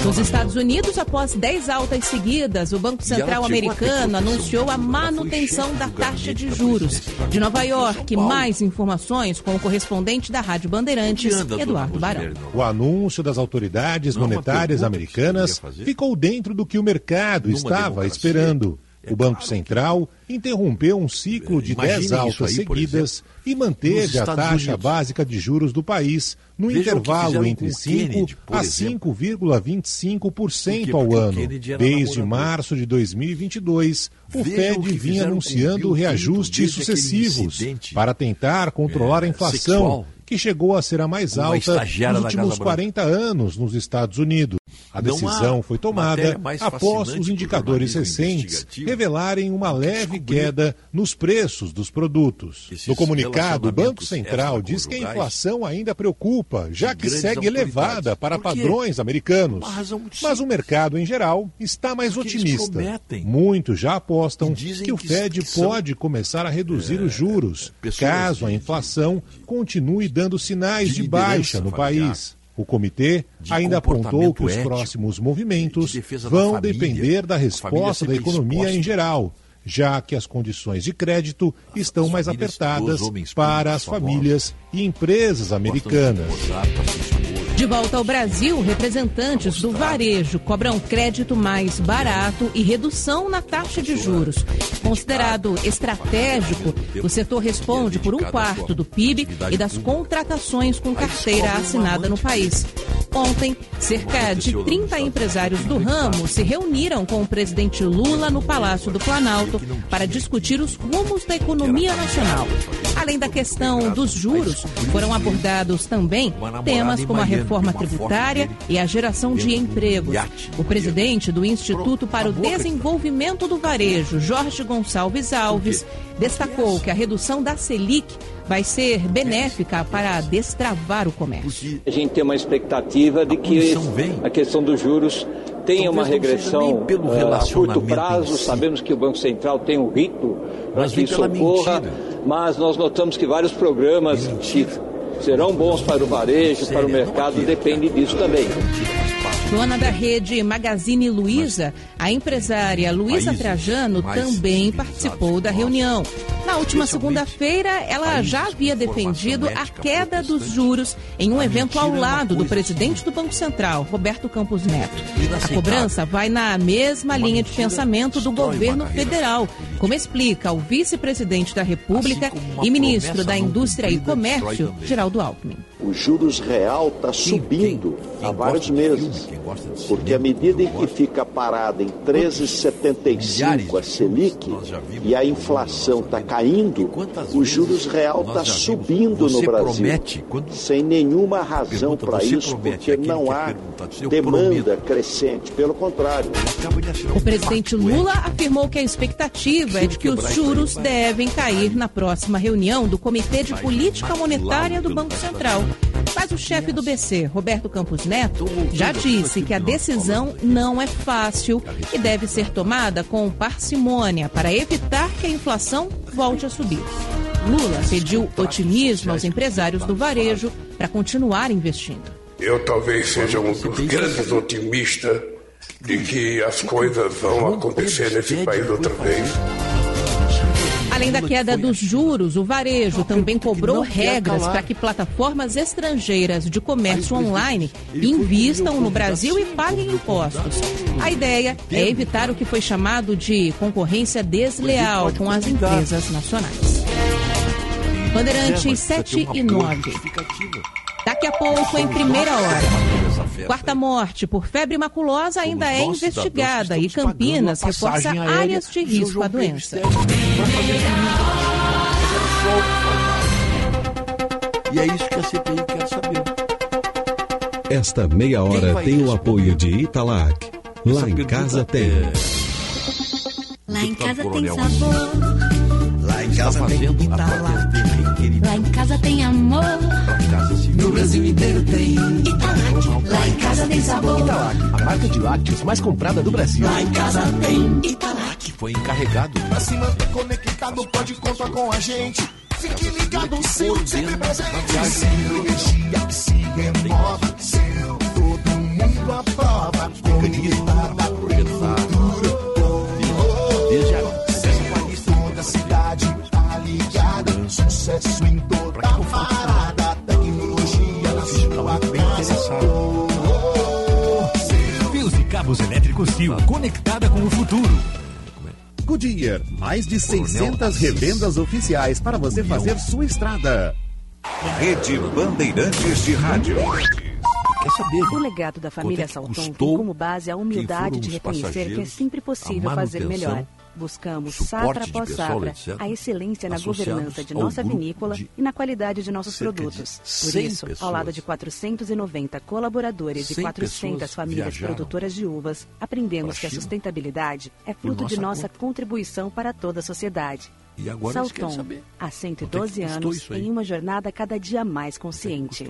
Nos Estados Unidos, após 10 altas seguidas, o Banco Central americano anunciou a manutenção da taxa de juros. De Nova York, mais informações com o correspondente da Rádio Bandeirantes, Eduardo Barão. O anúncio das autoridades monetárias americanas ficou dentro do que o mercado estava esperando. O Banco Central interrompeu um ciclo de 10 altas aí, seguidas e manteve a taxa Unidos. básica de juros do país no Veja intervalo entre 5 Kennedy, a 5,25% ao ano. Desde março de 2022, o Fed vinha anunciando reajustes sucessivos para tentar controlar a inflação, sexual. Que chegou a ser a mais alta nos últimos 40 anos nos Estados Unidos. A decisão foi tomada após os indicadores recentes revelarem uma leve queda nos preços dos produtos. No comunicado, o Banco Central diz que a inflação ainda preocupa, já que segue elevada para padrões americanos. Mas o mercado em geral está mais otimista. Muitos já apostam que o Fed pode começar a reduzir os é, juros, caso a inflação continue dando sinais de baixa no país. O comitê ainda apontou que os próximos movimentos vão depender da resposta da economia em geral, já que as condições de crédito estão mais apertadas para as famílias e empresas americanas. De volta ao Brasil, representantes do varejo cobram crédito mais barato e redução na taxa de juros. Considerado estratégico, o setor responde por um quarto do PIB e das contratações com carteira assinada no país. Ontem, cerca de 30 empresários do ramo se reuniram com o presidente Lula no Palácio do Planalto para discutir os rumos da economia nacional. Além da questão dos juros, foram abordados também temas como a tributária e a geração de empregos. O presidente do Instituto para o Desenvolvimento do Varejo, Jorge Gonçalves Alves, destacou que a redução da Selic vai ser benéfica para destravar o comércio. A gente tem uma expectativa de que a questão dos juros tenha uma regressão uh, a curto prazo. Sabemos que o Banco Central tem um ritmo para que isso ocorra, mas nós notamos que vários programas que serão bons para o varejo, para o mercado, depende disso também. Dona da rede Magazine Luiza, a empresária Luiza Trajano também participou da reunião. Na última segunda-feira, ela já havia defendido a queda dos juros em um evento ao lado do presidente do Banco Central, Roberto Campos Neto. A cobrança vai na mesma linha de pensamento do governo federal, como explica o vice-presidente da República e ministro da Indústria e Comércio, Geraldo Alckmin. O juros real está subindo há vários meses, porque à medida em que fica parada em 13,75 a Selic e a inflação está caindo, o juros real está subindo no Brasil, sem nenhuma razão para isso, porque não há demanda crescente, pelo contrário. O presidente Lula afirmou que a expectativa é de que os juros devem cair na próxima reunião do Comitê de Política Monetária do Banco Central. Mas o chefe do BC, Roberto Campos Neto, já disse que a decisão não é fácil e deve ser tomada com parcimônia para evitar que a inflação volte a subir. Lula pediu otimismo aos empresários do varejo para continuar investindo. Eu talvez seja um dos grandes otimistas de que as coisas vão acontecer nesse país outra vez. Além da queda dos juros, o varejo também cobrou regras para que plataformas estrangeiras de comércio online invistam no Brasil e paguem impostos. A ideia é evitar o que foi chamado de concorrência desleal com as empresas nacionais. Bandeirantes 7 e 9. Daqui a pouco, em primeira hora. Quarta morte por febre maculosa ainda é investigada e Campinas reforça áreas de risco à doença. E é isso que a CPI quer saber. Esta meia hora tem o apoio de Italac. Lá em casa tem. Lá em casa tem sabor. Lá em casa tem Italac. Lá em casa tem amor. No Brasil inteiro tem. Italac. Lá em casa tem sabor. Italac, a marca de lácteos mais comprada do Brasil. Lá em casa tem Italac. Foi encarregado. Pra se manter conectado, pode contar com a gente. Fique ligado, seu sempre presente. Seu energia se remove. Seu todo mundo aprova. Conectada pro futuro. Desde agora. Sucesso em toda parada. Tecnologia na sua casa. Fios e cabos elétricos Fio, conectada com o futuro. Goodyear, mais de 600 revendas oficiais para você fazer sua estrada. Rede Bandeirantes de Rádio. Quer saber? O legado da família é que Salton tem como base a humildade de reconhecer que é sempre possível fazer melhor. Buscamos, suporte safra após safra, etc., a excelência na governança de nossa vinícola de e na qualidade de nossos de produtos. Por 100 isso, pessoas. ao lado de 490 colaboradores e 100 400 pessoas famílias produtoras de uvas, aprendemos que a sustentabilidade é fruto de nossa nossa contribuição para toda a sociedade. E agora Salton, saber. há Quanto é 112 que custou anos, em uma jornada cada dia mais consciente.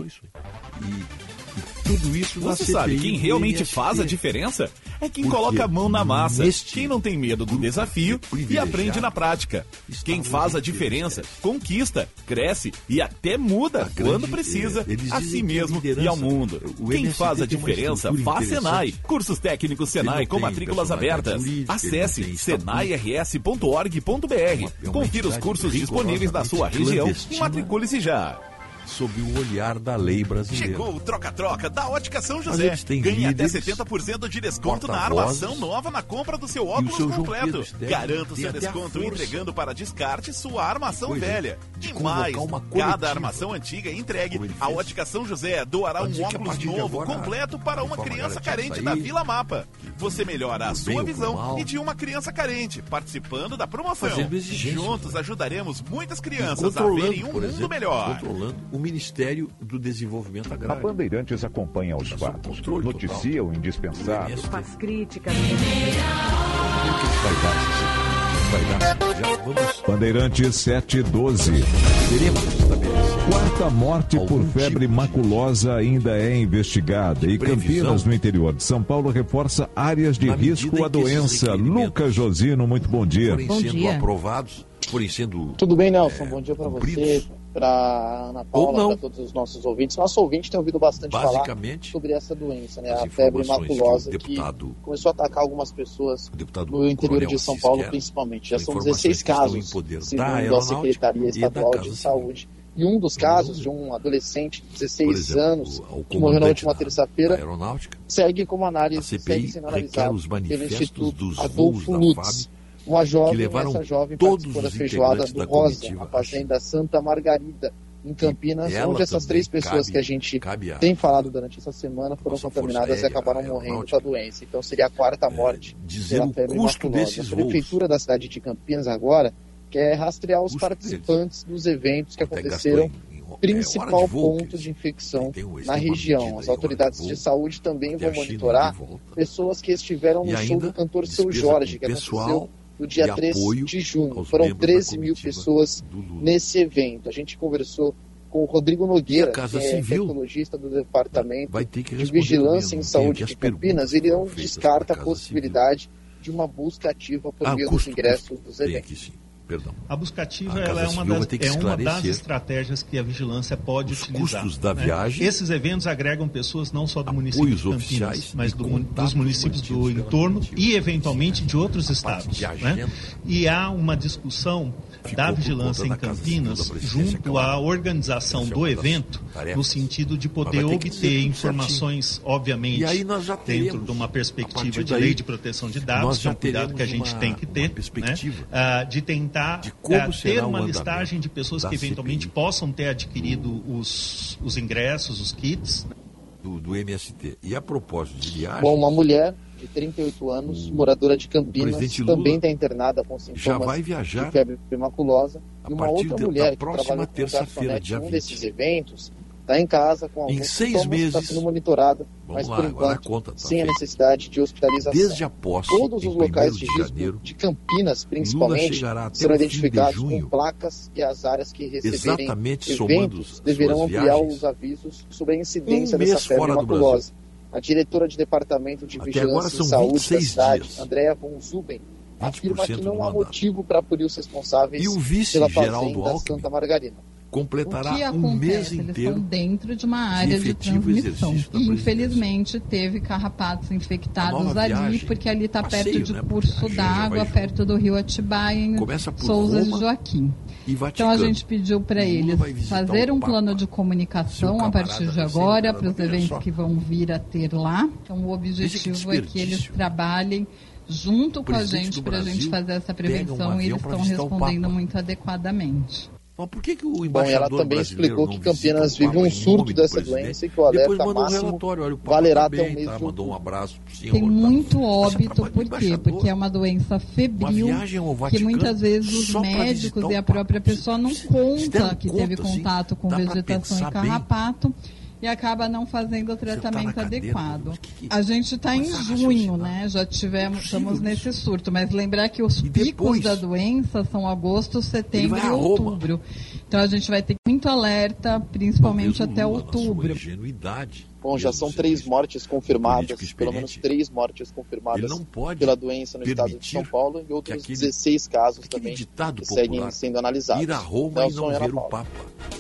Tudo isso Você sabe CPI quem do realmente faz a diferença? É quem Porque coloca a mão na massa, quem não tem medo do desafio e aprende na prática. Quem faz a diferença, conquista, cresce e até muda quando precisa, eles a si mesmo e ao mundo. Quem faz a diferença, faz Senai. Cursos técnicos Senai com matrículas abertas. Acesse senairs.org.br. é uma Confira os cursos disponíveis na sua região e matricule-se já. Sob o olhar da lei brasileira. Chegou o troca-troca da Ótica São José. eles têm Ganhe até líderes, 70% de desconto na armação nova na compra do seu óculos seu completo. Garanta o tem seu até a desconto entregando para descarte sua armação coisa velha. de mais, cada armação antiga é entregue. A. Ótica São José doará um a óculos novo agora, completo para uma criança carente isso da Vila Mapa. Você melhora a sua visão mal, e de uma criança carente, participando da promoção. Juntos ajudaremos muitas crianças a verem um mundo melhor. controlando o Ministério do Desenvolvimento A Agrário. Bandeirantes acompanha os fatos, noticia o indispensável. Faz críticas. Vai dar, vai dar. Já vamos Bandeirantes 712. Teremos. Quarta morte por Algum febre tipo maculosa ainda é investigada e? Campinas, no interior de São Paulo, reforça áreas de Na risco à doença. Lucas Josino, muito bom dia. Bom sendo dia. aprovados, forem sendo Tudo bem, Nelson? é, Bom dia para você, para Ana Paula, para todos os nossos ouvintes. Nosso ouvinte tem ouvido bastante falar sobre essa doença, né? A febre que maculosa que, deputado- começou a atacar algumas pessoas no interior Coronel de São Paulo, principalmente. Já são são informações 16 que estão casos, poder segundo a Secretaria Estadual de. Saúde. E um dos casos de um adolescente de 16 Por exemplo, anos que morreu na última terça-feira segue como análise, segue sendo analisado pelo Instituto Adolfo Lutz. Uma jovem, levaram essa jovem todos participou da feijoada do da Rosa, comitiva na fazenda Santa Margarida, em Campinas, onde essas três pessoas cabe- que a gente a- tem falado durante essa semana foram Nossa contaminadas Força e Aérea, acabaram a morrendo Aeronáutica, com a doença. Então seria a quarta morte dizer pela o febre custo maculosa. desses A prefeitura da cidade de Campinas agora quer rastrear os Custo participantes dos eventos que Até aconteceram é, principal de voo, ponto de infecção na região. As autoridades de de voo, saúde também a vão monitorar de pessoas que estiveram no show do cantor Seu Jorge, que pessoal aconteceu no dia e 3 apoio de junho. Foram membros da 13 mil pessoas nesse evento. A gente conversou com o Rodrigo Nogueira, que é Civil infectologista do Departamento de Vigilância também, em Saúde de Campinas. Ele não descarta a possibilidade de uma busca ativa por Ah, meio dos ingressos dos eventos. Perdão. A buscativa A ela Casa é, uma das, é uma das estratégias que a vigilância pode os utilizar. custos da né? viagem, Esses eventos agregam pessoas não só do município de Campinas, oficiais mas do, dos municípios do entorno e eventualmente de outros estados. né? E há uma discussão da vigilância em Campinas junto à organização é do evento no sentido de poder obter informações, obviamente, dentro de uma perspectiva de lei de proteção de dados, que é um cuidado que a gente tem que ter, né? Ah, de tentar ah, ter uma listagem de pessoas que eventumente CPI. possam ter adquirido os, os ingressos, os kits. do, do MST. E a propósito de viagem, Bom, uma mulher de 38 anos, moradora de Campinas, também está internada com sintomas já vai viajar de febre maculosa. E uma outra da- mulher que trabalhou com terça-feira, garçonete um 20. desses eventos está em casa com alguns em seis está meses sendo monitorada, mas lá, por enquanto conta, tá sem feito. a necessidade de hospitalização. Desde a posse, Todos os locais de, de risco janeiro, de Campinas, principalmente, serão identificados com placas e as áreas que receberem eventos deverão ampliar viagens, os avisos sobre a incidência um dessa febre maculosa. A diretora de Departamento de Até Vigilância e Saúde da cidade, dias. Andréa von Zuben, afirma que não há motivo para punir os responsáveis e o vice, pela Geraldo fazenda Alckmin, Santa Margarina. completará o que um mês Eles inteiro estão dentro de uma área de, transmissão. E infelizmente teve carrapatos infectados ali, viagem, porque ali está perto de né? curso d'água, perto do rio Atibaia, em Souza Roma de Joaquim. Então a gente pediu para eles fazer um plano de comunicação a partir de camarada agora para os eventos que vão vir a ter lá. Então o objetivo é que eles trabalhem junto com a gente para a gente fazer essa pega um prevenção e eles estão respondendo muito adequadamente. Mas por que, que o Bom, e ela embaixador também explicou que Campinas vive um surto dessa doença e que o alerta Depois mandou um máximo relatório, olha, valerá tá até o mês tá, de mandou um abraço pro senhor. Tem tá. muito Mas óbito, por quê? embaixador. Porque é uma doença febril ao que muitas vezes os médicos e a própria pessoa não conta que teve assim, contato com vegetação e bem. E acaba não fazendo o tá tratamento cadeira, adequado. A gente está em junho, né? Já tivemos, estamos nesse surto, mas lembrar que os picos da doença são agosto, setembro e a outubro. Então a gente vai ter muito alerta, principalmente até outubro. Ingenuidade. Bom, já são três mortes confirmadas, pelo menos três mortes confirmadas não pela doença no estado de São Paulo e outros aquele- 16 casos também que seguem sendo analisados. Ir a Roma e Nelson não Ana ver o. Papa.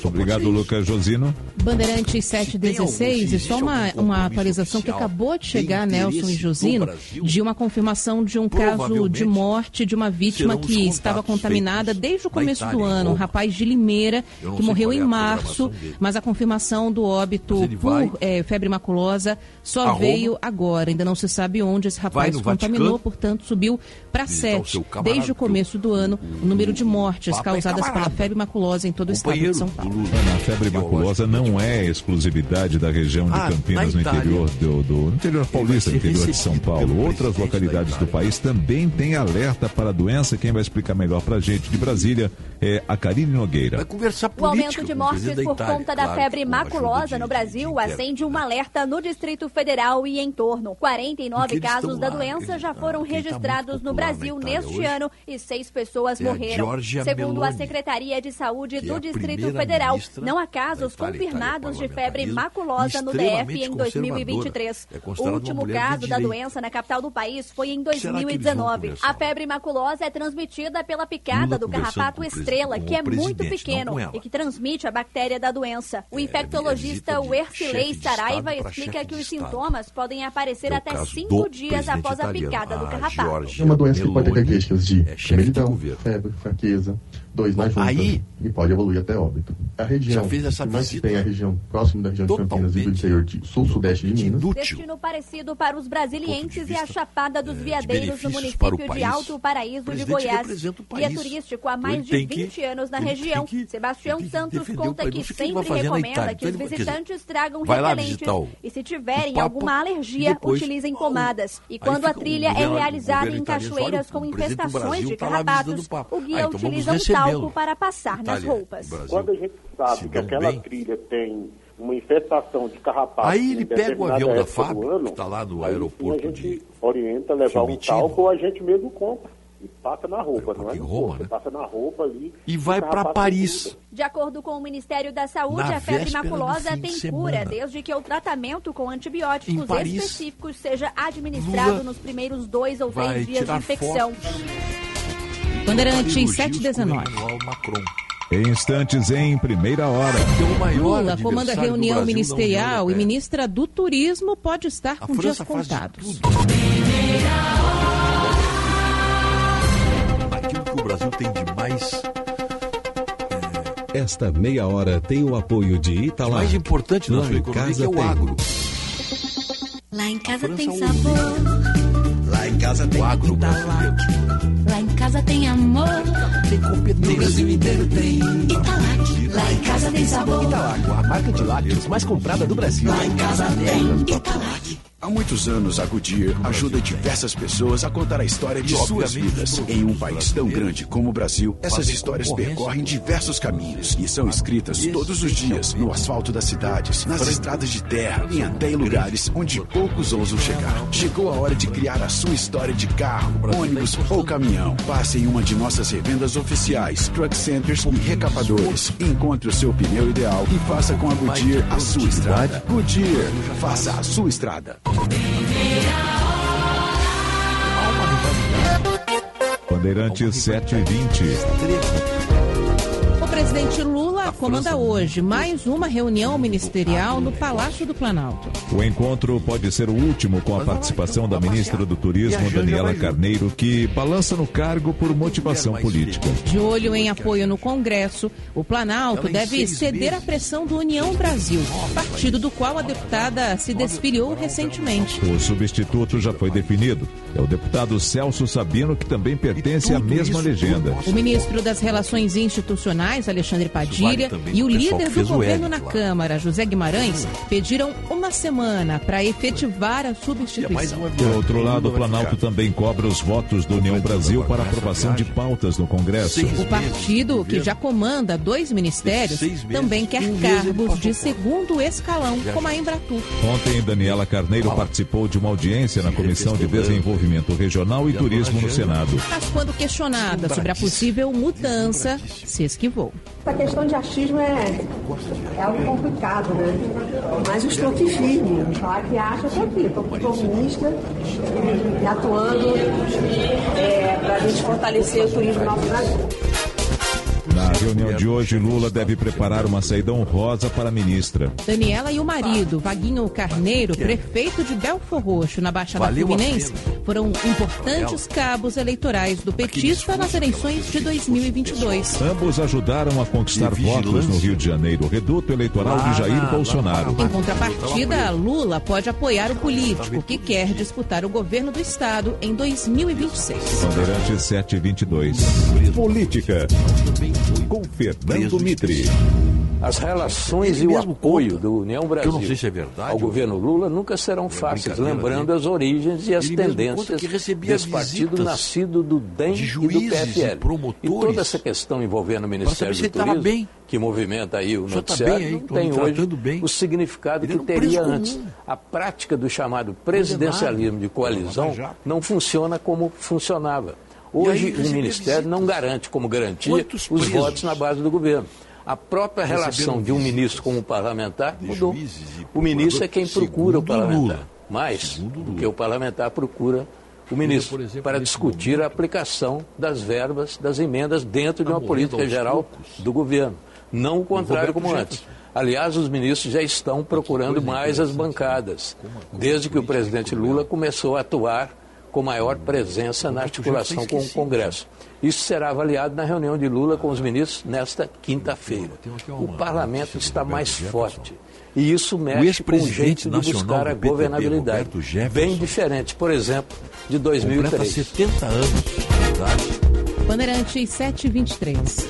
Obrigado, Lucas Josino. Bandeirantes 716, e só uma, uma atualização que acabou de chegar, Nelson e Josino, de uma confirmação de um caso de morte de uma vítima que estava contaminada desde o começo do ano, um rapaz de Limeira, não que morreu é em março, mas a confirmação do óbito por eh, febre maculosa só a Roma. veio agora. Ainda não se sabe onde esse rapaz contaminou, Vaticano. portanto subiu para Visitar o sete. camarada, Desde o começo do ano, o número de mortes é causadas pela febre maculosa em todo o estado de São Paulo. A febre maculosa não é exclusividade da região de Ah, Campinas, na no interior do, do no interior paulista, no interior de São Paulo. Outras localidades do país também têm alerta para a doença. Quem vai explicar melhor para a gente de Brasília é a Karine Nogueira. Vai conversar O aumento de o mortes por Itália, conta da febre maculosa de- no Brasil acende um alerta no Distrito Federal e em torno. 49 Porque eles casos da lá, doença já foram tá registrados no popular na Brasil neste hoje ano e seis pessoas é a morreram. Giorgia Segundo a Meloni, Secretaria de Saúde é do a Distrito Federal, não há casos Itália, confirmados de febre maculosa no DF em 2023. conservadora. É o último caso da doença na capital do país foi em Será que eles vão 2019. conversar? A febre maculosa é transmitida pela picada Lula do carrapato estrela, que é muito pequeno e que transmite a bactéria da doença. O infectologista Wercilei chefe de Saraiva explica que os. Sintomas podem aparecer É até cinco dias após a picada do carrapato. É uma doença que pode ter características de é febre, fraqueza, dois na junta aí- e pode evoluir até óbito. A região Já fez essa que mais se visita tem é a região próxima da região de Campinas e do interior de sul-sudeste de Minas. Destino parecido para os brasilienses e a Chapada dos Veadeiros no município de. Alto Paraíso de Goiás. Guia país. turístico há mais de tem que- 20 anos na região. que- Sebastião Santos conta país. que sempre recomenda que os Então quer dizer, visitantes tragam repelentes e se tiverem o Papa alguma alergia, depois- utilizem pomadas. E quando a trilha é realizada em cachoeiras "Olha, com infestações de tá carrapatos, o Papa." o guia Ah, então utiliza um recebê-lo. Talco para passar nas Itália, roupas. Quando a gente sabe que aquela bem. trilha tem uma infestação de carrapato Aí ele pega o avião da FAB, ano, que está lá no aeroporto a gente de orienta a levar um Fiumicino. talco ou a gente mesmo compra e passa na roupa, não é? Roma, corpo, né? Passa na roupa ali. E vai o para Paris. De acordo com o Ministério da Saúde, Na a febre maculosa de tem semana. cura desde que o tratamento com antibióticos Paris, específicos seja administrado Lula nos primeiros dois ou três dias de infecção. Bandeirantes Elogios 719. com o Emmanuel Macron. Em instantes, em primeira hora. Lula comanda reunião ministerial e ministra do Turismo pode estar com dias contados. Aquilo que o Brasil tem de mais, Esta meia hora tem o apoio de Italac. mais importante na Lá sua em economia, é o tem. agro. Lá em casa tem é sabor. Lá em casa tem o agro brasileiro. Lá em casa tem amor. Tem competência. No Brasil inteiro tem Italac. Lá em casa tem sabor. Italac, a marca de lácteos mais comprada do Brasil. Lá em casa tem Italac. Há muitos anos, a Goodyear ajuda diversas pessoas a contar a história de suas vidas. Em um país tão grande como o Brasil, essas histórias percorrem diversos caminhos e são escritas todos os dias no asfalto das cidades, nas estradas de terra e até em lugares onde poucos ousam chegar. Chegou a hora de criar a sua história de carro, ônibus ou caminhão. Passe em uma de nossas revendas oficiais, truck centers e recapadores. Encontre o seu pneu ideal e faça com a Goodyear a sua estrada. Goodyear, faça a sua estrada. Bandeirantes 720. O presidente Lula comanda hoje mais uma reunião ministerial no Palácio do Planalto. O encontro pode ser o último com a participação da ministra do Turismo, Daniela Carneiro, que balança no cargo por motivação política. De olho em apoio no Congresso, o Planalto deve ceder à pressão do União Brasil, partido do qual a deputada se desfiliou recentemente. O substituto já foi definido. É o deputado Celso Sabino, que também pertence à mesma legenda. O ministro das Relações Institucionais, Alexandre Padilha, e o líder do governo na Câmara, José Guimarães, pediram uma semana para efetivar a substituição. Por outro lado, o Planalto também cobra os votos do União Brasil para aprovação de pautas no Congresso. O partido, que já comanda dois ministérios, também quer cargos de segundo escalão, como a Embratur. Ontem, Daniela Carneiro participou de uma audiência na Comissão de Desenvolvimento Regional e Turismo no Senado. Mas quando questionada sobre a possível mudança, se esquivou. Essa questão de achismo é, é algo complicado, né? Mas eu estou aqui firme. Falar que acha, estou aqui. Estou comunista atuando é, para a gente fortalecer o turismo no nosso Brasil. Na reunião de hoje, Lula deve preparar uma saída honrosa para a ministra. Daniela e o marido, Vaguinho Carneiro, prefeito de Belfor Roxo, na Baixada Valeu Fluminense, foram importantes cabos eleitorais do petista nas eleições de 2022. Ambos ajudaram a conquistar votos no Rio de Janeiro, reduto eleitoral de Jair Bolsonaro. Em contrapartida, Lula pode apoiar o político que quer disputar o governo do estado em 2026. Bandeirantes 722. Política. Com Fernando Mitre. As relações e o apoio do União Brasil não sei se é verdade, ao governo Lula nunca serão fáceis, lembrando as origens e as Ele tendências conta que recebia desse partido nascido do DEM de e do juízes e PFL. promotores. toda essa questão envolvendo o Ministério do Turismo, bem. que movimenta aí o tá noticiário, bem aí, tem hoje bem. o significado Ele que teria antes. comum. A prática do chamado presidencialismo de coalizão não funciona como funcionava. E aí Hoje, o Ministério não garante como garantia os votos na base do governo. A própria relação de um ministro com o parlamentar de mudou. O ministro é quem procura o parlamentar. Mais do que o parlamentar procura o ministro, exemplo, para discutir a aplicação das verbas, das emendas dentro de uma política geral poucos. do governo. Não o contrário como antes. Aliás, os ministros já estão procurando mais as interessante, bancadas, desde que o presidente. Lula começou a atuar com maior presença na articulação com o Congresso. Isso será avaliado na reunião de Lula com os ministros nesta quinta-feira. O parlamento está mais forte. E isso mexe com o jeito de buscar a governabilidade. Bem diferente, por exemplo, de Completa 2003. 70 anos de idade. Bandeirantes 723.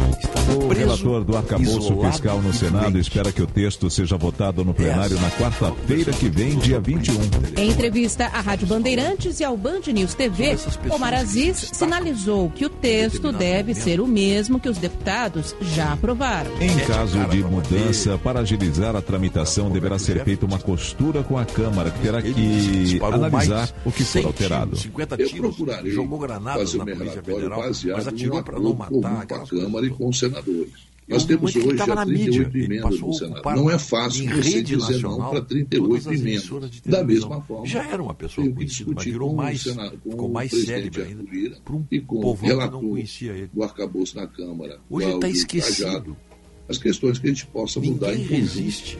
O relator do arcabouço fiscal no Senado espera que o texto seja votado no plenário na quarta-feira que vem, dia 21. Em entrevista à Rádio Bandeirantes e ao Band News TV, Omar Aziz sinalizou que o texto deve ser o mesmo que os deputados já aprovaram. Em caso de mudança, para agilizar a tramitação, deverá ser feita uma costura com a Câmara, que terá que analisar o que 100 for alterado. tiros, 50 Eu tiros, procurarei jogou granadas fazer na Polícia relatório Federal, baseado mas num atirou para não matar. com a Câmara e com os senadores. Nós temos hoje já na mídia, 38 ele emendas no Senado. Não é fácil você dizer não para todas 38 as emendas. Da mesma forma, Já era uma pessoa conhecida, mas virou com o mais, Senado, com ficou o mais célebre ainda. Para um e com o que não relator conhecia ele. do arcabouço na Câmara. Hoje está esquecido. Cajado, As questões que a gente possa mudar Ninguém em conjunto. resiste.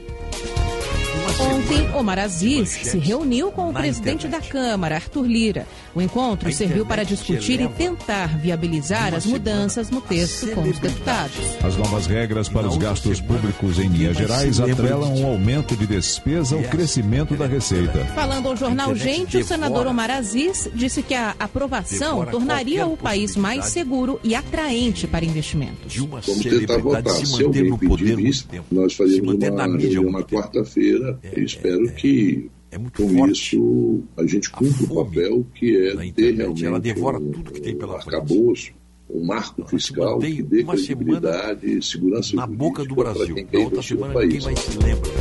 Ontem, Omar Aziz se reuniu com o presidente internet. da Câmara, Arthur Lira. O encontro A serviu para discutir e tentar viabilizar uma as mudanças no texto com os deputados. As novas regras para os gastos públicos em Minas Gerais atrelam um aumento de despesa ao crescimento da receita. Falando ao jornal Gente, o senador. Omar Aziz disse que a aprovação tornaria o país mais seguro e atraente para investimentos. uma Vamos tentar votar. se alguém no poder pedir isso, nós manter uma tempo. quarta-feira. É, Eu espero é, que É muito Com forte. isso, a gente cumpre o papel que é na ter internet, realmente ela devora um, tudo que tem pela arcabouço, um marco fiscal mantém que dê uma credibilidade e segurança na boca do Brasil. Na outra semana ninguém mais se lembra.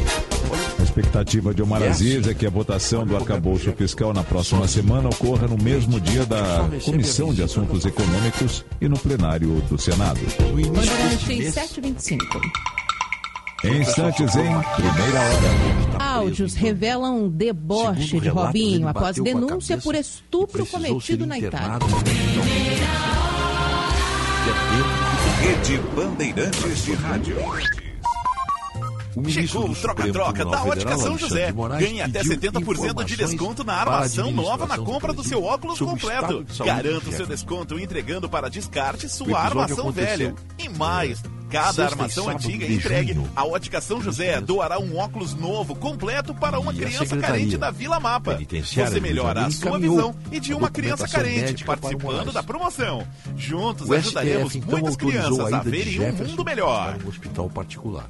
A expectativa de Omar Aziz é que a votação do arcabouço fiscal na próxima semana ocorra no mesmo dia da Comissão de Assuntos Econômicos e no plenário do Senado. 725. Em instantes, em primeira hora. Áudios revelam deboche Segundo de Robinho após denúncia por estupro cometido na Itália. Rede Bandeirantes de Rádio. Chegou o troca-troca da Ótica São José. Ganhe até 70% de desconto na armação nova na compra do seu óculos completo. Garanta o seu desconto entregando para descarte sua armação velha. E mais, cada armação antiga entregue. A Ótica São José doará um óculos novo completo para uma criança carente da Vila Mapa. Você melhora a sua visão e de uma criança carente participando da promoção. Juntos ajudaremos então muitas crianças a verem um mundo melhor. um hospital particular.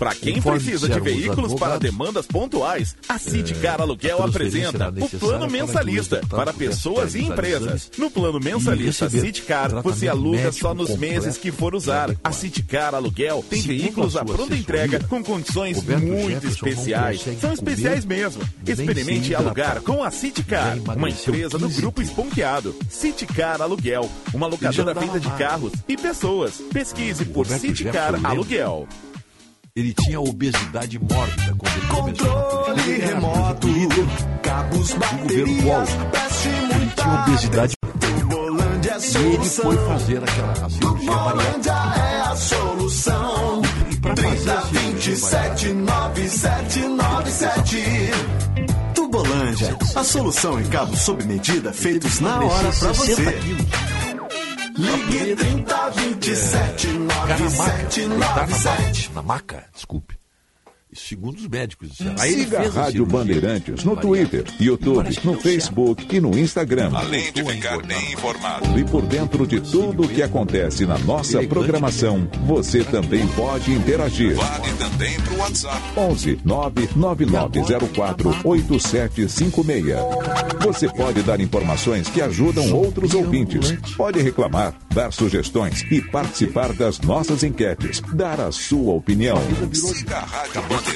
Para quem precisa de veículos para demandas pontuais, a Citicar Aluguel apresenta o plano mensalista para pessoas e empresas. No plano mensalista Citicar, você aluga só nos meses que for usar. A Citicar Aluguel tem veículos à pronta entrega com condições muito especiais. São especiais mesmo. Experimente alugar com a Já uma empresa do 15 Grupo Esponqueado. Citicar Aluguel, uma locadora andava feita de carros e pessoas. Pesquise por lembra. Aluguel. Ele tinha obesidade mórbida quando ele começou. Controle Ele era remoto, cabos, do governo baterias, Collor. preste Ele tinha obesidade Tubolândia é a e ele solução. foi fazer aquela a cirurgia bariátrica. Tubolândia é a solução. pra fazer a 30 27 9797. Tubolândia, a solução em cabos sob medida feitos na hora pra você. 60 quilos. Ligue 30 27 Ficar na maca. Deitar na 9797. maca. Na maca, desculpe. Segundo os médicos. Aí ele Siga a Rádio Bandeirantes no. Twitter, YouTube, no Facebook e no Instagram. Além de ficar bem informado. E por dentro de tudo o que acontece na nossa programação, você também pode interagir. Vale também para o WhatsApp. 11 99904 8756. Você pode dar informações que ajudam outros ouvintes. Pode reclamar, dar sugestões e participar das nossas enquetes. Dar a sua opinião. Siga a Rádio Bandeirantes.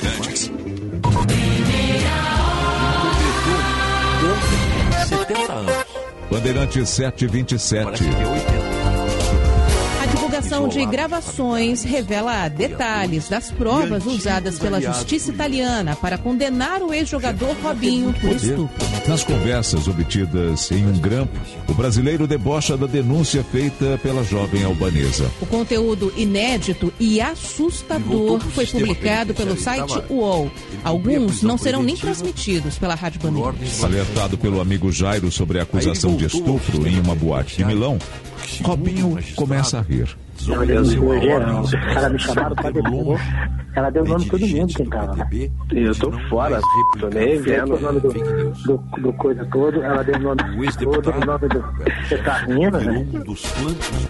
70 anos. Bandeirantes 727. De gravações revela detalhes das provas usadas pela justiça italiana para condenar o ex-jogador Robinho por estupro. Nas conversas obtidas em um grampo, o brasileiro debocha da denúncia feita pela jovem albanesa. O conteúdo inédito e assustador foi publicado pelo site UOL. Alguns não serão nem transmitidos pela Rádio Bandeirantes. Alertado pelo amigo Jairo sobre a acusação de estupro em uma boate de Milão, Robinho começa a rir. Ela deu nome geral. Os caras me chamaram pra depor. Ela deu nome de todo mundo quem tava lá. Eu tô fora, tô nem vendo. o nome do, do, do coisa todo. Ela deu o nome todo, o nome do. Você tá rindo, né?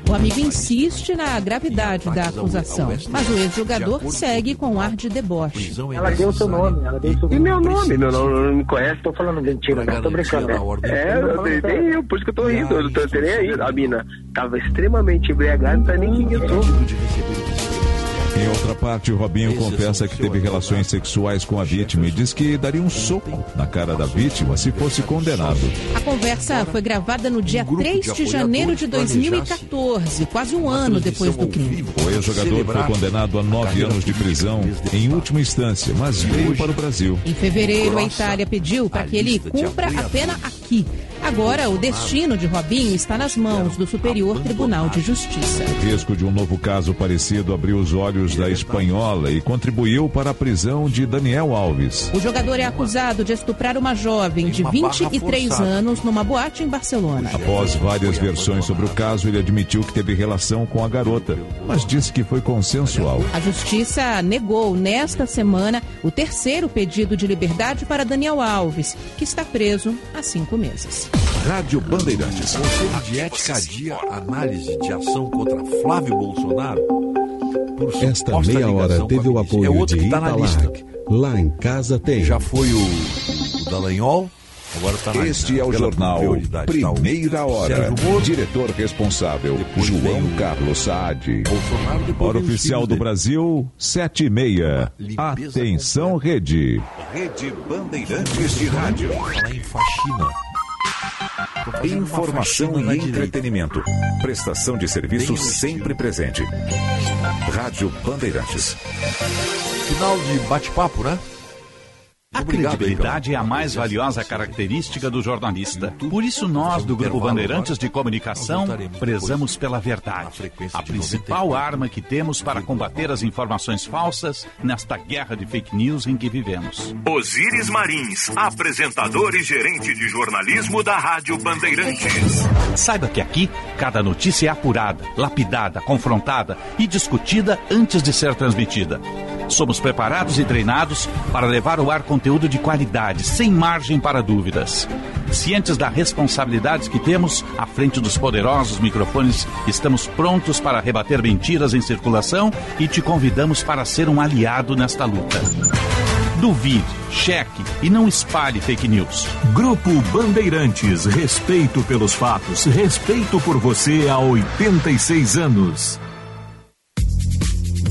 O amigo insiste na gravidade da acusação, mas o ex-jogador segue com ar de deboche. Ela deu o seu nome. Ela deu o seu E meu nome? Meu nome não me conhece? Tô falando mentira, não tô brincando. né? É, eu nem, nem eu, por isso que eu tô rindo. Eu não tô nem aí. A mina tava extremamente embriagada, não tá nem Em outra parte, o Robinho confessa que teve relações sexuais com a vítima e diz que daria um soco na cara da vítima se fosse condenado. A conversa foi gravada no dia 3 de janeiro de 2014, quase um ano depois do crime. O ex-jogador foi condenado a nove anos de prisão em última instância, mas veio para o Brasil. Em fevereiro, a Itália pediu para que ele cumpra a pena aqui. Agora, o destino de Robinho está nas mãos do Superior Tribunal de Justiça. O risco de um novo caso parecido abriu os olhos da espanhola e contribuiu para a prisão de Daniel Alves. O jogador é acusado de estuprar uma jovem de 23 anos numa boate em Barcelona. Após várias versões sobre o caso, ele admitiu que teve relação com a garota, mas disse que foi consensual. A justiça negou nesta semana o terceiro pedido de liberdade para Daniel Alves, que está preso há cinco meses. Rádio Bandeirantes. Conselho de Ética adia análise de ação contra Flávio Bolsonaro. por Esta meia hora teve o apoio é de que tá na lista. Italac, Lá em casa tem. Já foi o, o Dallagnol? Agora tá na, Este é o jornal Primeira Hora. Diretor responsável, João Carlos Saad. Hora oficial do Brasil, sete e meia. Atenção, rede. Rede Bandeirantes de Rádio. Falar em faxina. Informação e entretenimento. Prestação de serviço sempre presente. Rádio Bandeirantes. Final de bate-papo, né? A credibilidade é a mais valiosa característica do jornalista. Por isso, nós, do Grupo Bandeirantes de Comunicação, prezamos pela verdade. A principal arma que temos para combater as informações falsas nesta guerra de fake news em que vivemos. Osíris Marins, apresentador e gerente de jornalismo da Rádio Bandeirantes. Saiba que aqui, cada notícia é apurada, lapidada, confrontada e discutida antes de ser transmitida. Somos preparados e treinados para levar ao ar conteúdo de qualidade, sem margem para dúvidas. Cientes da responsabilidade que temos à frente dos poderosos microfones, estamos prontos para rebater mentiras em circulação e te convidamos para ser um aliado nesta luta. Duvide, cheque e não espalhe fake news. Grupo Bandeirantes, respeito pelos fatos, respeito por você há 86 anos.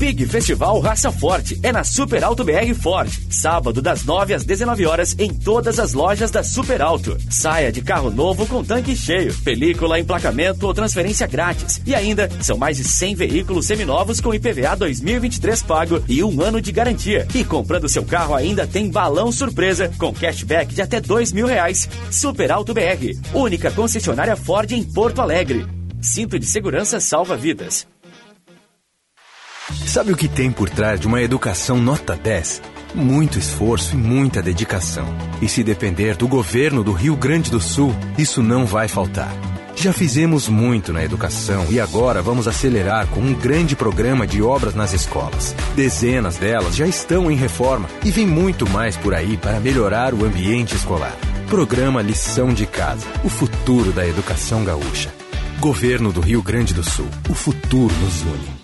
Big Festival Raça Forte é na Super Alto BR Ford. Sábado das 9 às 19 horas em todas as lojas da Super Alto. Saia de carro novo com tanque cheio, película, emplacamento ou transferência grátis. E ainda são mais de 100 veículos seminovos com IPVA 2023 pago e um ano de garantia. E comprando seu carro ainda tem balão surpresa com cashback de até dois mil reais. Super Alto BR, única concessionária Ford em Porto Alegre. Cinto de segurança salva vidas. Sabe o que tem por trás de uma educação nota 10? Muito esforço e muita dedicação. E se depender do governo do Rio Grande do Sul, isso não vai faltar. Já fizemos muito na educação e agora vamos acelerar com um grande programa de obras nas escolas. Dezenas delas já estão em reforma e vem muito mais por aí para melhorar o ambiente escolar. Programa Lição de Casa o futuro da educação gaúcha. Governo do Rio Grande do Sul o futuro nos une.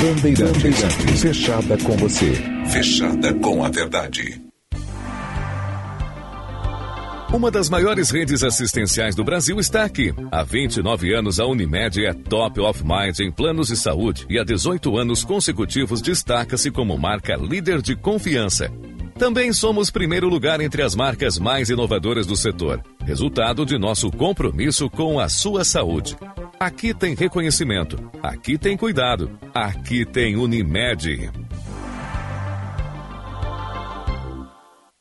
Bandeirantes, fechada com você. Fechada com a verdade. Uma das maiores redes assistenciais do Brasil está aqui. Há 29 anos, a Unimed é top of mind em planos de saúde e há 18 anos consecutivos destaca-se como marca líder de confiança. Também somos primeiro lugar entre as marcas mais inovadoras do setor, resultado de nosso compromisso com a sua saúde. Aqui tem reconhecimento, aqui tem cuidado, aqui tem Unimed.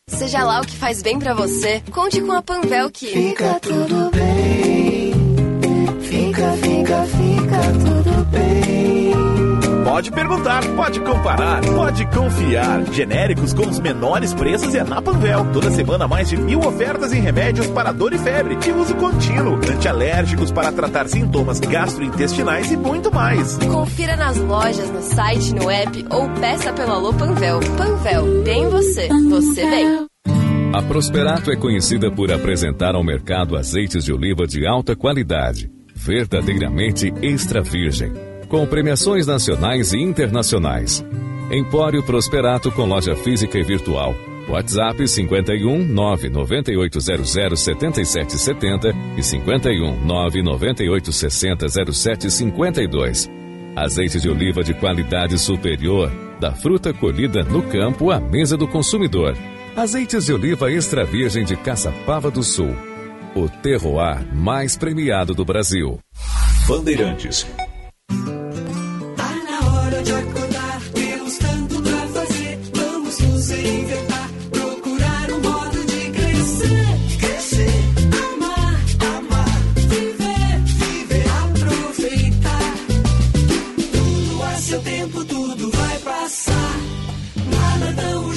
Seja lá o que faz bem para você, conte com a Panvel que fica tudo bem. Fica, fica, fica tudo bem. Pode perguntar, pode comparar, pode confiar. Genéricos com os menores preços é na Panvel. Toda semana mais de mil ofertas em remédios para dor e febre, de uso contínuo, antialérgicos para tratar sintomas gastrointestinais e muito mais. Confira nas lojas, no site, no app ou peça pelo Alô Panvel. Panvel, tem você, você vem. A Prosperato é conhecida por apresentar ao mercado azeites de oliva de alta qualidade, verdadeiramente extra virgem com premiações nacionais e internacionais. Empório Prosperato com loja física e virtual. WhatsApp 51 99800 7770 e 51 99860 0752. Azeite de oliva de qualidade superior, da fruta colhida no campo à mesa do consumidor. Azeites de oliva extra virgem de Caçapava do Sul. O terroir mais premiado do Brasil. Bandeirantes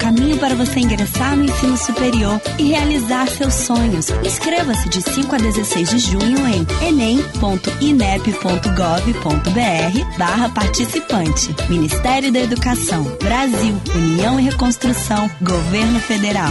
Caminho para você ingressar no ensino superior e realizar seus sonhos. Inscreva-se de 5 a 16 de junho em enem.inep.gov.br barra participante. Ministério da Educação, Brasil, União e Reconstrução, Governo Federal.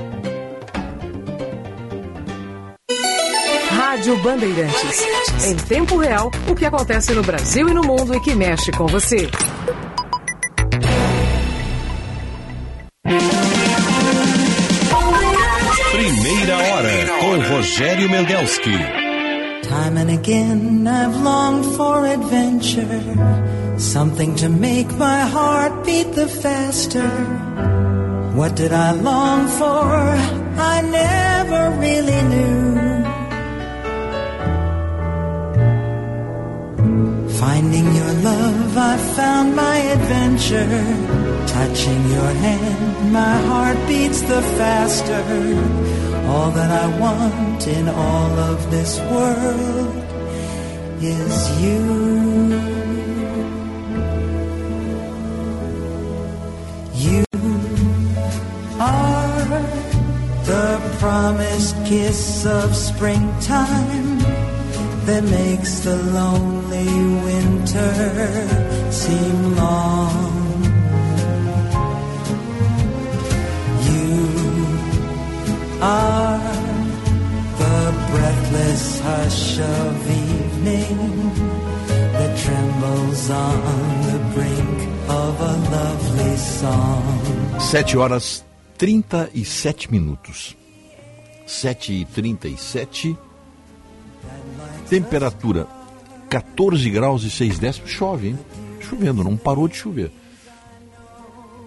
Rádio Bandeirantes. Em tempo real, o que acontece no Brasil e no mundo e que mexe com você. Primeira hora com Rogério Mendelski. Time and again I've longed for adventure, something to make my heart beat the faster. What did I long for? I never really knew. Finding your love, I found my adventure. Touching your hand, my heart beats the faster. All that I want in all of this world is you. You are the promised kiss of springtime that makes the lonely winter seem long. You are the breathless hush of evening that trembles on the brink of a lovely song. 7 horas 37 minutos. 7 e 37 Temperatura 14 graus e 6 décimos. Chove, hein? Chovendo, não parou de chover.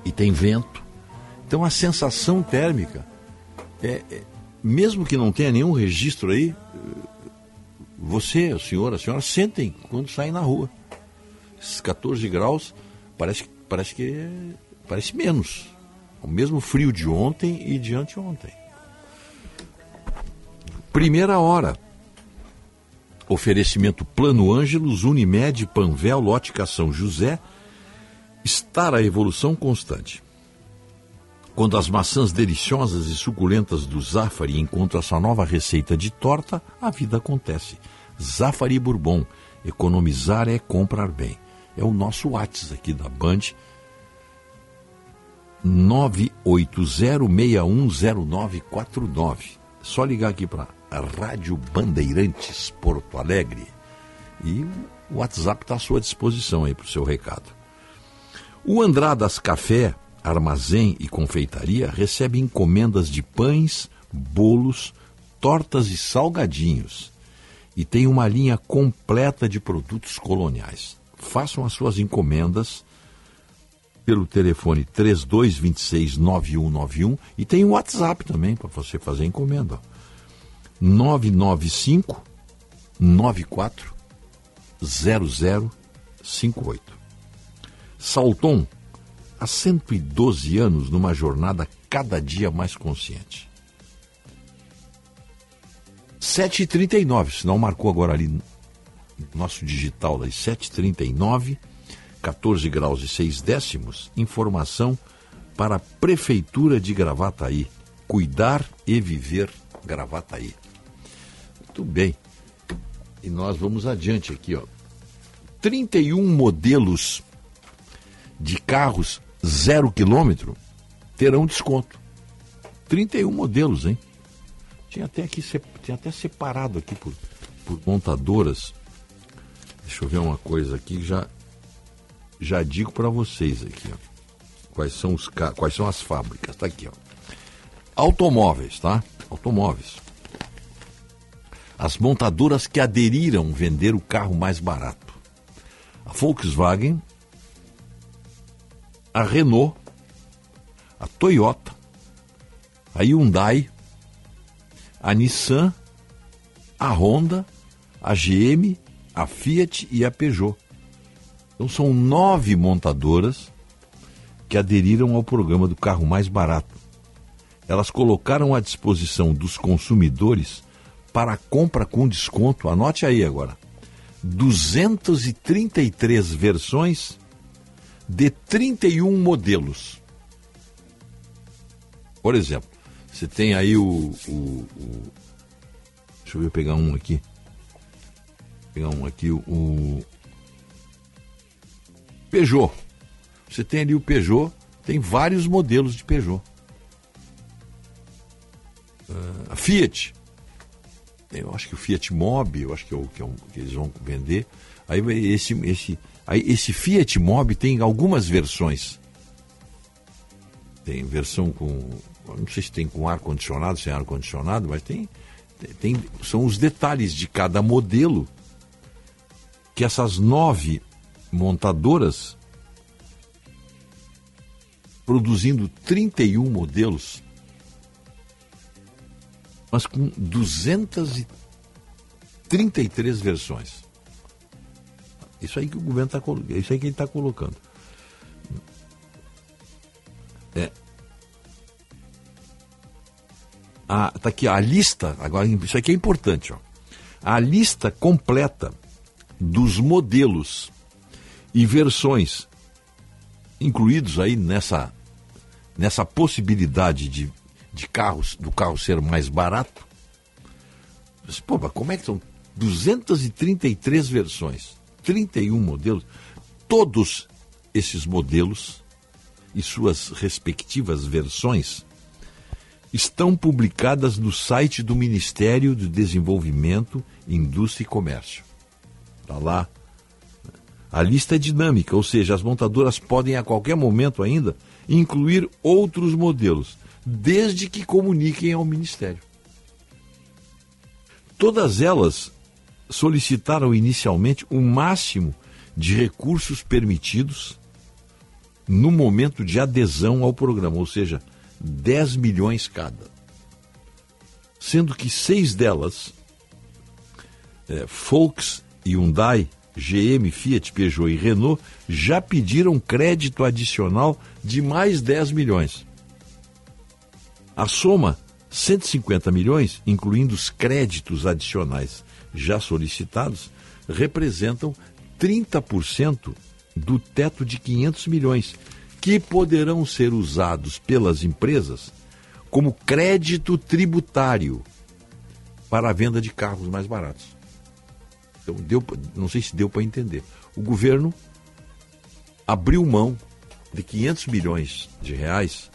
E tem vento. Então a sensação térmica é, é mesmo que não tenha nenhum registro aí, você, o senhor, a senhora sentem quando saem na rua. Esses 14 graus parece, parece que é, parece menos. O mesmo frio de ontem e de anteontem. Primeira hora. Oferecimento Plano Ângelos, Unimed, Panvel, Ótica São José. Estar a evolução constante. Quando as maçãs deliciosas e suculentas do Zafari encontram a sua nova receita de torta, a vida acontece. Zafari Bourbon. Economizar é comprar bem. É o nosso WhatsApp aqui da Band. 980610949. Só ligar aqui para a Rádio Bandeirantes Porto Alegre e o WhatsApp está à sua disposição aí para o seu recado. O Andradas Café, Armazém e Confeitaria recebe encomendas de pães, bolos, tortas e salgadinhos e tem uma linha completa de produtos coloniais. Façam as suas encomendas pelo telefone 32269191 e tem o WhatsApp também para você fazer encomenda. 995 94 0058. Salton, há 112 anos numa jornada cada dia mais consciente. 7h39, se não marcou agora ali no nosso digital das 7h39, 14 graus e 6 décimos, informação para a Prefeitura de Gravataí. Cuidar e viver Gravataí. Muito bem. E nós vamos adiante aqui, ó. 31 modelos de carros zero quilômetro terão desconto. 31 modelos, hein? Tinha até aqui, tinha até separado aqui por, por montadoras. Deixa eu ver uma coisa aqui já já digo para vocês aqui, ó. Quais são os quais são as fábricas? Tá aqui, ó. Automóveis, tá? Automóveis. As montadoras que aderiram vender o carro mais barato. A Volkswagen, a Renault, a Toyota, a Hyundai, a Nissan, a Honda, a GM, a Fiat e a Peugeot. Então são nove montadoras que aderiram ao programa do carro mais barato. Elas colocaram à disposição dos consumidores para compra com desconto, anote aí agora, 233 versões de 31 modelos. Por exemplo, você tem aí o, o, o deixa eu pegar um aqui. Pegar um aqui, o, o Peugeot. Você tem ali o Peugeot, tem vários modelos de Peugeot. A Fiat. Eu acho que o Fiat Mobi, eu acho que, é o, que, é que eles vão vender. Aí esse, esse, aí esse Fiat Mobi tem algumas versões. Tem versão com. Não sei se tem com ar-condicionado, sem ar-condicionado, mas tem, tem. São os detalhes de cada modelo que essas nove montadoras produzindo 31 modelos, mas com 233 versões. Isso aí que o governo está colocando, isso aí que ele está colocando. É. Ah, tá aqui a lista, agora isso aqui é importante, ó. A lista completa dos modelos e versões incluídos aí nessa, nessa possibilidade de, de carros, do carro ser mais barato. Mas, pô, mas como é que são 233 versões, 31 modelos, todos esses modelos e suas respectivas versões estão publicadas no site do Ministério do Desenvolvimento, Indústria e Comércio. Está lá a lista é dinâmica, ou seja, as montadoras podem a qualquer momento ainda incluir outros modelos, desde que comuniquem ao Ministério. Todas elas solicitaram inicialmente o máximo de recursos permitidos no momento de adesão ao programa, ou seja, 10 milhões cada. Sendo que seis delas, é, Volks Hyundai, GM, Fiat, Peugeot e Renault já pediram crédito adicional de mais 10 milhões. A soma, 150 milhões, incluindo os créditos adicionais já solicitados, representam 30% do teto de 500 milhões, que poderão ser usados pelas empresas como crédito tributário para a venda de carros mais baratos. Então, deu, não sei se deu para entender. O governo abriu mão de 500 milhões de reais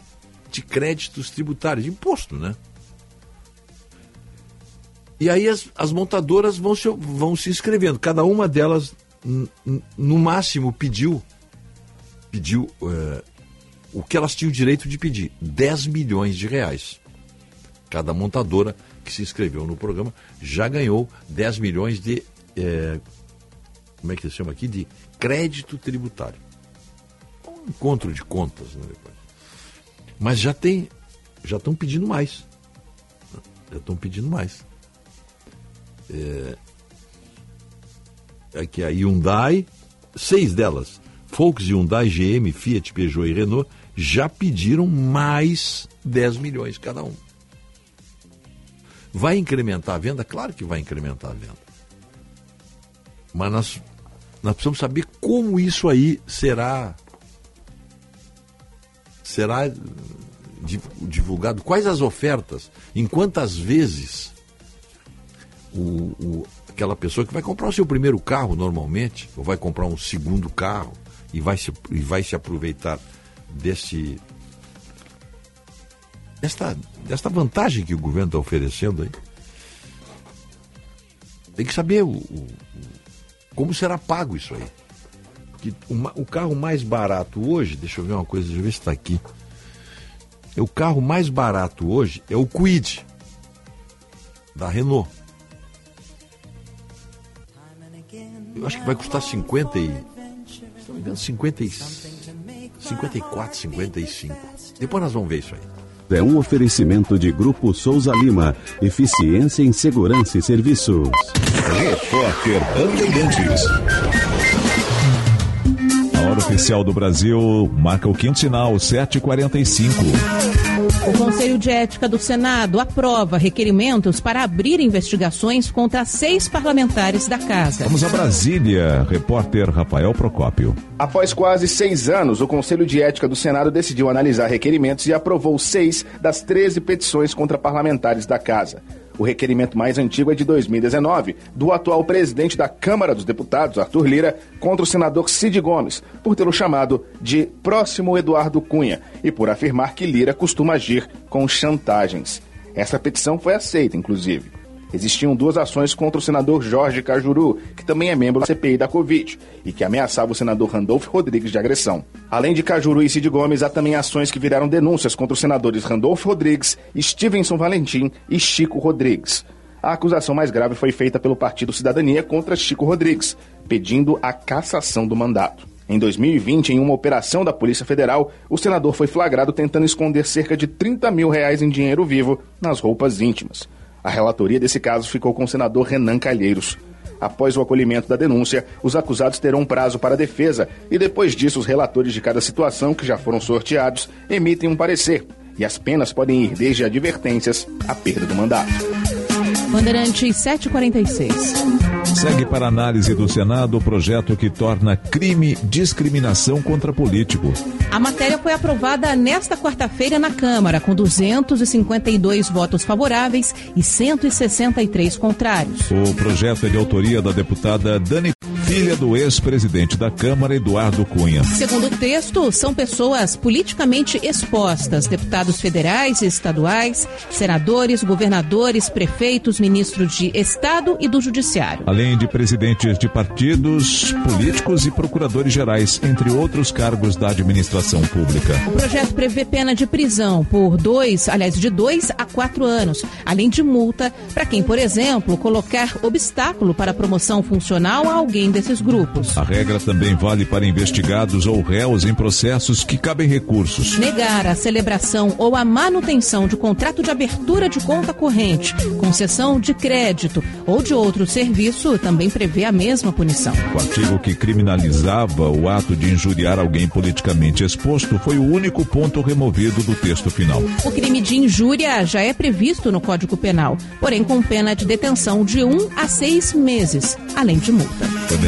de créditos tributários, de imposto, né? E aí as, as montadoras vão se, vão se inscrevendo. Cada uma delas, no máximo, pediu, pediu uh, o que elas tinham direito de pedir: 10 milhões de reais. Cada montadora que se inscreveu no programa já ganhou 10 milhões de é, como é que se chama aqui? De crédito tributário. Um encontro de contas, né, depois. Mas já tem, já estão pedindo mais. Já estão pedindo mais. É, aqui a Hyundai, seis delas, Volks, Hyundai, GM, Fiat, Peugeot e Renault, já pediram mais 10 milhões cada um. Vai incrementar a venda? Claro que vai incrementar a venda. Mas nós, nós precisamos saber como isso aí será será divulgado, quais as ofertas, em quantas vezes o, o, aquela pessoa que vai comprar o seu primeiro carro normalmente, ou vai comprar um segundo carro e vai se, e vai se aproveitar desse desta, desta vantagem que o governo está oferecendo aí. Tem que saber o, o, como será pago isso aí? Porque o, o carro mais barato hoje, deixa eu ver uma coisa, deixa eu ver se está aqui. O carro mais barato hoje é o Kwid, da Renault. Eu acho que vai custar 50 e... Se não me engano, 50 e... 54, 55. Depois nós vamos ver isso aí. É um oferecimento de Grupo Souza Lima. Eficiência em Segurança e Serviços. Repórter Bandeirantes. A hora oficial do Brasil marca o quinto sinal, 7h45. O Conselho de Ética do Senado aprova requerimentos para abrir investigações contra seis parlamentares da casa. Vamos a Brasília, repórter Rafael Procópio. Após quase seis anos, o Conselho de Ética do Senado decidiu analisar requerimentos e aprovou seis das 13 petições contra parlamentares da casa. O requerimento mais antigo é de 2019, do atual presidente da Câmara dos Deputados, Arthur Lira, contra o senador Cid Gomes, por tê-lo chamado de próximo Eduardo Cunha e por afirmar que Lira costuma agir com chantagens. Essa petição foi aceita, inclusive. Existiam duas ações contra o senador Jorge Cajuru, que também é membro da CPI da Covid, e que ameaçava o senador Randolfo Rodrigues de agressão. Além de Cajuru e Cid Gomes, há também ações que viraram denúncias contra os senadores Randolfo Rodrigues, Stevenson Valentim e Chico Rodrigues. A acusação mais grave foi feita pelo Partido Cidadania contra Chico Rodrigues, pedindo a cassação do mandato. Em 2020, em uma operação da Polícia Federal, o senador foi flagrado tentando esconder cerca de 30 mil reais em dinheiro vivo nas roupas íntimas. A relatoria desse caso ficou com o senador Renan Calheiros. Após o acolhimento da denúncia, os acusados terão um prazo para defesa e depois disso os relatores de cada situação que já foram sorteados emitem um parecer. E as penas podem ir desde advertências à perda do mandato. Bandeirantes 746. Segue para análise do Senado o projeto que torna crime discriminação contra político. A matéria foi aprovada nesta quarta-feira na Câmara, com 252 votos favoráveis e 163 contrários. O projeto é de autoria da deputada Dani, filha do ex-presidente da Câmara, Eduardo Cunha. Segundo o texto, são pessoas politicamente expostas: deputados federais e estaduais, senadores, governadores, prefeitos, ministros de Estado e do Judiciário. Além de presidentes de partidos, políticos e procuradores gerais, entre outros cargos da administração pública. O projeto prevê pena de prisão por dois, aliás, de dois a quatro anos, além de multa para quem, por exemplo, colocar obstáculo para a promoção funcional a alguém desses grupos. A regra também vale para investigados ou réus em processos que cabem recursos. Negar a celebração ou a manutenção de contrato de abertura de conta corrente, concessão de crédito ou de outro serviço também prevê a mesma punição. O artigo que criminalizava o ato de injuriar alguém politicamente exposto foi o único ponto removido do texto final. O crime de injúria já é previsto no Código Penal, porém com pena de detenção de um a seis meses, além de multa.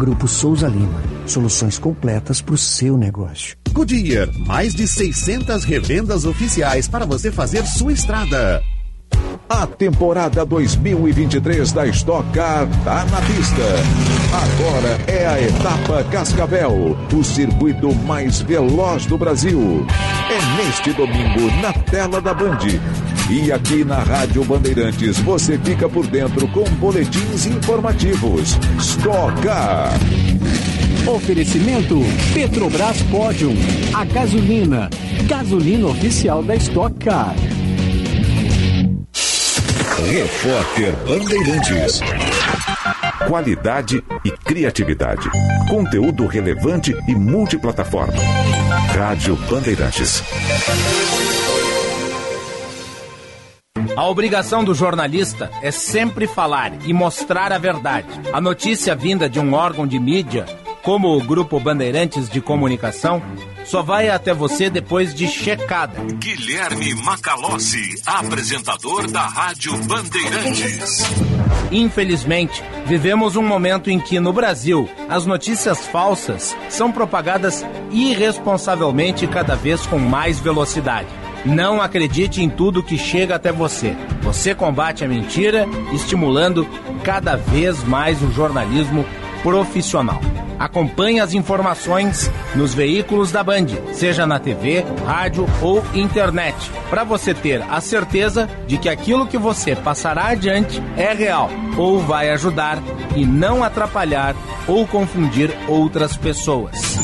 Grupo Souza Lima. Soluções completas para o seu negócio. Goodyear, mais de 600 revendas oficiais para você fazer sua estrada. A temporada 2023 da Stock Car tá na pista. Agora é a etapa Cascavel, o circuito mais veloz do Brasil. É neste domingo na tela da Band. E aqui na Rádio Bandeirantes você fica por dentro com boletins informativos. Stock Car. Oferecimento Petrobras Pódium, a gasolina, gasolina oficial da Stock Car. Repórter Bandeirantes. Qualidade e criatividade. Conteúdo relevante e multiplataforma. Rádio Bandeirantes. A obrigação do jornalista é sempre falar e mostrar a verdade. A notícia vinda de um órgão de mídia, como o Grupo Bandeirantes de Comunicação, só vai até você depois de checada. Guilherme Macalossi, apresentador da Rádio Bandeirantes. Infelizmente, vivemos um momento em que, no Brasil, as notícias falsas são propagadas irresponsavelmente cada vez com mais velocidade. Não acredite em tudo que chega até você. Você combate a mentira, estimulando cada vez mais o jornalismo profissional. Acompanhe as informações nos veículos da Band, seja na TV, rádio ou internet, para você ter a certeza de que aquilo que você passará adiante é real ou vai ajudar e não atrapalhar ou confundir outras pessoas.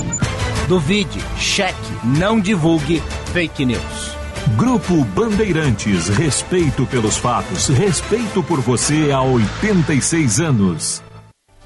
Duvide, cheque, não divulgue fake news. Grupo Bandeirantes, respeito pelos fatos, respeito por você há 86 anos.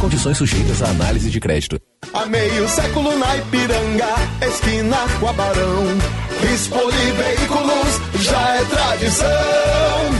Condições sujeitas à análise de crédito. Há meio século na Ipiranga, esquina com a Barão. Rispoli Veículos já é tradição.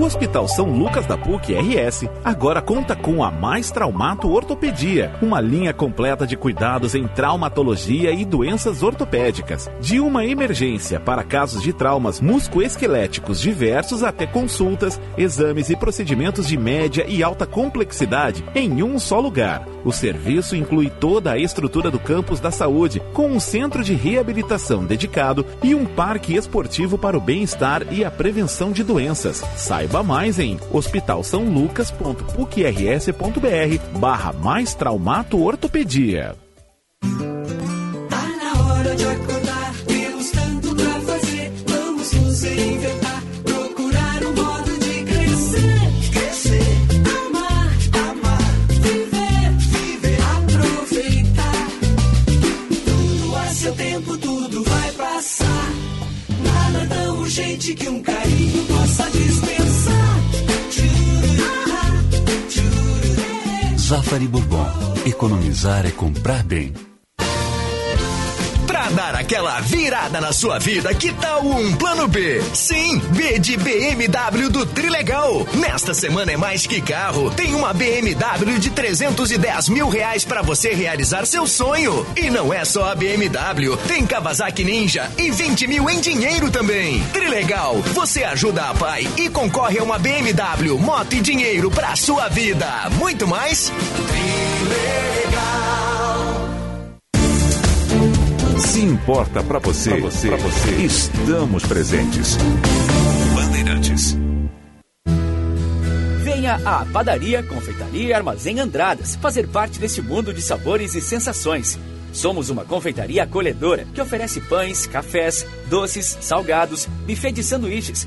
O Hospital São Lucas da PUC RS agora conta com a Mais Traumato Ortopedia, uma linha completa de cuidados em traumatologia e doenças ortopédicas, de uma emergência para casos de traumas musculoesqueléticos diversos até consultas, exames e procedimentos de média e alta complexidade em um só lugar. O serviço inclui toda a estrutura do campus da saúde, com um centro de reabilitação dedicado e um parque esportivo para o bem-estar e a prevenção de doenças. Saiba mais em hospitalsaulucas.pucrs.br barra mais traumato ortopedia. Tá na hora de acordar, temos tanto pra fazer. Vamos nos procurar um modo de crescer. Crescer, amar, amar, viver, viver, aproveitar. A seu tempo, tudo vai passar. Nada tão urgente que um carinho possa dispensar. Zafari Bourbon. Economizar é comprar bem. Dar aquela virada na sua vida, que tal um plano B? Sim, B de BMW do Trilegal. Nesta semana é mais que carro. Tem uma BMW de 310 mil reais pra você realizar seu sonho. E não é só a BMW, tem Kawasaki Ninja e 20 mil em dinheiro também. Trilegal, você ajuda a pai e concorre a uma BMW, moto e dinheiro pra sua vida. Muito mais? Se importa pra você, pra você, pra você, estamos presentes. Bandeirantes. Venha à Padaria, Confeitaria e Armazém Andradas fazer parte desse mundo de sabores e sensações. Somos uma confeitaria acolhedora que oferece pães, cafés, doces, salgados, buffet de sanduíches,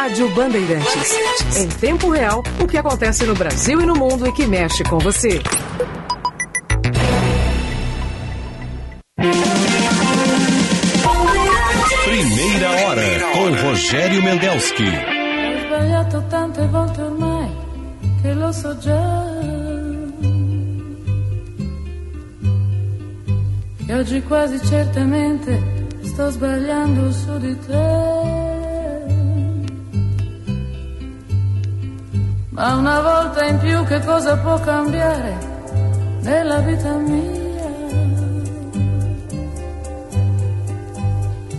Rádio Bandeirantes. Em tempo real, o que acontece no Brasil e no mundo e que mexe com você. Primeira hora com Rogério Mendelski. Ho sbagliato tante volte ormai che lo so già. E oggi quasi certamente sto sbagliando su di te. Ma una volta in più che cosa può cambiare nella vita mia?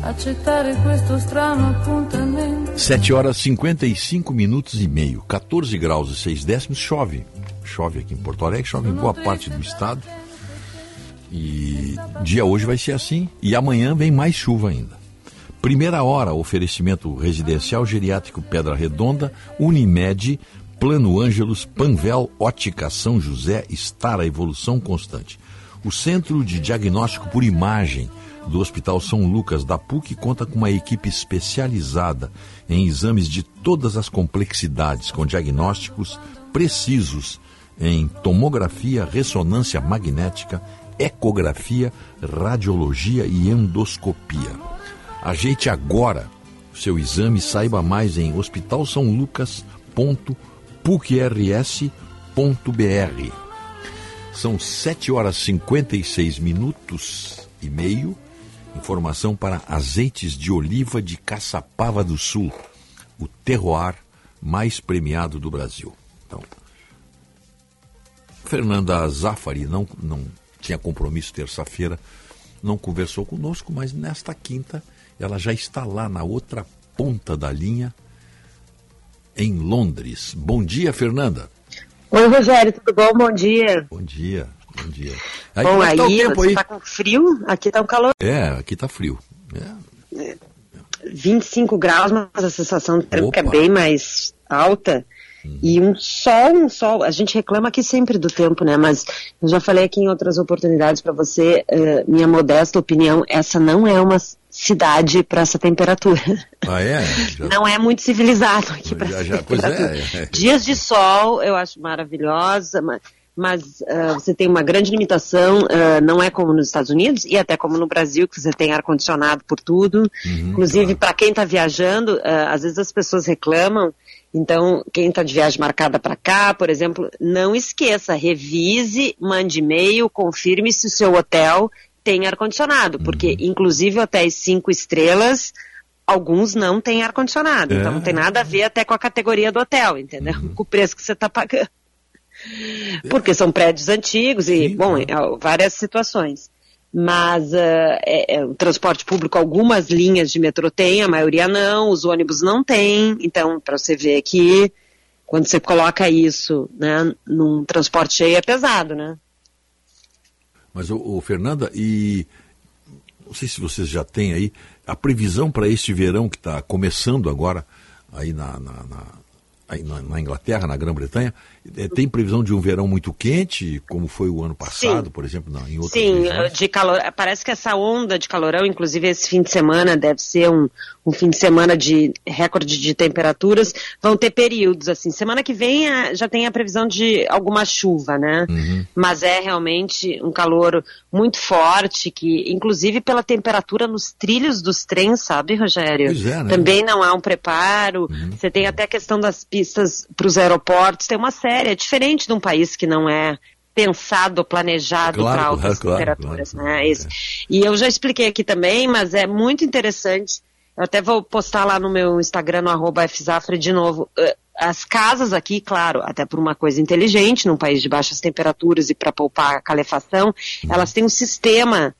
Accettare questo strano appuntamento. 7 horas 55 minutos e meio, 14 graus e 6 décimos, chove. Chove aqui em Porto Alegre, chove em boa parte do estado. E dia hoje vai ser assim. E amanhã vem mais chuva ainda. Primeira hora, oferecimento residencial geriátrico Pedra Redonda, Unimed, Plano Ângelos, Panvel, Ótica São José, estar a evolução constante. O Centro de Diagnóstico por Imagem do Hospital São Lucas da PUC conta com uma equipe especializada em exames de todas as complexidades, com diagnósticos precisos em tomografia, ressonância magnética, ecografia, radiologia e endoscopia. Ajeite agora seu exame e saiba mais em hospitalsaulucas.pucrs.br. São 7 horas 56 minutos e meio. Informação para azeites de oliva de Caçapava do Sul, o terroir mais premiado do Brasil. Então, Fernanda Zafari não, não tinha compromisso terça-feira, não conversou conosco, mas nesta quinta ela já está lá na outra ponta da linha, em Londres. Bom dia, Fernanda. Oi, Rogério, tudo bom? Bom dia. Bom dia, bom dia. bom, como é aí, que tá o tempo você aí? tá com frio? Aqui tá um calor. É, aqui tá frio. É. 25 graus, mas a sensação térmica é Opa. bem mais alta. E um sol, um sol. A gente reclama aqui sempre do tempo, né? Mas eu já falei aqui em outras oportunidades para você, eh, minha modesta opinião, essa não é uma cidade para essa temperatura. Ah, é? <laughs> Já- Não é muito civilizado aqui para essa já- pois temperatura. é, <laughs> é. Dias de sol eu acho maravilhosa, ma- mas ah, você tem uma grande limitação, ah, não é como nos Estados Unidos e até como no Brasil, que você tem ar-condicionado por tudo. Inclusive, para quem está viajando, ah, às vezes as pessoas reclamam. Então, quem está de viagem marcada para cá, por exemplo, não esqueça, revise, mande e-mail, confirme se o seu hotel tem ar-condicionado, porque inclusive hotéis cinco estrelas, alguns não têm ar-condicionado. Então É. não tem nada a ver até com a categoria do hotel, entendeu? Com o preço que você está pagando. Porque são prédios antigos e, bom, é, várias situações. Mas ah, é- é, o transporte público, algumas linhas de metrô tem, a maioria não, os ônibus não tem. Então, para você ver que quando você coloca isso né, num transporte cheio é pesado, né? Mas, ô, Fernanda, e não sei se vocês já têm aí a previsão para este verão que está começando agora aí na, na, na- aí na- Inglaterra, na Grã-Bretanha, tem previsão de um verão muito quente, como foi o ano passado, Sim. por exemplo, não, em outras Sim, regiões? de calor. Parece que essa onda de calorão, inclusive esse fim de semana, deve ser um, um fim de semana de recorde de temperaturas. Vão ter períodos assim. Semana que vem já tem a previsão de alguma chuva, né? Uhum. Mas é realmente um calor muito forte, que inclusive pela temperatura nos trilhos dos trens, sabe, Rogério? Pois é, né? Também não há um preparo. Uhum. Você tem até a questão das pistas para os aeroportos. Tem uma série, é diferente de um país que não é pensado, planejado Claro, para altas claro, claro, temperaturas, né? Esse- E eu já expliquei aqui também, mas é muito interessante. Eu até vou postar lá no meu Instagram, no arroba fzafra, de novo. Eh, As casas aqui, claro, até por uma coisa inteligente, num país de baixas temperaturas e para poupar a calefação, elas têm um sistema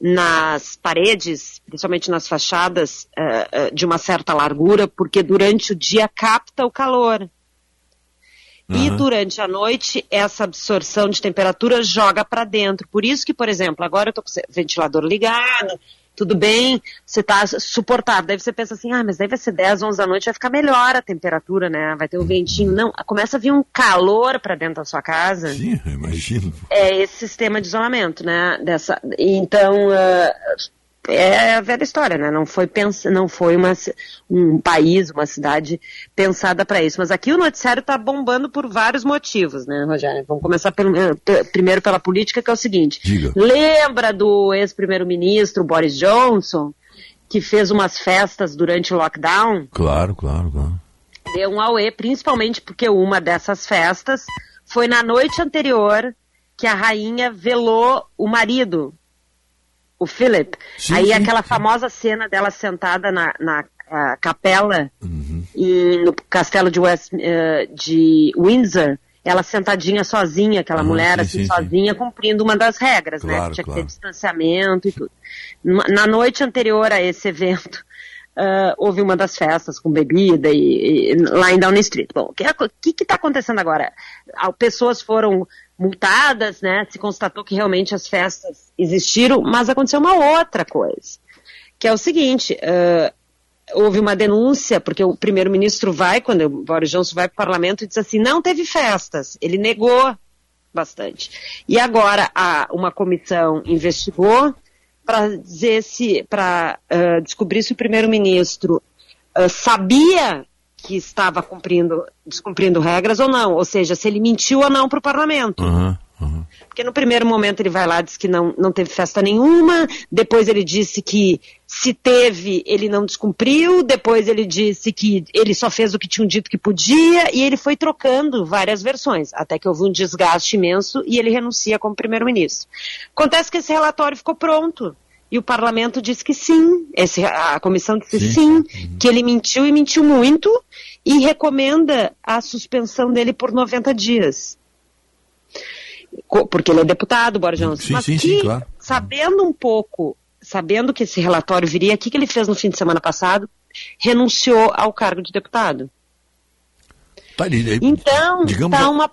nas paredes, principalmente nas fachadas, eh, eh, de uma certa largura, porque durante o dia capta o calor. E Aham. durante a noite, essa absorção de temperatura joga para dentro. Por isso que, por exemplo, agora eu tô com o ventilador ligado, tudo bem, você tá suportável. Daí você pensa assim, ah, mas daí vai ser 10, 11 da noite, vai ficar melhor a temperatura, né? Vai ter um ventinho. Não, começa a vir um calor para dentro da sua casa. Sim, eu imagino. É esse sistema de isolamento, né? Dessa, então, ah, é a velha história, né? Não foi, pens, não foi uma, um país, uma cidade pensada para isso. Mas aqui o noticiário está bombando por vários motivos, né, Rogério? Vamos começar pelo, eh, primeiro pela política, que é o seguinte. Diga. Lembra do ex-primeiro-ministro Boris Johnson, que fez umas festas durante o lockdown? Claro, claro, claro. deu um auê, principalmente porque uma dessas festas foi na noite anterior que a rainha velou o marido, o Philip. Sim, Aí sim, aquela famosa cena dela sentada na, na ah, capela em- no castelo de, West, eh, de Windsor, ela sentadinha sozinha, aquela Aham, mulher sim, assim sim, sim. sozinha, cumprindo uma das regras, né? Claro, Que tinha que claro. ter distanciamento e tudo. Na noite anterior a esse evento, <laughs> ah, houve uma das festas com bebida e, e- lá em Downing Street. Bom, o que que está acontecendo agora? Ah, Pessoas foram multadas, né? Se constatou que realmente as festas existiram, mas aconteceu uma outra coisa, que é o seguinte. ah, houve uma denúncia, porque o primeiro-ministro vai, quando o Boris Johnson vai para o parlamento, e diz assim, não teve festas. Ele negou bastante. E agora a, uma comissão investigou para dizer se, para descobrir se o primeiro-ministro ah, sabia que estava cumprindo, descumprindo regras ou não, ou seja, se ele mentiu ou não para o parlamento. Porque no primeiro momento ele vai lá e diz que não, não teve festa nenhuma, depois ele disse que se teve, ele não descumpriu, depois ele disse que ele só fez o que tinham dito que podia, e ele foi trocando várias versões, até que houve um desgaste imenso e ele renuncia como primeiro-ministro. Acontece que esse relatório ficou pronto. E o parlamento disse que sim, esse- a comissão disse sim, que ele mentiu e mentiu muito, e recomenda a suspensão dele por 90 dias porque ele é deputado, Boris Johnson. Sim, mas sim, que, sim, claro. sabendo um pouco, sabendo que esse relatório viria, o que, que ele fez no fim de semana passado? Renunciou ao cargo de deputado. Tá, ele- Então, digamos, tá uma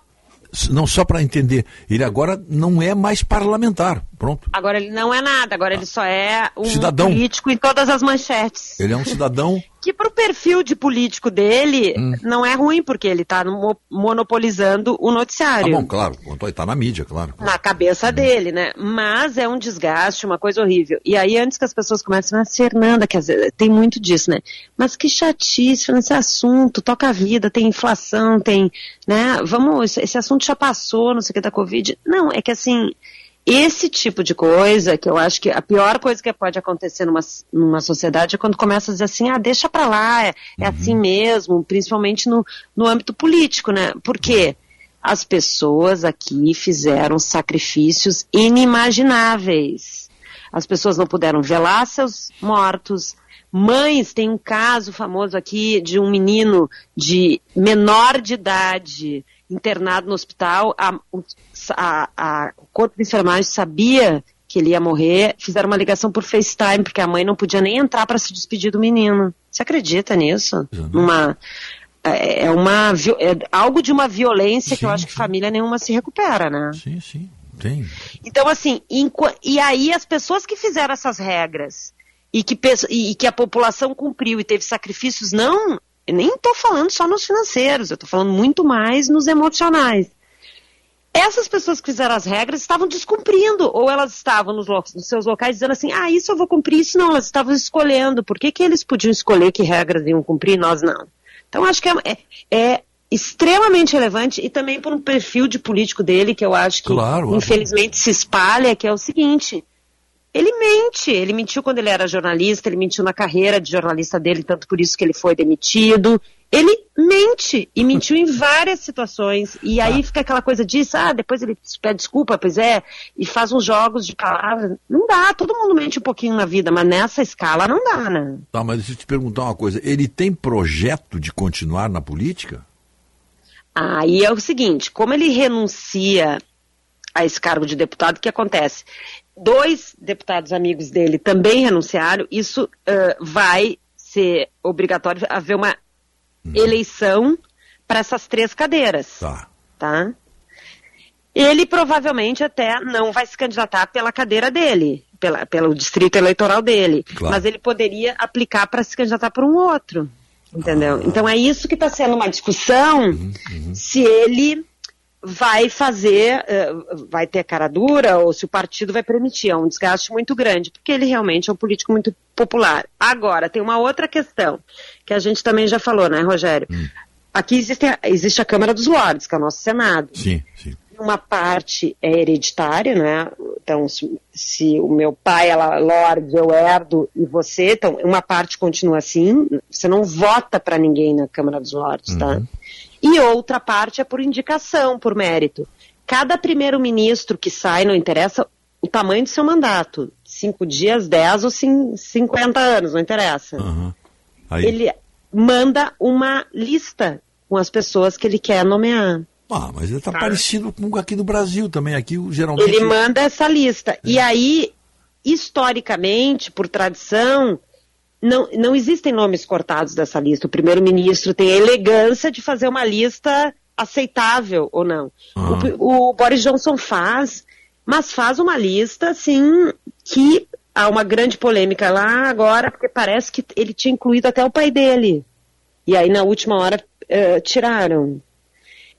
não só para entender, ele agora não é mais parlamentar, pronto. Agora ele não é nada, agora ele só é um Cidadão. político em todas as manchetes. Ele é um cidadão <laughs> Que pro perfil de político dele Hum. não é ruim, porque ele tá mo- monopolizando o Ah, noticiário. bom, claro, está na mídia, claro. na cabeça dele, né? Mas é um desgaste, uma coisa horrível. E aí, antes que as pessoas comecem, mas Fernanda, quer dizer, tem muito disso, né? Mas que chatice, Fernanda, esse assunto, toca a vida, tem inflação, tem, né? Vamos, esse- esse assunto já passou, não sei o que da Covid. Não, é que assim, esse tipo de coisa, que eu acho que a pior coisa que pode acontecer numa, numa sociedade é quando começa a dizer assim, ah, deixa pra lá, é, é assim mesmo, principalmente no, no âmbito político, né? Por quê? As pessoas aqui fizeram sacrifícios inimagináveis. As pessoas não puderam velar seus mortos. Mães, tem um caso famoso aqui de um menino de menor de idade internado no hospital. A, a- a- o corpo de enfermagem sabia que ele ia morrer. Fizeram uma ligação por FaceTime, porque a mãe não podia nem entrar para se despedir do menino. Você acredita nisso? Numa, é, é uma, é algo de uma violência que eu acho que família nenhuma se recupera, né? Sim, sim, tem. Então, assim, e aí as pessoas que fizeram essas regras e que, e, e que a população cumpriu e teve sacrifícios, não, eu nem estou falando só nos financeiros, eu estou falando muito mais nos emocionais. Essas pessoas que fizeram as regras estavam descumprindo, ou elas estavam nos, nos seus locais dizendo assim, ah, isso eu vou cumprir, isso não, elas estavam escolhendo. Por que, que eles podiam escolher que regras iam cumprir e nós não? Então, acho que é, é- é extremamente relevante e também por um perfil de político dele que eu acho que, Claro, infelizmente, se espalha, que é o seguinte, ele mente, ele mentiu quando ele era jornalista, ele mentiu na carreira de jornalista dele, tanto por isso que ele foi demitido. Ele mente e mentiu em várias situações. E aí fica aquela coisa disso, ah, depois ele pede desculpa, pois é, e faz uns jogos de palavras. Não dá, todo mundo mente um pouquinho na vida, mas nessa escala não dá, né? Tá, mas deixa eu te perguntar uma coisa. Ele tem projeto de continuar na política? Aí é o seguinte, como ele renuncia a esse cargo de deputado, o que acontece? Dois deputados amigos dele também renunciaram, isso ãh, vai ser obrigatório haver uma eleição para essas três cadeiras. Tá. Tá? Ele provavelmente até não vai se candidatar pela cadeira dele, pela, pelo distrito eleitoral dele. Claro. Mas ele poderia aplicar para se candidatar por um outro. Entendeu? Então é isso que está sendo uma discussão se ele vai fazer, eh, vai ter cara dura ou se o partido vai permitir. É um desgaste muito grande, porque ele realmente é um político muito popular. Agora, tem uma outra questão, que a gente também já falou, né, Rogério? Aqui existe, a- existe a Câmara dos Lordes, que é o nosso Senado. Sim, sim. Uma parte é hereditária, né? Então, se, se o meu pai é Lorde, eu herdo e você, então uma parte continua assim. Você não vota para ninguém na Câmara dos Lordes, tá? E outra parte é por indicação, por mérito. Cada primeiro-ministro que sai, não interessa o tamanho do seu mandato. Cinco dias, dez ou cin- cinquenta anos, não interessa. Aí. Ele manda uma lista com as pessoas que ele quer nomear. Ah, mas ele tá parecido com aqui no Brasil também. Aqui, o- geralmente. Ele manda essa lista. E aí, historicamente, por tradição, não, não existem nomes cortados dessa lista. O primeiro-ministro tem a elegância de fazer uma lista aceitável ou não. O, o Boris Johnson faz, mas faz uma lista, assim, que há uma grande polêmica lá agora, porque parece que ele tinha incluído até o pai dele. E aí, na última hora, eh, tiraram.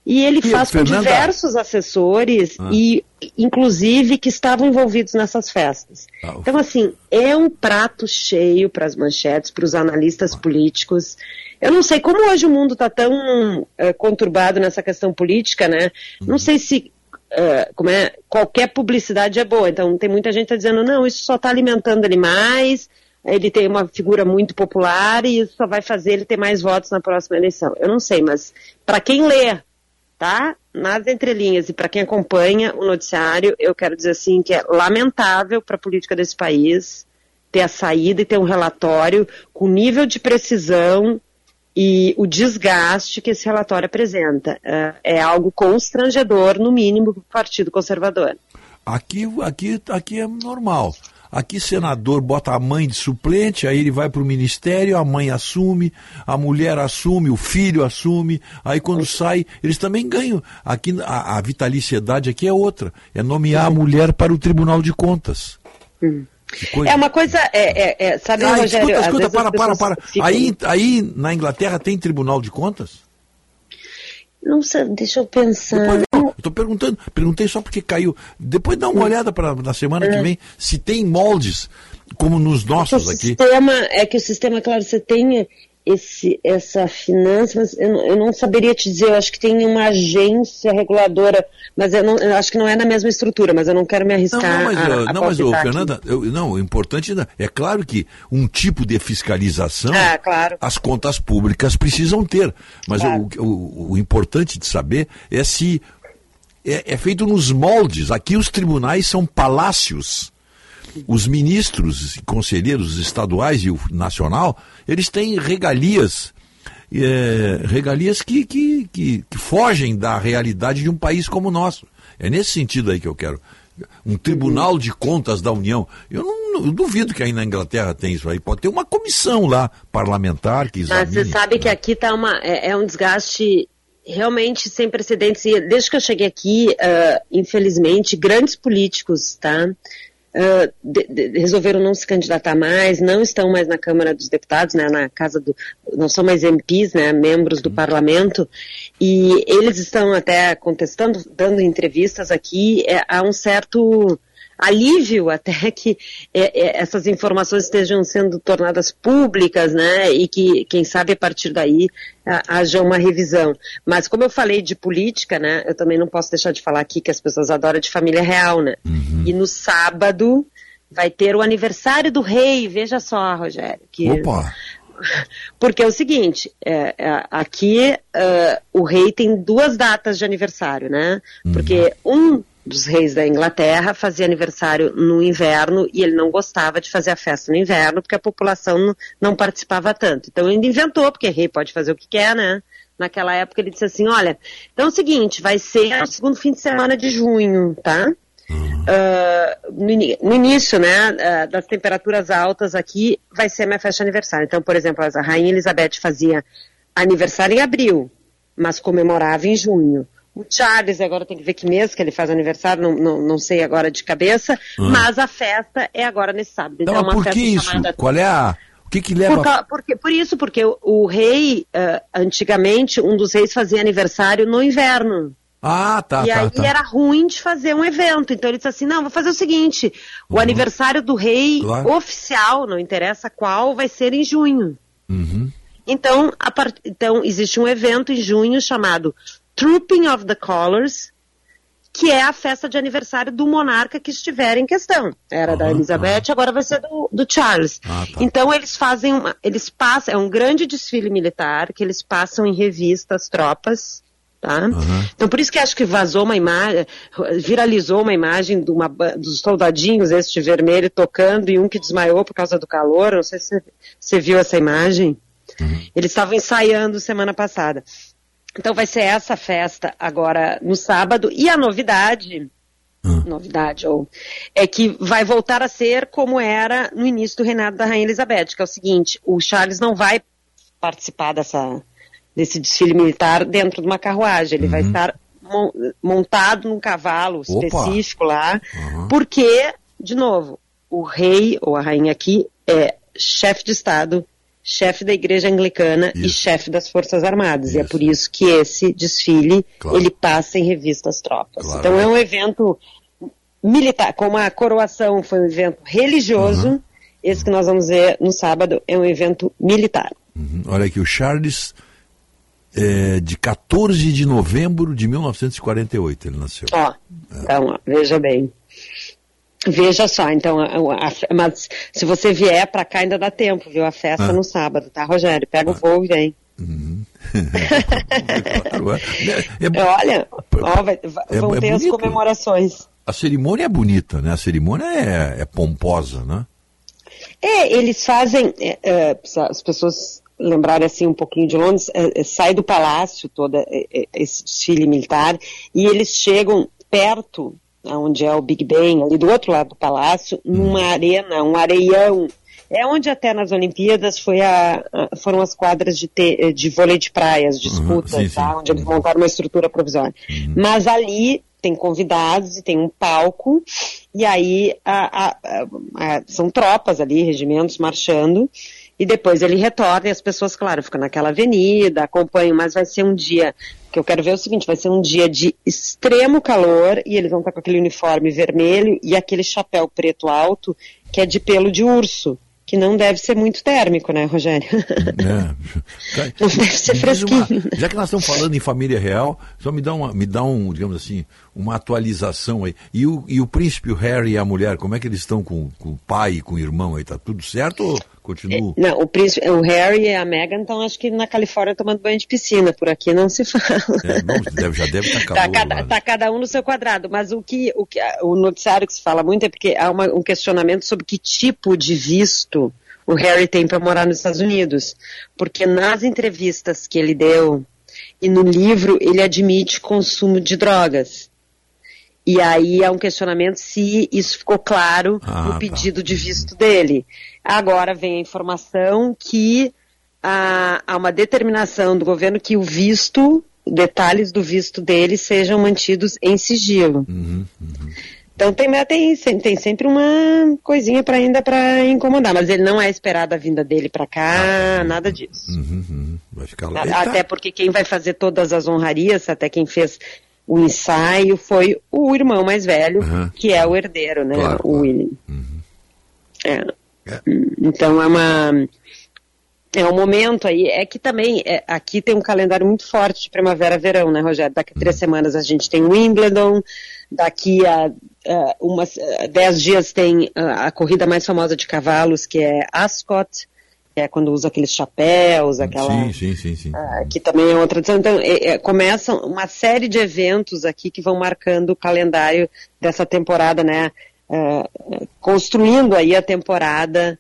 E ele E, faz com diversos assessores Ah. e, inclusive, que estavam envolvidos nessas festas. Ah, Então, assim, é um prato cheio para as manchetes, para os analistas políticos. Eu não sei como hoje o mundo está tão eh, conturbado nessa questão política, né? Não sei se eh, como é, qualquer publicidade é boa. Então, tem muita gente que tá dizendo, não, isso só está alimentando ele mais, ele tem uma figura muito popular e isso só vai fazer ele ter mais votos na próxima eleição. Eu não sei, mas para quem lê, tá? Nas entrelinhas e para quem acompanha o noticiário, eu quero dizer assim que é lamentável para a política desse país ter a saída e ter um relatório com nível de precisão e o desgaste que esse relatório apresenta. É, é algo constrangedor, no mínimo, para o Partido Conservador. Aqui, aqui, aqui é normal. Aqui, senador bota a mãe de suplente, aí ele vai para o ministério, a mãe assume, a mulher assume, o filho assume, aí quando sai, eles também ganham. Aqui a, a vitaliciedade aqui é outra, é nomear a mulher para o Tribunal de Contas. Coisa. É uma coisa, é, é, é, sabe, Ah, Rogério? escuta, escuta, para, para, para. ficam- Aí, aí na Inglaterra tem Tribunal de Contas? Não sei, deixa eu pensar. Eu estou perguntando, perguntei só porque caiu. Depois dá uma olhada para na semana que É. vem se tem moldes como nos nossos o aqui. sistema, é que o sistema, claro, você tem esse, essa finança, mas eu, não- eu não saberia te dizer, eu acho que tem uma agência reguladora, mas eu, não, eu acho que não é na mesma estrutura, mas eu não quero me Não, arriscar não, mas, a, a não, mas ô, aqui. Fernanda, eu- não, o importante né, é claro que um tipo de fiscalização Ah, claro. as contas públicas precisam ter. Mas Claro. o, o- o importante de saber é se é, é feito nos moldes. Aqui os tribunais são palácios. Os ministros e conselheiros estaduais e o nacional, eles têm regalias, é, regalias que, que, que, que fogem da realidade de um país como o nosso. É nesse sentido aí que eu quero. Um tribunal de contas da União. Eu não eu duvido que aí na Inglaterra tem isso aí. Pode ter uma comissão lá parlamentar que Mas examine. você sabe que aqui tá uma, é, é um desgaste realmente sem precedentes. E desde que eu cheguei aqui, ah, infelizmente, grandes políticos, tá? ah, de- de- resolveram não se candidatar mais, não estão mais na Câmara dos Deputados, né, na casa do, não são mais MPs, né, membros do Parlamento, e eles estão até contestando, dando entrevistas aqui, é, há um certo alívio até <laughs> que é, é, essas informações estejam sendo tornadas públicas, né, e que, quem sabe, a partir daí a- haja uma revisão. Mas como eu falei de política, né, eu também não posso deixar de falar aqui que as pessoas adoram de família real, né, e no sábado vai ter o aniversário do rei, veja só, Rogério, que... Opa! <laughs> Porque é o seguinte, é, é, aqui é, o rei tem duas datas de aniversário, né? Porque um dos reis da Inglaterra fazia aniversário no inverno e ele não gostava de fazer a festa no inverno porque a população não, participava tanto. Então ele inventou, porque rei pode fazer o que quer, né? Naquela época ele disse assim, olha, então é o seguinte, vai ser o segundo fim de semana de junho, tá? No, ini- no início, né, ah, das temperaturas altas aqui, vai ser minha festa de aniversário. Então, por exemplo, a Rainha Elizabeth fazia aniversário em abril. mas comemorava em junho. O Charles agora tem que ver que mês que ele faz aniversário, não, não, não sei agora de cabeça, Ah. mas a festa é agora nesse sábado. Então, Não, é por festa que isso? chamada Qual é a. O que que leva. por, ca- porque- por isso, porque o, o rei, ah, antigamente, um dos reis fazia aniversário no inverno. Ah, tá, e tá, aí tá. era ruim de fazer um evento. Então ele disse assim: não, vou fazer o seguinte: o aniversário do rei Uhum. Claro. oficial, não interessa qual, vai ser em junho. Uhum. Então, a part- então, existe um evento em junho chamado Trooping of the Colors, que é a festa de aniversário do monarca que estiver em questão. Era da Elizabeth, agora vai ser do, do Charles. Ah, tá. Então eles fazem uma, eles passam, é um grande desfile militar que eles passam em revista as tropas. Tá? Então por isso que acho que vazou uma imagem, viralizou uma imagem de uma dos soldadinhos, este vermelho, tocando e um que desmaiou por causa do calor. Não sei se você- você viu essa imagem. Eles estavam ensaiando semana passada. Então vai ser essa festa agora no sábado. E a novidade, novidade, ou, é que vai voltar a ser como era no início do reinado da Rainha Elizabeth, que é o seguinte, o Charles não vai participar dessa, desse desfile militar dentro de uma carruagem, ele vai estar mon- montado num cavalo Opa! específico lá, porque, de novo, o rei ou a rainha aqui é chefe de Estado, chefe da igreja anglicana e chefe das Forças Armadas. E é por isso que esse desfile, ele passa em revista às tropas. Claro. Então é um evento militar, como a coroação foi um evento religioso, esse que nós vamos ver no sábado é um evento militar. Uhum. Olha aqui, o Charles, é, de 14 de novembro de 1948, ele nasceu. Ó, então, ó, veja bem. Veja só, então, a- a- a- mas se você vier pra cá ainda dá tempo, viu? A festa Ah. no sábado, tá, Rogério? Pega o voo e vem. É- <laughs> <laughs> Olha, ó, vai- É- vão é ter as comemorações. A cerimônia é bonita, né? A cerimônia é, é pomposa, né? É, eles fazem, é, é, as pessoas lembrarem assim um pouquinho de Londres, é, é, sai do palácio toda é, é, esse desfile militar e eles chegam perto, onde é o Big Ben, ali do outro lado do palácio, numa arena, um areião. É onde até nas Olimpíadas foi a, a- foram as quadras de, te, de vôlei de praia, as disputas, sim, sim. tá? onde eles montaram uma estrutura provisória. Mas ali tem convidados e tem um palco, e aí a- a- são tropas ali, regimentos marchando, e depois ele retorna e as pessoas, claro, ficam naquela avenida, acompanham, mas vai ser um dia, que eu quero ver é o seguinte, vai ser um dia de extremo calor, e eles vão estar com aquele uniforme vermelho e aquele chapéu preto alto, que é de pelo de urso, que não deve ser muito térmico, né, Rogério? É. <laughs> Não deve ser Mas uma- fresquinho. já que nós estamos falando em família real, só me dá, uma, me dá um, digamos assim, uma atualização aí. E o, e o príncipe, o Harry e a mulher, como é que eles estão com, com o pai e com o irmão aí? Tá tudo certo continua? Não, o, príncipe, o Harry e a Meghan estão, acho que na Califórnia, tomando banho de piscina. Por aqui não se <laughs> fala. É, bom, deve- já deve estar Tá calor cada, tá cada um no seu quadrado, mas o que o, que, o noticiário que se fala muito é porque há uma- um questionamento sobre que tipo de visto o Harry tem para morar nos Estados Unidos. Porque nas entrevistas que ele deu e no livro ele admite consumo de drogas. E aí há um questionamento se isso ficou claro Ah, no tá. pedido de visto dele. Agora vem a informação que há, há uma determinação do governo que o visto, detalhes do visto dele sejam mantidos em sigilo. Uhum, Então tem, tem, tem sempre uma coisinha para ainda para incomodar, mas ele não é esperado a vinda dele para cá, nada disso. Uhum, uhum. Vai ficar lá. Tá- Até porque quem vai fazer todas as honrarias, até quem fez o ensaio, foi o irmão mais velho, Aham. que é o herdeiro, né? Claro, o William. É. Então é uma. É um momento aí, é que também, é, aqui tem um calendário muito forte de primavera-verão, né, Rogério? Daqui a três semanas a gente tem Wimbledon, daqui a ah, umas, ah, dez dias tem ah, a corrida mais famosa de cavalos, que é Ascot, que é quando usa aqueles chapéus, aquela... Sim, sim, sim, sim. Ah, que também é outra tradição. Então, é, é, começam uma série de eventos aqui que vão marcando o calendário dessa temporada, né? Construindo aí a temporada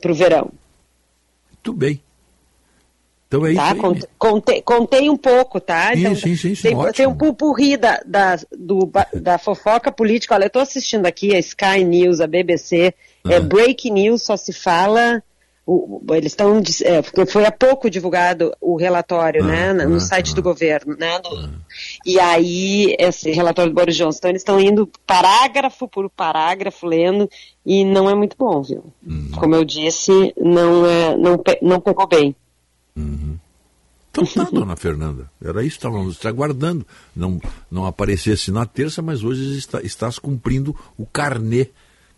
para o verão. Muito bem. Então é isso Tá? aí. Cont- Contei, contei um pouco, tá? Sim, sim, sim, sim, tem, ótimo. tem um pupurri da, da, do da fofoca política. Olha, eu estou assistindo aqui a Sky News, a BBC. É Ah. break news, só se fala o- eles estão, é, foi há pouco divulgado o relatório, né, na- no site do governo, né, do- e aí esse relatório do Boris Johnson, então eles estão indo parágrafo por parágrafo lendo e não é muito bom, viu? Como eu disse, não é, não, não pegou bem. Então tá, <laughs> dona Fernanda. Era isso que estávamos te aguardando. Não, não aparecesse na terça, mas hoje está, estás cumprindo o carnê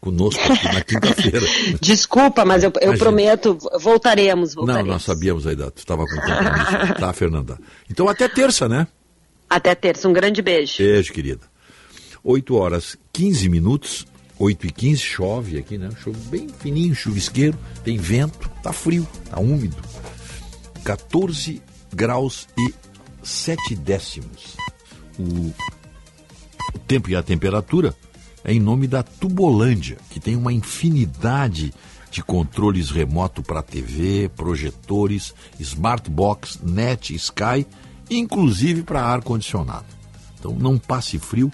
conosco aqui na quinta-feira. <laughs> Desculpa, mas eu, eu prometo, voltaremos, Não, voltaremos. nós sabíamos a idade. Tu estava com compromisso. <laughs> Tá, Fernanda? Então até terça, né? Até terça, um grande beijo. Beijo, querida. 8 horas 15 minutos, 8 e 15, chove aqui, né? Chove bem fininho, chuvisqueiro, tem vento, tá frio, tá úmido. 14 graus e 7 décimos. O, o tempo e a temperatura é em nome da Tubolândia, que tem uma infinidade de controles remoto para TV, projetores, smartbox, net, Sky, inclusive para ar-condicionado. Então não passe frio,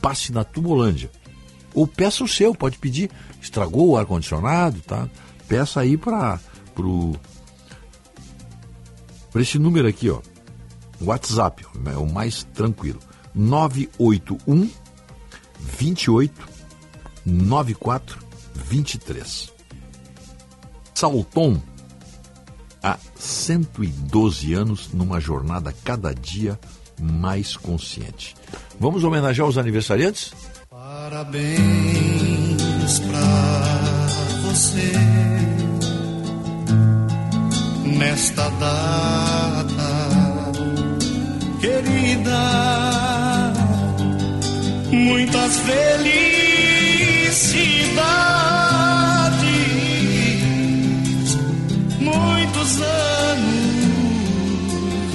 passe na Tubolândia. Ou peça o seu, pode pedir. Estragou o ar-condicionado, tá? Peça aí para pro para esse número aqui, ó. WhatsApp, é o mais tranquilo. 981 28 94 23. Salton há 112 anos numa jornada cada dia mais consciente. Vamos homenagear os aniversariantes? Parabéns pra você nesta data querida. Muitas felicidades, muitos anos.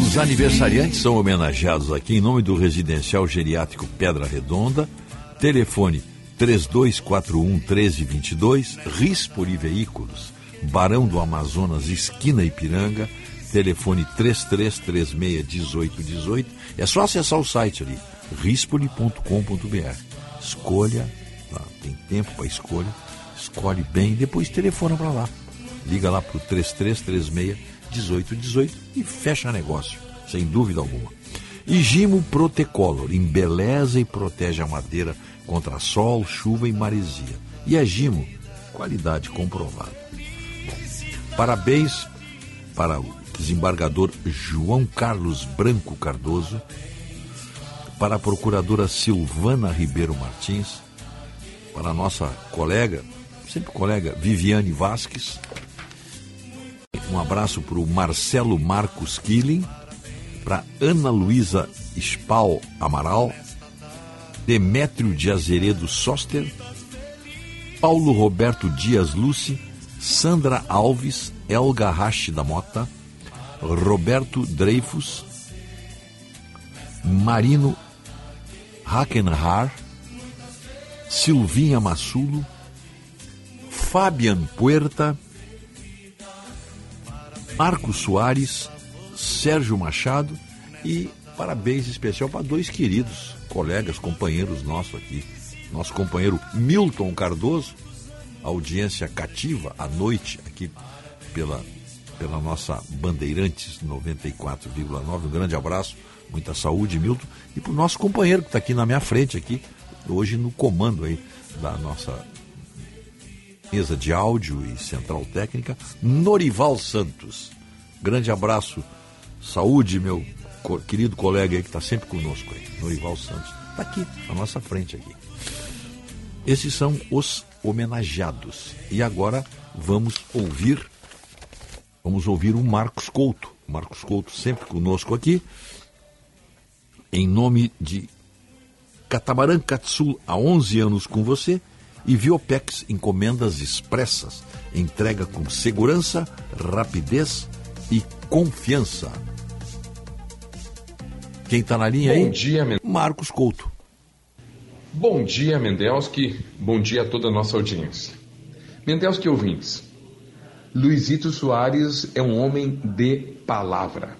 Os aniversariantes são homenageados aqui em nome do Residencial Geriátrico Pedra Redonda. Telefone 3241 1322, Rispoli Veículos, Barão do Amazonas, esquina Ipiranga. Telefone 3336 1818. É só acessar o site ali, rispoli.com.br. Escolha, lá, tem tempo para escolha, escolhe bem e depois telefona para lá. Liga lá para o 3336 1818 e fecha negócio, sem dúvida alguma. E Gimo Protecolor, embeleza e protege a madeira contra sol, chuva e maresia. E a Gimo, qualidade comprovada. Parabéns para o desembargador João Carlos Branco Cardoso, para a procuradora Silvana Ribeiro Martins, para a nossa colega, sempre colega, Viviane Vasques. Um abraço para o Marcelo Marcos Killing, para Ana Luísa Spal Amaral, Demétrio de Azeredo Soster, Paulo Roberto Dias Luce, Sandra Alves, Elga Rache da Mota, Roberto Dreyfus, Marino Hackenhar, Silvinha Massulo, Fabian Puerta, Marcos Soares, Sérgio Machado e parabéns especial para dois queridos colegas, companheiros nossos aqui. Nosso companheiro Milton Cardoso, audiência cativa à noite aqui pela, pela nossa Bandeirantes 94,9. Um grande abraço, muita saúde, Milton. E para o nosso companheiro que está aqui na minha frente, aqui, hoje no comando aí da nossa mesa de áudio e central técnica, Norival Santos. Grande abraço, saúde, meu co- querido colega aí que está sempre conosco aí, Norival Santos. Está aqui, à nossa frente aqui. Esses são os homenageados. E agora vamos ouvir, vamos ouvir o Marcos Couto. Marcos Couto sempre conosco aqui, em nome de Catamarã Katsul há 11 anos com você e Viopex encomendas expressas, entrega com segurança, rapidez e confiança. Quem está na linha aí? Bom dia, Men- Marcos Couto. Bom dia, Mendelski. Bom dia a toda a nossa audiência. Mendelski ouvintes, Luizito Soares é um homem de palavra.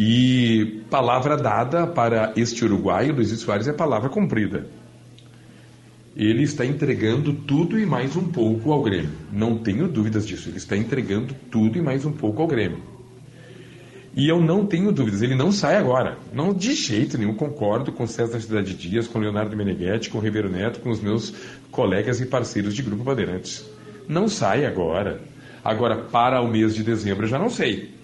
E palavra dada para este uruguaio, Luizito Soares, é palavra cumprida. ele está entregando tudo e mais um pouco ao Grêmio. Não tenho dúvidas disso. Ele está entregando tudo e mais um pouco ao Grêmio. E eu não tenho dúvidas, ele não sai agora. Não de jeito nenhum concordo com César Cidade Dias, com Leonardo Meneghetti, com Ribeiro Neto, com os meus colegas e parceiros de Grupo Bandeirantes. Não sai agora. Agora, para o mês de dezembro, eu já não sei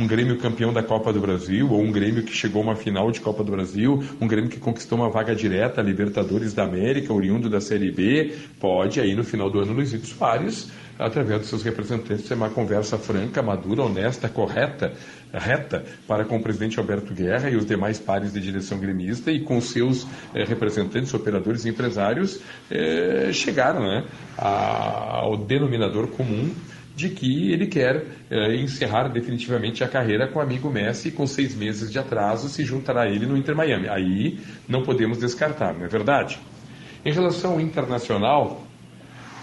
um Grêmio campeão da Copa do Brasil, ou um Grêmio que chegou a uma final de Copa do Brasil, um Grêmio que conquistou uma vaga direta Libertadores da América, oriundo da Série B, pode aí no final do ano Luizito Soares, através dos seus representantes, ter uma conversa franca, madura, honesta, correta, reta, para com o presidente Alberto Guerra e os demais pares de direção gremista e com seus eh, representantes, operadores e empresários, eh, chegaram né, ao denominador comum de que ele quer eh, encerrar definitivamente a carreira com o amigo Messi com seis meses de atraso se juntará a ele no Inter Miami. Aí não podemos descartar, não é verdade? Em relação ao Internacional,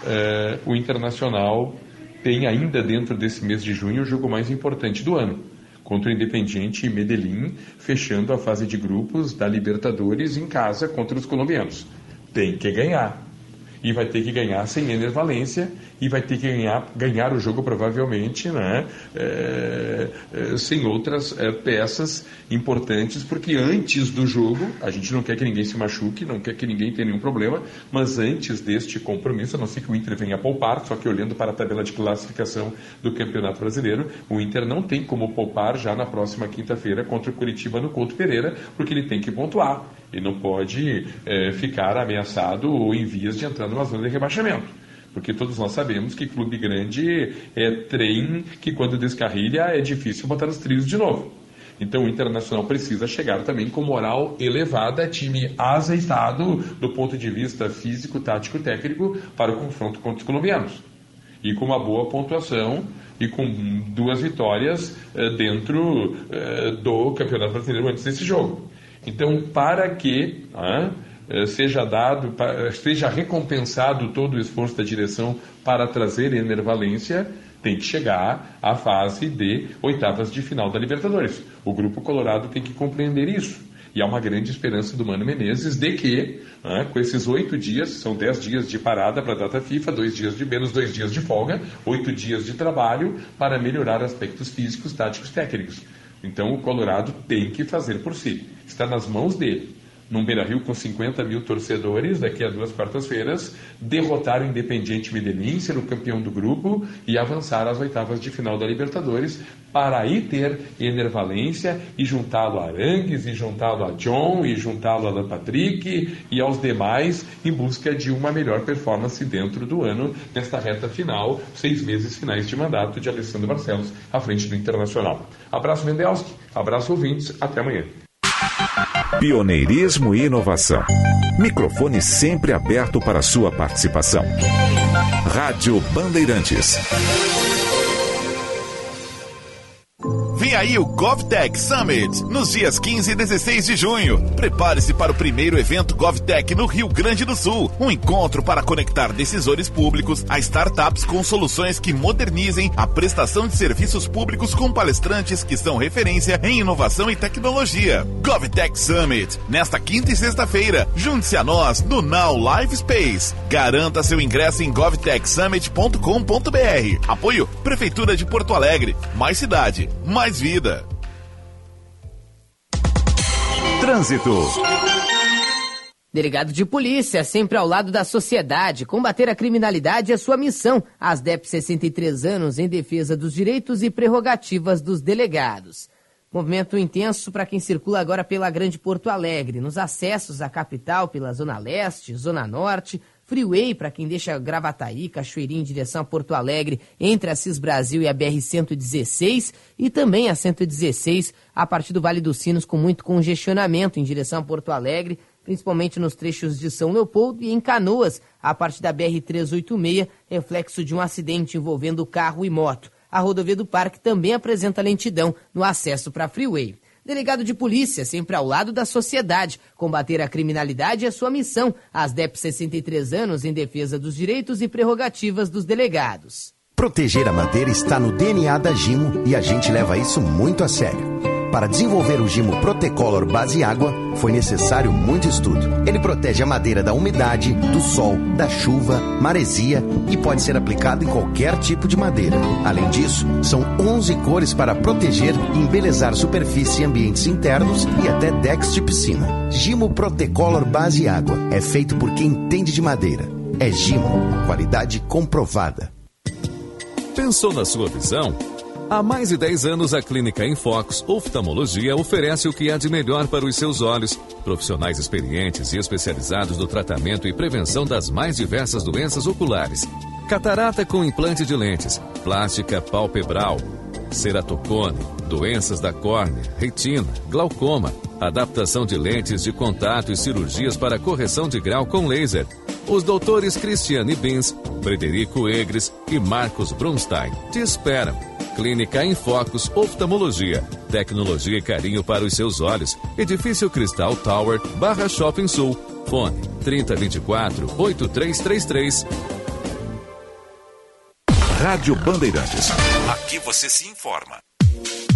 eh, o Internacional tem ainda dentro desse mês de junho o jogo mais importante do ano, contra o Independiente e Medellín, fechando a fase de grupos da Libertadores em casa contra os colombianos. Tem que ganhar. E vai ter que ganhar sem Ener Valência e vai ter que ganhar, ganhar o jogo provavelmente né, é, é, sem outras é, peças importantes, porque antes do jogo, a gente não quer que ninguém se machuque, não quer que ninguém tenha nenhum problema, mas antes deste compromisso, a não ser que o Inter venha poupar, só que olhando para a tabela de classificação do Campeonato Brasileiro, o Inter não tem como poupar já na próxima quinta-feira contra o Curitiba no Couto Pereira, porque ele tem que pontuar. E não pode é, ficar ameaçado ou em vias de entrar numa zona de rebaixamento. Porque todos nós sabemos que clube grande é trem que quando descarrilha é difícil botar os trilhos de novo. Então o Internacional precisa chegar também com moral elevada, time azeitado do ponto de vista físico, tático, técnico para o confronto contra os colombianos. E com uma boa pontuação e com duas vitórias eh, dentro eh, do Campeonato Brasileiro antes desse jogo. Então, para que seja dado, seja recompensado todo o esforço da direção para trazer enervalência, tem que chegar à fase de oitavas de final da Libertadores. O Grupo Colorado tem que compreender isso. E há uma grande esperança do Mano Menezes de que, ah, com esses oito dias, são dez dias de parada para a data FIFA, dois dias de menos, dois dias de folga, oito dias de trabalho para melhorar aspectos físicos, táticos, técnicos. Então o Colorado tem que fazer por si. Está nas mãos dele. Num Beira Rio com 50 mil torcedores, daqui a duas quartas-feiras, derrotar o Independiente Medellín, ser o campeão do grupo e avançar às oitavas de final da Libertadores, para aí ter Enervalência e juntá-lo a Arangues, e juntá-lo a John, e juntá-lo a Alan Patrick e aos demais em busca de uma melhor performance dentro do ano, nesta reta final, seis meses finais de mandato de Alessandro Barcelos à frente do Internacional. Abraço, Mendelski. Abraço, ouvintes. Até amanhã. Pioneirismo e inovação. Microfone sempre aberto para sua participação. Rádio Bandeirantes. Vem aí o GovTech Summit, nos dias 15 e 16 de junho. Prepare-se para o primeiro evento GovTech no Rio Grande do Sul. Um encontro para conectar decisores públicos a startups com soluções que modernizem a prestação de serviços públicos com palestrantes que são referência em inovação e tecnologia. GovTech Summit, nesta quinta e sexta-feira. Junte-se a nós no Now Live Space. Garanta seu ingresso em govtechsummit.com.br. Apoio Prefeitura de Porto Alegre. Mais cidade, mais vida. Trânsito. Delegado de polícia, sempre ao lado da sociedade, combater a criminalidade é sua missão. As DEP 63 anos em defesa dos direitos e prerrogativas dos delegados. Movimento intenso para quem circula agora pela Grande Porto Alegre, nos acessos à capital pela Zona Leste, Zona Norte, Freeway para quem deixa Gravataí, Cachoeirinha em direção a Porto Alegre, entre a Cis Brasil e a BR-116 e também a 116 a partir do Vale dos Sinos com muito congestionamento em direção a Porto Alegre, principalmente nos trechos de São Leopoldo e em Canoas, a partir da BR-386, reflexo de um acidente envolvendo carro e moto. A rodovia do Parque também apresenta lentidão no acesso para a Freeway. Delegado de polícia, sempre ao lado da sociedade. Combater a criminalidade é sua missão. As DEP 63 anos em defesa dos direitos e prerrogativas dos delegados. Proteger a madeira está no DNA da Gimo e a gente leva isso muito a sério. Para desenvolver o Gimo Protecolor base água, foi necessário muito estudo. Ele protege a madeira da umidade, do sol, da chuva, maresia e pode ser aplicado em qualquer tipo de madeira. Além disso, são 11 cores para proteger e embelezar superfície e ambientes internos e até decks de piscina. Gimo Protecolor base água é feito por quem entende de madeira. É Gimo, qualidade comprovada. Pensou na sua visão? Há mais de 10 anos, a Clínica Infox Oftalmologia oferece o que há de melhor para os seus olhos. Profissionais experientes e especializados no tratamento e prevenção das mais diversas doenças oculares. Catarata com implante de lentes, plástica palpebral, ceratocone, doenças da córnea, retina, glaucoma, adaptação de lentes de contato e cirurgias para correção de grau com laser. Os doutores Cristiane Bins, Frederico Egres e Marcos Brunstein te esperam. Clínica em Focus Oftalmologia. Tecnologia e carinho para os seus olhos. Edifício Cristal Tower, Barra Shopping Sul. Fone 3024 8333. Rádio Bandeirantes. Aqui você se informa.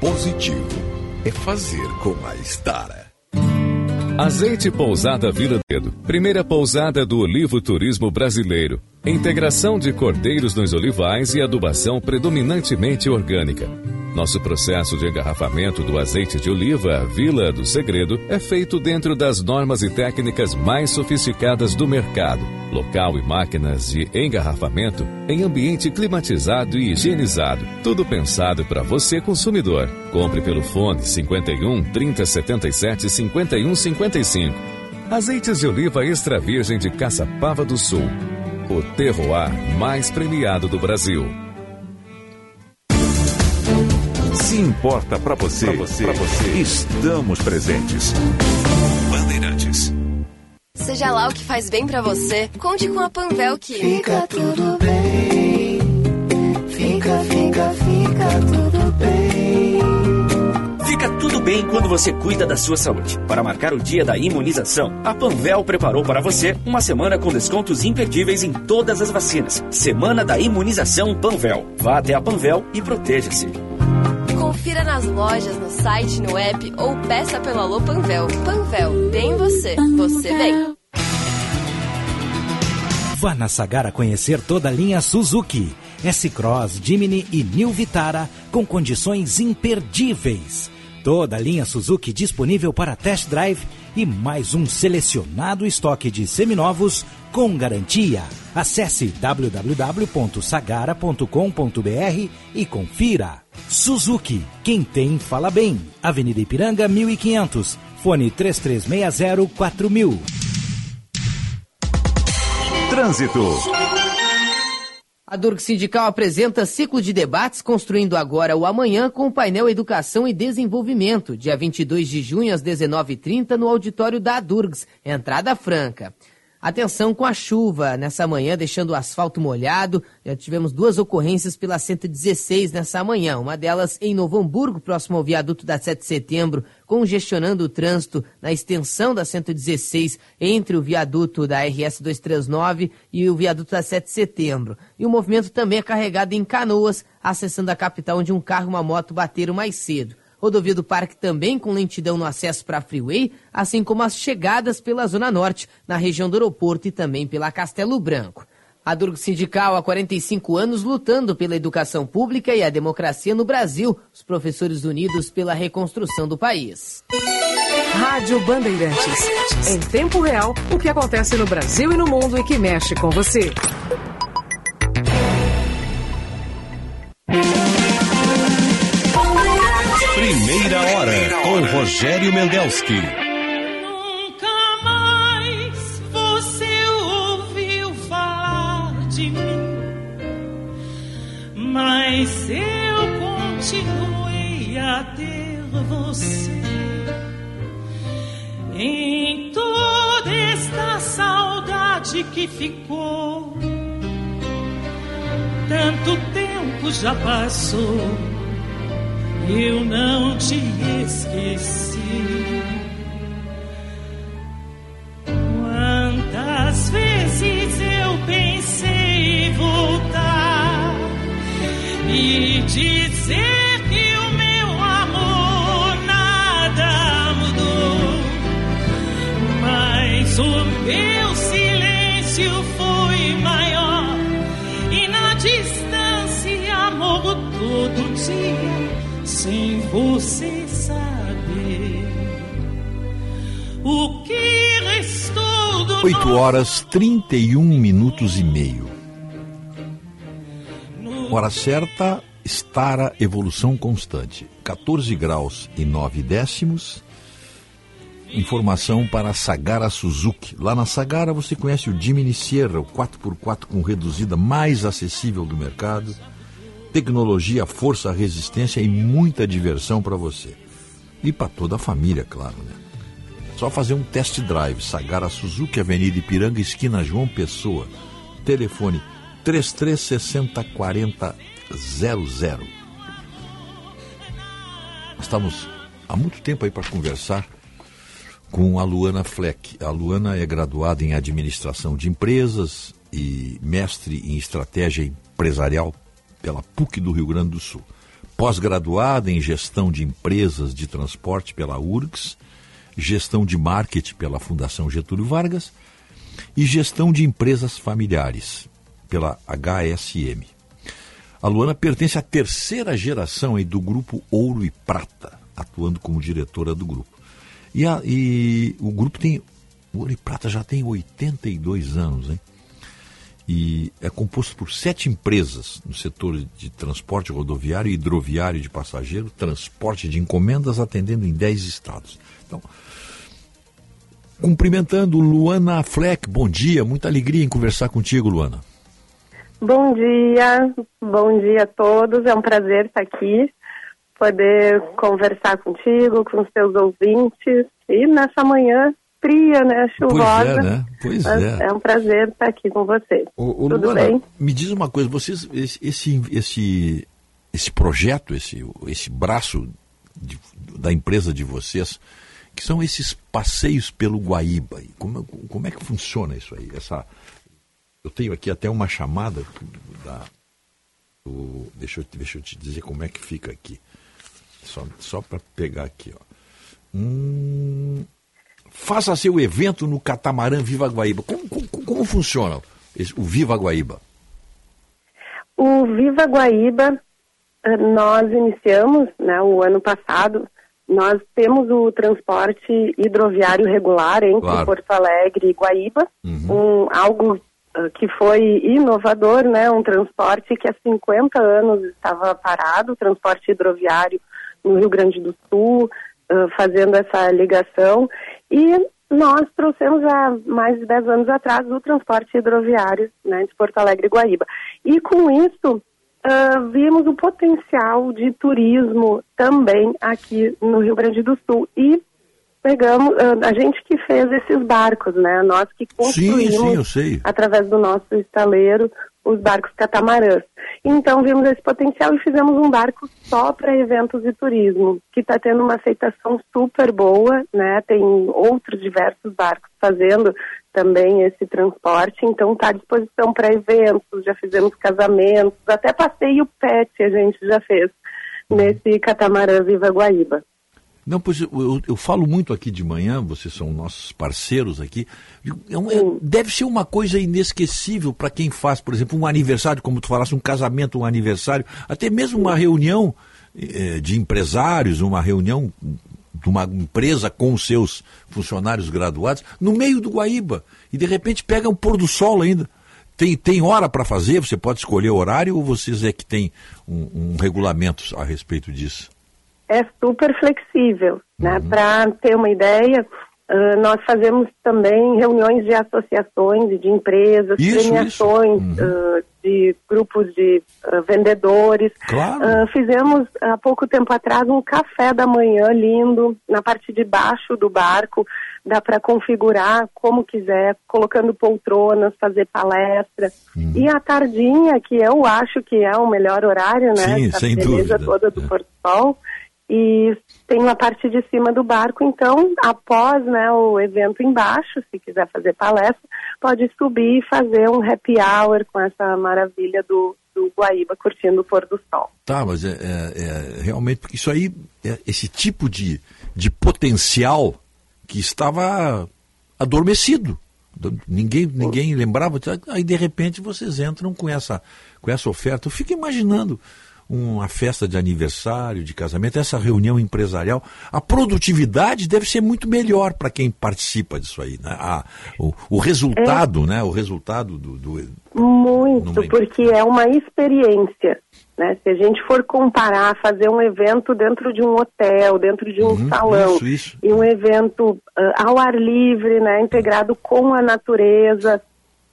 positivo é fazer com a Estara. Azeite Pousada Vila Dedo. Primeira pousada do olivo turismo brasileiro. Integração de cordeiros nos olivais e adubação predominantemente orgânica. Nosso processo de engarrafamento do azeite de oliva Vila do Segredo é feito dentro das normas e técnicas mais sofisticadas do mercado. Local e máquinas de engarrafamento em ambiente climatizado e higienizado. Tudo pensado para você, consumidor. Compre pelo fone 51 3077 51 55. Azeites de oliva extra virgem de Caçapava do Sul. O terroir mais premiado do Brasil. Se importa para você, pra você, pra você, estamos presentes. Bandeirantes. Seja lá o que faz bem pra você, conte com a Panvel que Fica tudo bem. Fica, fica, fica Bem quando você cuida da sua saúde. Para marcar o dia da imunização, a Panvel preparou para você uma semana com descontos imperdíveis em todas as vacinas. Semana da Imunização Panvel. Vá até a Panvel e proteja-se. Confira nas lojas, no site, no app ou peça pelo Alô Panvel. Panvel, bem você, você bem. Vá na Sagara conhecer toda a linha Suzuki. S-Cross, Jimny e New Vitara com condições imperdíveis. Toda a linha Suzuki disponível para test drive e mais um selecionado estoque de seminovos com garantia. Acesse www.sagara.com.br e confira. Suzuki, quem tem fala bem. Avenida Ipiranga 1500, fone 3360 4000. Trânsito. A Durg Sindical apresenta ciclo de debates construindo agora o amanhã com o painel Educação e Desenvolvimento, dia 22 de junho às 19h30 no auditório da Durgs, entrada franca. Atenção com a chuva nessa manhã, deixando o asfalto molhado. Já tivemos duas ocorrências pela 116 nessa manhã. Uma delas em Novo Hamburgo, próximo ao viaduto da 7 de setembro, congestionando o trânsito na extensão da 116 entre o viaduto da RS 239 e o viaduto da 7 de setembro. E o movimento também é carregado em Canoas, acessando a capital, onde um carro e uma moto bateram mais cedo. Rodovia do Parque também com lentidão no acesso para a Freeway, assim como as chegadas pela Zona Norte, na região do aeroporto e também pela Castelo Branco. A Durgo Sindical há 45 anos lutando pela educação pública e a democracia no Brasil. Os professores unidos pela reconstrução do país. Rádio Bandeirantes. Em tempo real, o que acontece no Brasil e no mundo e que mexe com você. Primeira hora com Rogério Mendelski. Mas eu continuei a ter você em toda esta saudade que ficou. Tanto tempo já passou eu não te esqueci. Quantas vezes eu pensei em voltar e dizer que o meu amor nada mudou, mas o meu silêncio foi maior e na distância morro todo dia sem você saber o que restou do 8 horas 31 minutos e meio. Hora certa, Stara Evolução Constante. 14 graus e 9 décimos. Informação para Sagara Suzuki. Lá na Sagara você conhece o Jimny Sierra, o 4x4 com reduzida mais acessível do mercado tecnologia, força, resistência e muita diversão para você. E para toda a família, claro, né? Só fazer um test drive, Sagara Suzuki, Avenida Ipiranga, esquina João Pessoa. Telefone 3360 40 00. Estamos há muito tempo aí para conversar com a Luana Fleck. A Luana é graduada em administração de empresas e mestre em estratégia empresarial pela PUC do Rio Grande do Sul. Pós-graduada em gestão de empresas de transporte pela URGS, gestão de marketing pela Fundação Getúlio Vargas e gestão de empresas familiares pela HSM. A Luana pertence à terceira geração aí, do grupo Ouro e Prata, atuando como diretora do grupo. E, a, e o grupo tem. O Ouro e Prata já tem 82 anos, hein? e é composto por sete empresas no setor de transporte rodoviário e hidroviário de passageiro, transporte de encomendas, atendendo em dez estados. Então, cumprimentando Luana Fleck, bom dia, muita alegria em conversar contigo, Luana. Bom dia, bom dia a todos, é um prazer estar aqui, poder conversar contigo, com os teus ouvintes e nessa manhã fria, né? Chuvosa. Pois é, né? Pois é. É um prazer estar aqui com vocês. Tudo Luana, bem? me diz uma coisa, vocês, esse, esse, esse, esse projeto, esse, esse braço de, da empresa de vocês, que são esses passeios pelo Guaíba, como, como é que funciona isso aí? Essa, eu tenho aqui até uma chamada da, do, deixa, eu, deixa eu te dizer como é que fica aqui. Só, só para pegar aqui, ó. Hum, faça seu evento no catamarã Viva Guaíba. Como, como, como funciona esse- o Viva Guaíba? O Viva Guaíba, eh, nós iniciamos né, o ano passado, nós temos o transporte hidroviário regular entre Claro. Porto Alegre e Guaíba, um, algo que foi inovador, né? Um transporte que há 50 anos estava parado, transporte hidroviário no Rio Grande do Sul, ah, fazendo essa ligação. E nós trouxemos há mais de 10 anos atrás o transporte hidroviário né, de Porto Alegre e Guaíba. E com isso, ah, vimos o potencial de turismo também aqui no Rio Grande do Sul. E pegamos, ah, a gente que fez esses barcos, né? Nós que Sim, construímos sim, eu sei. através do nosso estaleiro os barcos catamarãs. Então vimos esse potencial e fizemos um barco só para eventos e turismo, que está tendo uma aceitação super boa, né? Tem outros diversos barcos fazendo também esse transporte, então está à disposição para eventos, já fizemos casamentos, até passeio pet a gente já fez nesse catamarã Viva Guaíba. Não, pois eu, eu- eu falo muito aqui de manhã, vocês são nossos parceiros aqui. É é- deve ser uma coisa inesquecível para quem faz, por exemplo, um aniversário, como tu falaste, um casamento, um aniversário, até mesmo uma reunião eh, de empresários, uma reunião de uma empresa com seus funcionários graduados, no meio do Guaíba. E de repente pega um pôr do sol ainda. Tem, tem hora para fazer, você pode escolher o horário ou vocês é que tem um, um regulamento a respeito disso? É super flexível, né? Para ter uma ideia, ah, nós fazemos também reuniões de associações e de empresas, Isso, premiações ah, de grupos de ah, vendedores. Claro. Fizemos há pouco tempo atrás um café da manhã lindo na parte de baixo do barco. Dá para configurar como quiser, colocando poltronas, fazer palestra. E a tardinha, que eu acho que é o melhor horário, né? Sim, Essa sem beleza dúvida. toda do Porto Sol e tem uma parte de cima do barco, então após né, o evento embaixo, se quiser fazer palestra, pode subir e fazer um happy hour com essa maravilha do, do Guaíba curtindo o pôr do sol. Tá, mas é, é- é realmente porque isso aí, é esse tipo de, de potencial que estava adormecido. Do- Ninguém, ninguém lembrava. Aí de repente vocês entram com essa, com essa oferta. Eu fico imaginando uma festa de aniversário, de casamento, essa reunião empresarial. A produtividade deve ser muito melhor para quem participa disso aí. Né? A- o, o resultado, né? O resultado do, do, Muito, Numa- porque é uma experiência. Né? Se a gente for comparar, fazer um evento dentro de um hotel, dentro de um Uhum, salão, isso, isso. e um evento ah, ao ar livre, né, integrado com a natureza,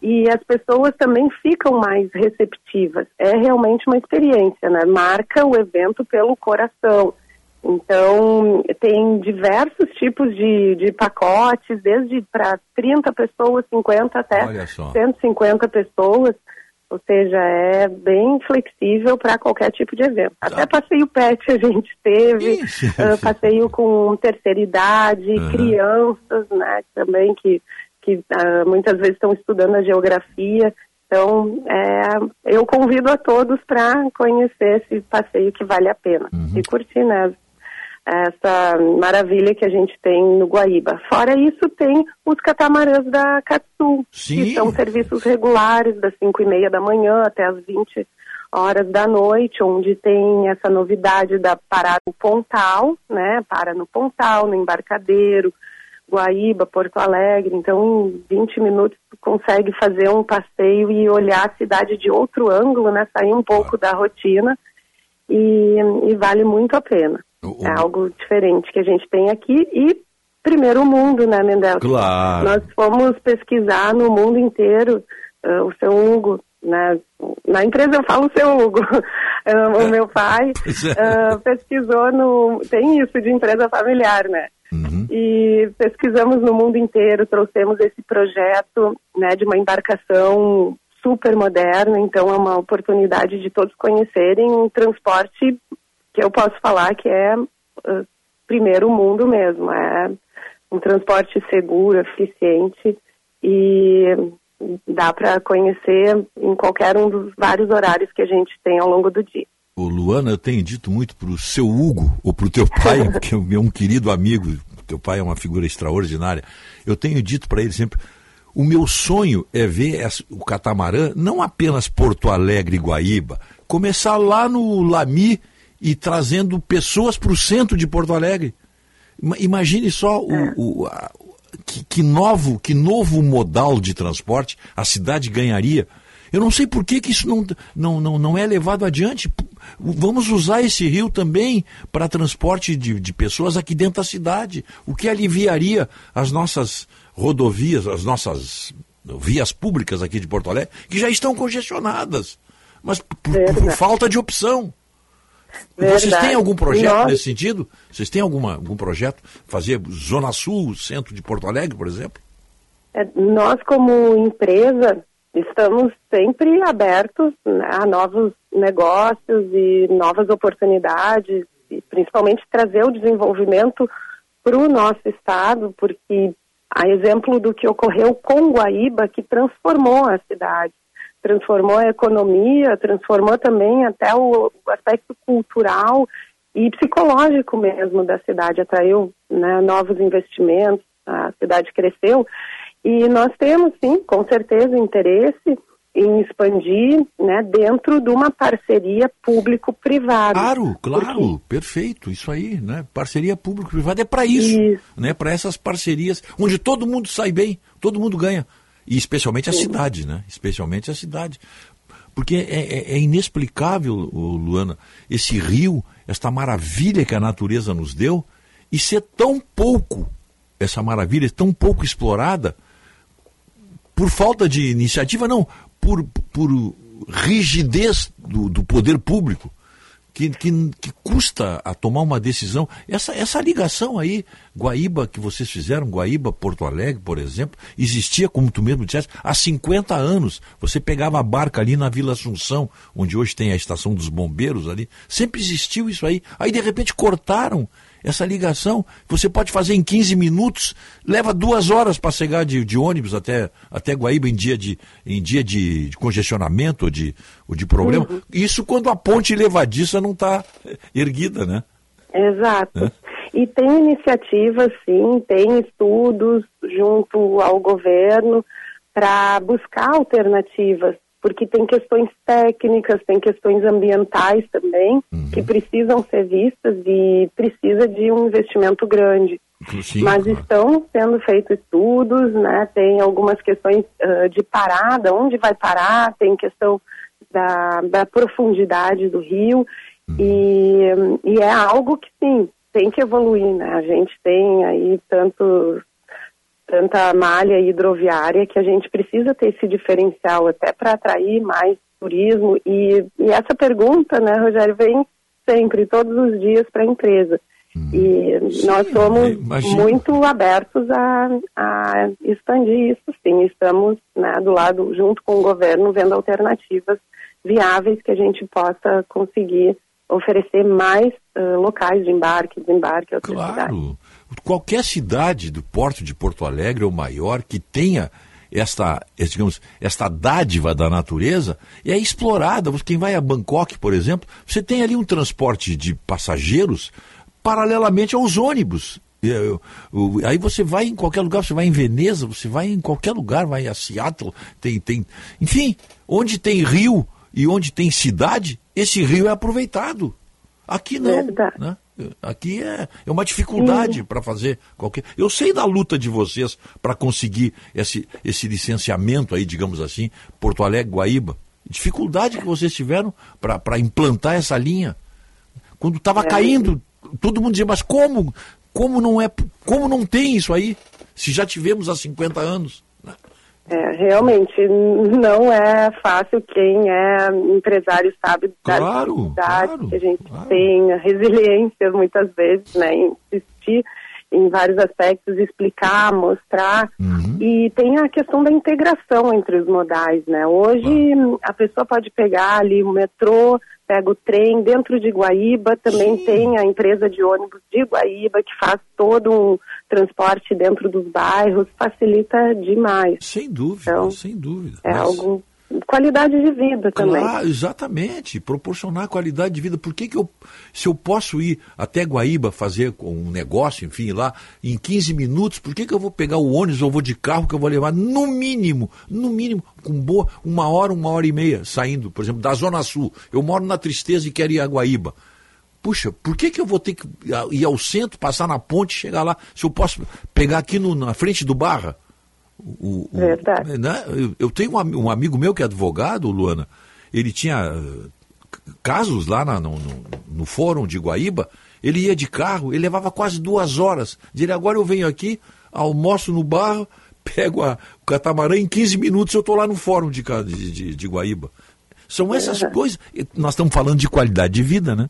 e as pessoas também ficam mais receptivas. É realmente uma experiência, né? Marca o evento pelo coração. Então, tem diversos tipos de, de pacotes, desde para 30 pessoas, 50 até Olha só. 150 pessoas. Ou seja, é bem flexível para qualquer tipo de evento. Até passeio pet a gente teve, ah, passeio com terceira idade, Aham. crianças, né, também que, que ah, muitas vezes estão estudando a geografia. Então, é, eu convido a todos para conhecer esse passeio que vale a pena e curtir, né? Essa maravilha que a gente tem no Guaíba. Fora isso, tem os catamarãs da Catsul, que são serviços regulares das 5 e meia da manhã até as 20 horas da noite, onde tem essa novidade da parada no Pontal, né? Para no Pontal, no embarcadeiro, Guaíba, Porto Alegre. Então, em 20 minutos, tu consegue fazer um passeio e olhar a cidade de outro ângulo, né? Sair um pouco da rotina e, e vale muito a pena. É algo diferente que a gente tem aqui e primeiro mundo, né, Mendel? Claro. Nós fomos pesquisar no mundo inteiro ah, o seu Hugo, né? Na empresa eu falo o seu Hugo. <laughs> O meu pai <laughs> ah, pesquisou no. Tem isso de empresa familiar, né? E pesquisamos no mundo inteiro, trouxemos esse projeto né, de uma embarcação super moderna, então é uma oportunidade de todos conhecerem um transporte que eu posso falar que é ah, primeiro mundo mesmo, é um transporte seguro, eficiente e dá para conhecer em qualquer um dos vários horários que a gente tem ao longo do dia. Ô, Luana, eu tenho dito muito para o seu Hugo, ou para o teu pai, <laughs> que é um querido amigo, teu pai é uma figura extraordinária. Eu tenho dito para ele sempre: o meu sonho é ver o catamarã, não apenas Porto Alegre e Guaíba, começar lá no Lami e trazendo pessoas para o centro de Porto Alegre. Ima- Imagine só o, o- a- que, que novo, que novo modal de transporte a cidade ganharia. Eu não sei por que, que isso não, não, não, não é levado adiante. Vamos usar esse rio também para transporte de, de pessoas aqui dentro da cidade, o que aliviaria as nossas rodovias, as nossas vias públicas aqui de Porto Alegre, que já estão congestionadas, mas por, por- falta de opção. Vocês Verdade. têm algum projeto nesse sentido? Vocês têm alguma, algum projeto? Fazer Zona Sul, centro de Porto Alegre, por exemplo? É, Nós, como empresa, estamos sempre abertos né, a novos negócios e novas oportunidades, e principalmente trazer o desenvolvimento para o nosso estado, porque a exemplo do que ocorreu com Guaíba, que transformou a cidade, transformou a economia, transformou também até o, aspecto cultural e psicológico mesmo da cidade, atraiu né, novos investimentos, a cidade cresceu. E nós temos, sim, com certeza, interesse em expandir né, dentro de uma parceria público-privada. Claro, claro, perfeito, isso aí, né? Parceria público-privada é para isso, né? Para essas parcerias onde todo mundo sai bem, todo mundo ganha. E especialmente a cidade, né? Especialmente a cidade. Porque é, é- é inexplicável, Luana, esse rio, esta maravilha que a natureza nos deu, e ser tão pouco, essa maravilha, tão pouco explorada, por falta de iniciativa, não, por, por rigidez do, do poder público, que, que, que custa a tomar uma decisão. Essa, essa ligação aí, Guaíba, que vocês fizeram, Guaíba, Porto Alegre, por exemplo, existia, como tu mesmo disseste, há 50 anos. Você pegava a barca ali na Vila Assunção, onde hoje tem a estação dos bombeiros ali, sempre existiu isso aí. Aí, de repente, cortaram essa ligação. Você pode fazer em 15 minutos, leva duas horas para chegar de, de ônibus até, até Guaíba em dia de, em dia de, de congestionamento ou de, ou de problema. Uhum. Isso quando a ponte levadiça não está erguida, né? Exato. É. E tem iniciativas, sim, tem estudos junto ao governo para buscar alternativas, porque tem questões técnicas, tem questões ambientais também, que precisam ser vistas e precisa de um investimento grande. Sim, Mas claro. estão sendo feitos estudos, né? Tem algumas questões ah, de parada, onde vai parar, tem questão da, da profundidade do rio e, e é algo que sim tem que evoluir, né? A gente tem aí tanto tanta malha hidroviária que a gente precisa ter esse diferencial até para atrair mais turismo e, e essa pergunta, né, Rogério, vem sempre, todos os dias para a empresa. E nós somos imagino. muito abertos a, a expandir isso, sim. Estamos né, do lado, junto com o governo, vendo alternativas viáveis que a gente possa conseguir oferecer mais ah, locais de embarque, desembarque, outras cidades. Qualquer cidade do porto de Porto Alegre ou maior que tenha esta, digamos, esta dádiva da natureza é explorada. Quem vai a Bangkok, por exemplo, você tem ali um transporte de passageiros paralelamente aos ônibus. O- Aí você vai em qualquer lugar, você vai em Veneza, você vai em qualquer lugar, vai a Seattle, tem, tem, enfim, onde tem rio e onde tem cidade, esse rio é aproveitado. Aqui não. Né? Aqui é, é uma dificuldade para fazer qualquer. Eu sei da luta de vocês para conseguir esse, esse licenciamento aí, digamos assim, Porto Alegre, Guaíba. Dificuldade que vocês tiveram para implantar essa linha. Quando estava É. caindo, todo mundo dizia, mas como? Como não é? Como não tem isso aí? Se já tivemos há 50 anos. É, realmente <laughs> não é fácil. Quem é empresário sabe da Claro, dificuldade que a gente tem, a resiliência muitas vezes, né, em insistir em vários aspectos, explicar, mostrar. E tem a questão da integração entre os modais, né? Hoje a pessoa pode pegar ali o metrô, pega o trem dentro de Guaíba, também tem a empresa de ônibus de Guaíba que faz todo um transporte dentro dos bairros, facilita demais. Sem dúvida, sem dúvida. É Mas- algo qualidade de vida também. Exatamente, proporcionar qualidade de vida. Por que, que eu, se eu posso ir até Guaíba fazer um negócio, enfim, lá, em 15 minutos, por que, que eu vou pegar o ônibus ou vou de carro que eu vou levar no mínimo, no mínimo, com boa, uma hora, uma hora e meia, saindo, por exemplo, da Zona Sul. Eu moro na Tristeza e quero ir a Guaíba. puxa, por que, que eu vou ter que ir ao centro, passar na ponte, chegar lá, se eu posso pegar aqui no, na frente do Barra? O, o, Verdade. né? eu, tenho um, um amigo meu que é advogado, Luana, ele tinha eh, casos lá na- no, no, no fórum de Guaíba, ele ia de carro, ele levava quase duas horas. Dizia, agora eu venho aqui, almoço no barro, <laughs> pego a- o catamarã, em 15 minutos eu estou lá no fórum de, de, de, de Guaíba. São essas coisas. e Nós estamos falando de qualidade de vida, né?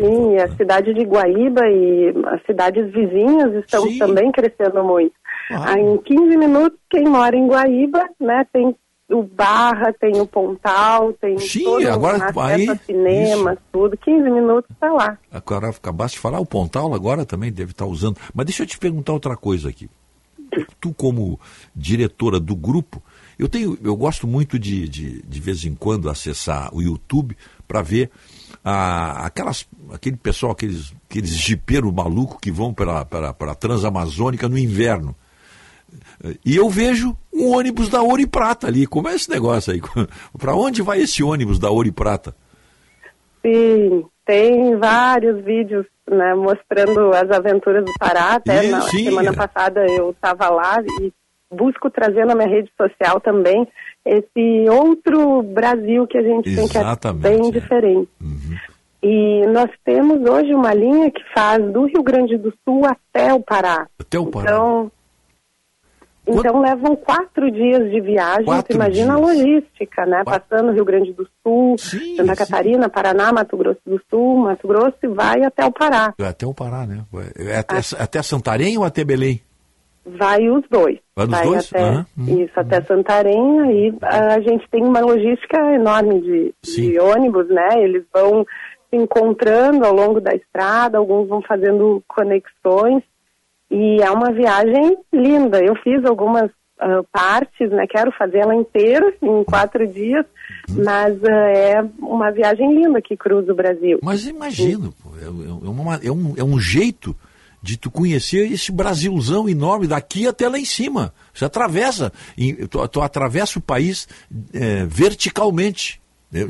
Sim, a cidade de Guaíba e as cidades vizinhas estão também crescendo muito. Em 15 minutos, quem mora em Guaíba, né, tem o Barra, tem o Pontal, tem todo agora, o acesso aí, a cinemas, tudo. 15 minutos está lá. Agora acabaste de falar, o Pontal agora também deve estar usando. Mas deixa eu te perguntar outra coisa aqui. Tu, como diretora do grupo, eu tenho, eu gosto muito de, de, de vez em quando acessar o YouTube para ver ah, aquelas, aquele pessoal, aqueles, aqueles jipeiros malucos que vão para a Transamazônica no inverno. E eu vejo um ônibus da Ouro e Prata ali. Como é esse negócio aí? <laughs> Para onde vai esse ônibus da Ouro e Prata? Sim, tem vários vídeos né, mostrando as aventuras do Pará. Até Sim, na sim. semana passada eu estava lá e busco trazer na minha rede social também esse outro Brasil que a gente tem que é Exatamente, bem é. diferente. E nós temos hoje uma linha que faz do Rio Grande do Sul até o Pará. Até o Pará. Então, então levam quatro dias de viagem. Quatro imagina a logística, né? Passando Rio Grande do Sul, Santa Catarina, Paraná, Mato Grosso do Sul, Mato Grosso e vai até o Pará. Até o Pará, né? É até, até Santarém ou até Belém? Vai os dois. Vai nos dois? até Aham. isso, até Santarém, aí a gente tem uma logística enorme de, de ônibus, né? Eles vão se encontrando ao longo da estrada, alguns vão fazendo conexões e é uma viagem linda. Eu fiz algumas ah, partes, né? Quero fazê-la inteira em quatro dias, mas ah, é uma viagem linda que cruza o Brasil. Mas imagino, pô, é, é uma- é um, é um jeito de tu conhecer esse Brasilzão enorme daqui até lá em cima. Você atravessa, tu, tu atravessa o país é, verticalmente. É,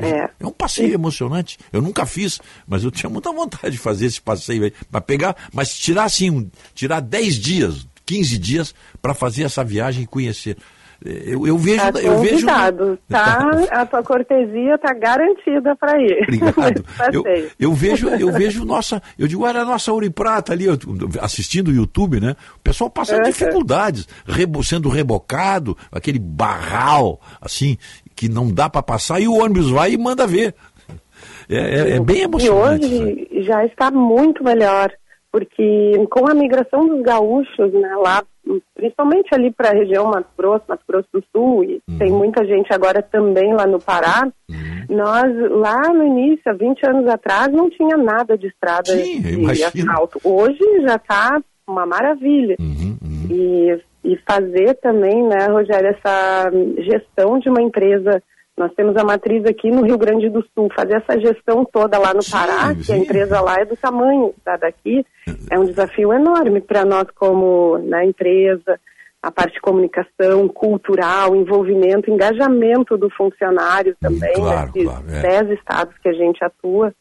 É. um passeio emocionante. Eu nunca fiz, mas eu tinha muita vontade de fazer esse passeio aí. Para pegar, mas tirar assim, um, tirar 10 dias, 15 dias para fazer essa viagem e conhecer. É, Eu, eu vejo. Tá eu <laughs> vejo tá? A tua cortesia tá garantida para ir. Obrigado. <laughs> Eu, Passeio. eu vejo, eu vejo nossa, eu digo, olha a nossa ouro e prata ali, eu- assistindo o YouTube, né? O pessoal passando Uhum. dificuldades, rebo- sendo rebocado, aquele barral, assim, que não dá para passar, e o ônibus vai e manda ver. É, é- é bem E emocionante. hoje já está muito melhor, porque com a migração dos gaúchos, né, lá, principalmente ali para a região Mato Grosso, Mato Grosso do Sul, e Uhum. tem muita gente agora também lá no Pará, nós lá no início, há 20 anos atrás, não tinha nada de estrada Sim, de asfalto. Hoje já está uma maravilha. Uhum, E, e fazer também, né, Rogério, essa gestão de uma empresa. Nós temos a matriz aqui no Rio Grande do Sul, fazer essa gestão toda lá no Pará, que a sim. empresa lá é do tamanho da daqui, é um desafio enorme para nós como né, empresa, a parte de comunicação, cultural, envolvimento, engajamento do funcionário também, claro, nesses claro, é. 10 estados que a gente atua.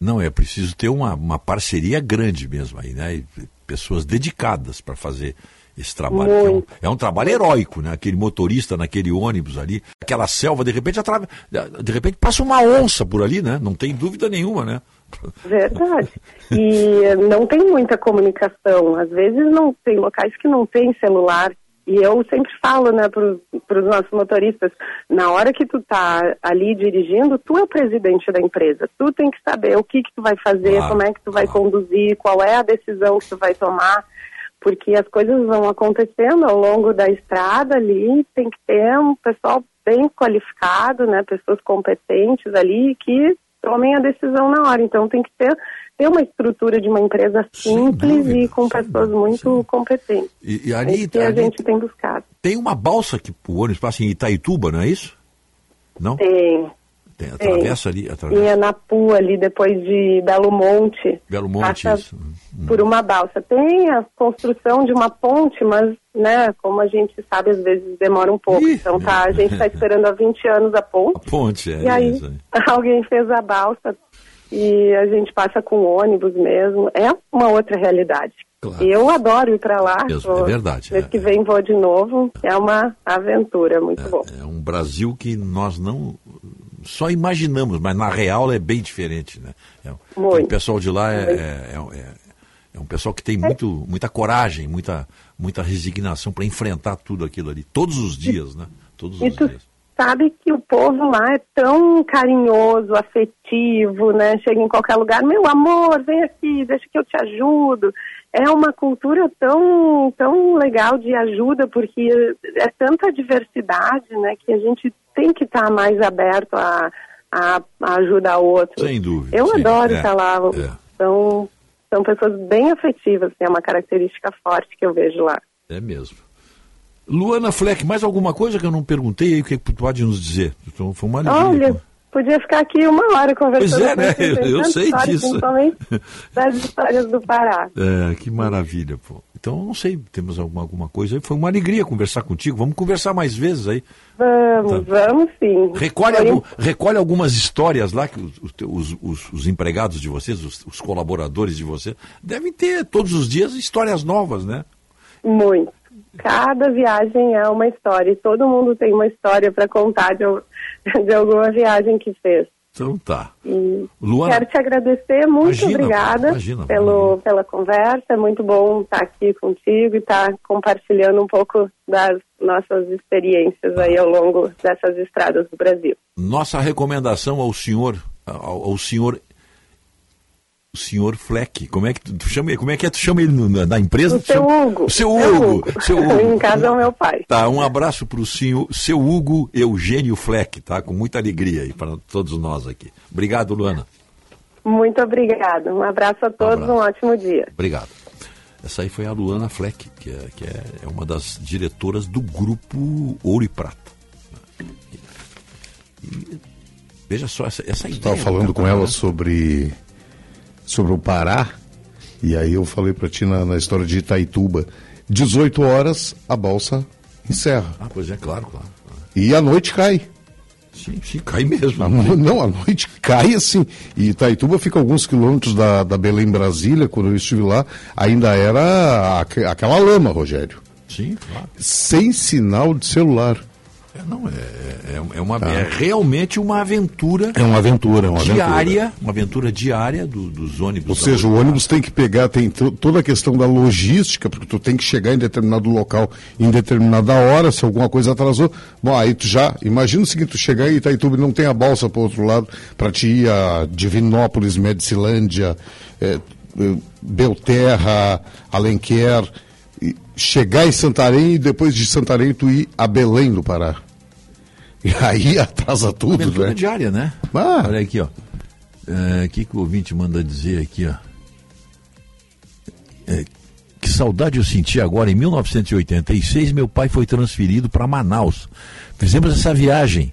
Não, é preciso ter uma, uma parceria grande mesmo aí, né? E pessoas dedicadas para fazer esse trabalho. É um, é um trabalho heróico, né? Aquele motorista naquele ônibus ali, aquela selva, de repente atrave... de repente passa uma onça por ali, né? Não tem dúvida nenhuma, né? Verdade. E não tem muita comunicação. Às vezes não tem locais que não tem celular. E eu sempre falo, né, para os nossos motoristas, na hora que tu tá ali dirigindo, tu é o presidente da empresa. Tu tem que saber o que que tu vai fazer, Claro, como é que tu vai conduzir, qual é a decisão que tu vai tomar, porque as coisas vão acontecendo ao longo da estrada ali, tem que ter um pessoal bem qualificado, né, pessoas competentes ali que tomem a decisão na hora. Então tem que ter, ter uma estrutura de uma empresa simples e com pessoas muito competentes. E, e É ali, isso que a ali gente tem buscado. tem uma balsa que o ônibus passa em Itaituba, não é isso? Não? Tem. Tem, atravessa ali, E atravessa. é na Pua ali, depois de Belo Monte. Belo Monte, passa isso. Por uma balsa. Tem a construção de uma ponte, mas, né, como a gente sabe, às vezes demora um pouco. então tá, a gente está esperando há 20 anos a ponte. Ponte, é e aí, isso aí. <laughs> alguém fez a balsa e a gente passa com ônibus mesmo. É uma outra realidade. Claro. Eu adoro ir para lá. Vou- é verdade, Mês é, que vem vou de novo. É uma aventura muito bom. É um Brasil que nós não só imaginamos, mas na real é bem diferente, né? É, Muito. O pessoal de lá é, é, é- é um pessoal que tem muito, muita coragem, muita, muita resignação para enfrentar tudo aquilo ali, todos os dias, né? Todos os dias. sabe que o povo lá é tão carinhoso, afetivo, né? Chega em qualquer lugar, meu amor, vem aqui, deixa que eu te ajudo. É uma cultura tão, tão legal de ajuda, porque é tanta diversidade, né? Que a gente tem que estar mais aberto a, a, a ajudar o outro. Sem dúvida. Eu sim. adoro É, estar lá. é. São, são pessoas bem afetivas, é uma característica forte que eu vejo lá. É mesmo. Luana Fleck, mais alguma coisa que eu não perguntei aí, o que que tu pode nos dizer? Então, foi uma alegria. Olha, podia ficar aqui uma hora conversando. Pois é, né? Eu tanta sei história, disso. Principalmente das histórias do Pará. É, que maravilha, pô. Então, não sei, temos alguma, alguma coisa aí. Foi uma alegria conversar contigo. Vamos conversar mais vezes aí. Vamos, vamos sim. Recolhe, algum- recolhe algumas histórias lá que os, os os- os- os empregados de vocês, os, colaboradores de vocês, devem ter todos os dias histórias novas, né? Muito. Cada viagem é uma história e todo mundo tem uma história para contar de, <laughs> de alguma viagem que fez. Então tá. E Luana, quero te agradecer, muito Imagina, obrigada imagina, pelo, pela conversa. É muito bom estar aqui contigo e estar compartilhando um pouco das nossas experiências aí ao longo dessas estradas do Brasil. nossa recomendação ao senhor, ao, ao senhor, o senhor Fleck, como é que tu, tu chama, como é que é, tu chama ele no- na, na empresa? O seu chama- Hugo. O seu Seu Hugo. Hugo. Seu <laughs> Hugo. em casa é o meu pai. Tá, um abraço para o senhor, seu Hugo Eugênio Fleck, tá? Com muita alegria aí para todos nós aqui. Obrigado, Luana. Muito obrigada. Um abraço a todos, um ótimo dia. Obrigado. Essa aí foi a Luana Fleck, que é, que é, é uma das diretoras do grupo Ouro e Prata. E veja só essa, essa ideia. Estava falando com ela sobre, sobre o Pará, e aí eu falei para ti na, na história de Itaituba. 18 horas a balsa encerra. Ah, pois é, claro, claro. E a noite cai. Sim, sim, cai mesmo. A não, a noite cai assim. E Itaituba fica alguns quilômetros da, da Belém Brasília, quando eu estive lá, ainda era aque- aquela lama, Rogério. Sim, claro. Sem sinal de celular. É, não, é, é, é uma, é realmente uma aventura É uma aventura, é uma aventura. diária, uma aventura diária do- dos ônibus. Ou seja, o ônibus tem que pegar, tem to- toda a questão da logística, porque tu tem que chegar em determinado local em determinada hora, se alguma coisa atrasou. Bom, aí tu já, imagina o seguinte, tu chegar em Itaituba e não tem a balsa para outro lado, para te ir a Divinópolis, Medicilândia, eh, Belterra, Alenquer, chegar em Santarém e depois de Santarém tu ir a Belém do Pará. <laughs> E aí atrasa tudo, Aventura né? diária, né? Ah. Olha aqui, ó. É, O que, que o ouvinte manda dizer aqui, ó? É, que saudade eu senti agora. Em 1986, meu pai foi transferido para Manaus. Fizemos essa viagem.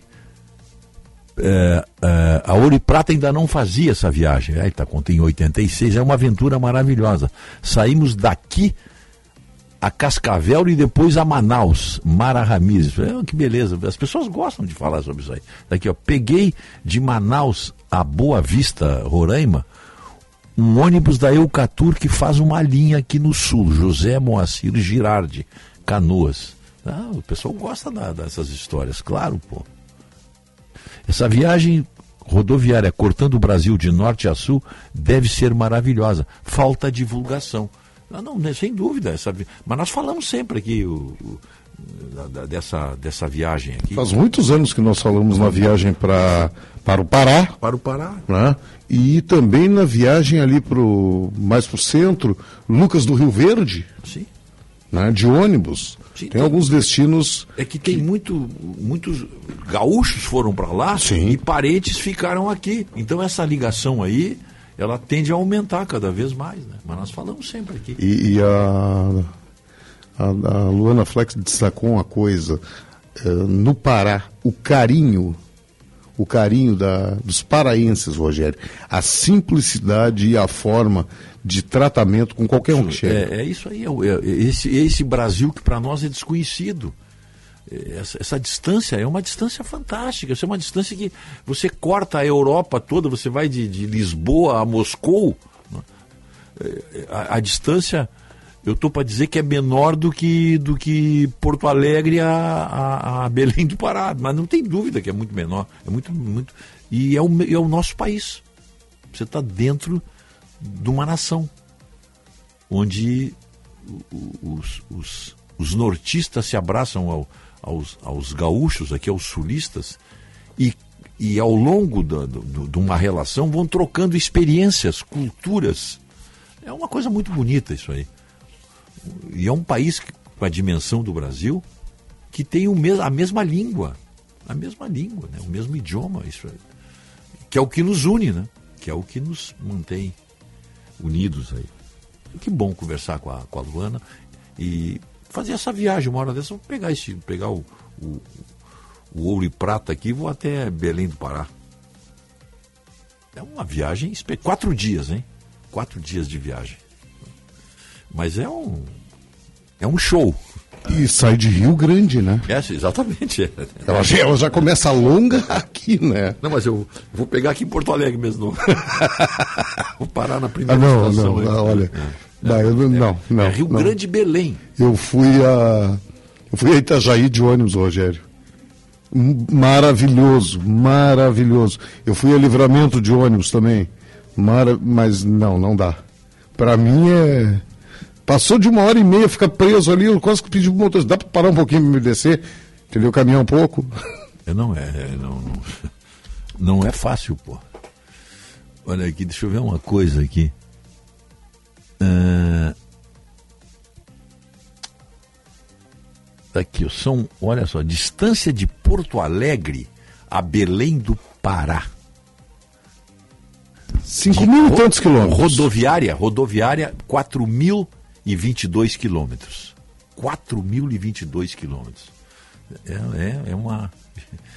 É, é, a Ouro e Prata ainda não fazia essa viagem. Aí tá contando em 86, é uma aventura maravilhosa. Saímos daqui a Cascavel e depois a Manaus, Mara Ramirez. É, que beleza, as pessoas gostam de falar sobre isso aí. Daqui, ó, peguei de Manaus a Boa Vista, Roraima, um ônibus da Eucatur que faz uma linha aqui no sul, José Moacir Girardi, Canoas. Ah, o pessoal gosta da- dessas histórias, claro, pô. Essa viagem rodoviária cortando o Brasil de norte a sul deve ser maravilhosa. Falta divulgação. Não, não, né, sem dúvida. Essa, mas nós falamos sempre aqui o- o- da- dessa, dessa viagem aqui. Faz muitos anos que nós falamos na viagem pra, para o Pará. Para o Pará. Né? E também na viagem ali pro, mais para o centro, Lucas do Rio Verde. Sim. Né? De ônibus. tem alguns destinos. É que tem muito, muitos gaúchos foram para lá e parentes ficaram aqui. Então essa ligação aí, ela tende a aumentar cada vez mais, né? Mas nós falamos sempre aqui. E, e a, a, a Luana Flex destacou uma coisa. eh, no Pará, o carinho, o carinho da, dos paraenses, Rogério, a simplicidade e a forma de tratamento com qualquer um que chega. É, é isso aí, é, é esse, esse Brasil que para nós é desconhecido. Essa, essa distância é uma distância fantástica. Essa é uma distância que você corta a Europa toda, você vai de, de Lisboa a Moscou. né? É, A, a distância, eu estou para dizer que é menor do que, do que Porto Alegre a, a, a <laughs> Belém do Pará, mas não tem dúvida que é muito menor. É muito, muito. E é o, é o nosso país. Você está dentro de uma nação onde os, os, os nortistas se abraçam ao- aos, aos gaúchos, aqui aos sulistas, e, e ao longo da- do- de uma relação vão trocando experiências, culturas. É uma coisa muito bonita isso aí. E é um país que- com a dimensão do Brasil que tem o mes a mesma língua. A mesma língua, né? o mesmo idioma. Isso é, que é o que nos une, né? que é o que nos mantém unidos aí. Que bom conversar com a, com a Luana e fazer essa viagem. Uma hora dessa, vou pegar, esse, pegar o, o, o ouro e prata aqui e vou até Belém do Pará. É uma viagem, quatro dias, hein? Quatro dias de viagem. Mas é um, é um show. E sai de Rio Grande, né? É, exatamente. é. <laughs> Ela já, ela já começa longa aqui, né? Não, mas eu vou pegar aqui em Porto Alegre mesmo. <laughs> vou parar na Ah, primeira não, estação. não, aí. ah, olha. Não, eu não, não, não, é Rio não. Grande e Belém. Eu fui a. Eu fui a Itajaí de ônibus, Rogério. Maravilhoso, maravilhoso. Eu fui a livramento de ônibus também. Mara... Mas não, não dá. Pra mim é. Passou de uma hora e meia, fica preso ali, eu quase que pedi pro motorista, dá pra parar um pouquinho pra me descer? Entendeu? Caminhar um pouco. É, Não é, é, não, não, <laughs> não é fácil, pô. Olha aqui, deixa eu ver uma coisa aqui. Ah, aqui, são, olha só, distância de Porto Alegre a Belém do Pará. Cinco mil e tantos quilômetros. Rodoviária, rodoviária, 4.022 quilômetros. 4.022 quilômetros. É, é, é uma.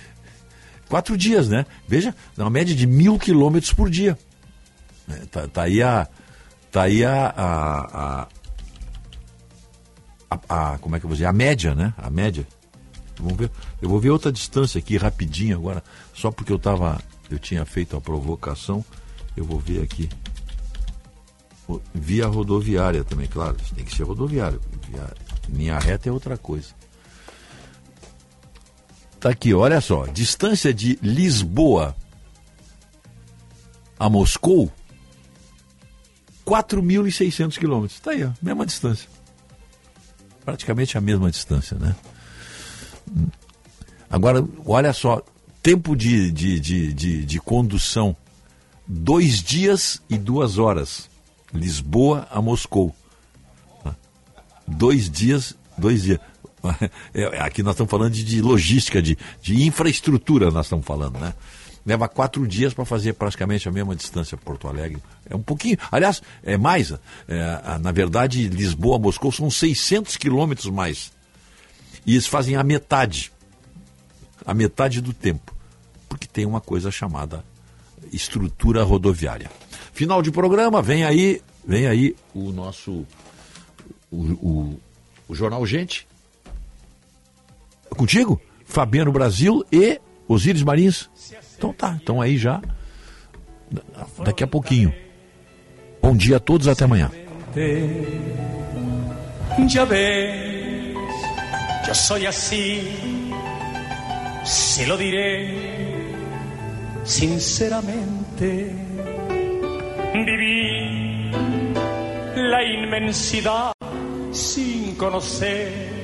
<laughs> Quatro dias, né? Veja, uma média de mil quilômetros por dia. É, tá, tá aí a. Tá aí a. a, a- a- como é que eu vou dizer? A média, né? A média. Vamos ver. Eu vou ver outra distância aqui rapidinho agora, só porque eu tava. Eu tinha feito a provocação. Eu vou ver aqui. Via rodoviária também, claro. Tem que ser rodoviária. Linha reta é outra coisa. Tá aqui, olha só. Distância de Lisboa a Moscou, 4.600 quilômetros. Tá aí, ó, mesma distância. Praticamente a mesma distância, né? Agora, olha só, tempo de, de, de, de, de condução, dois dias e duas horas. Lisboa a Moscou. Dois dias, dois dias. <laughs> É, Aqui nós estamos falando de logística, de, de infraestrutura, nós estamos falando, né? Leva quatro dias para fazer praticamente a mesma distância Porto Alegre. É um pouquinho. Aliás, é mais. é, na verdade, Lisboa Moscou são 600 quilômetros mais. E eles fazem a metade. A metade do tempo. Porque tem uma coisa chamada estrutura rodoviária. Final de programa, vem aí, vem aí o nosso o, o, o Jornal Gente. Contigo? Fabiano Brasil e Osíris Marins. Então tá, estão aí já. Daqui a pouquinho. Bom dia a todos, até amanhã. Ya ves, yo soy así, se lo diré sinceramente. Viví la inmensidad sin conocer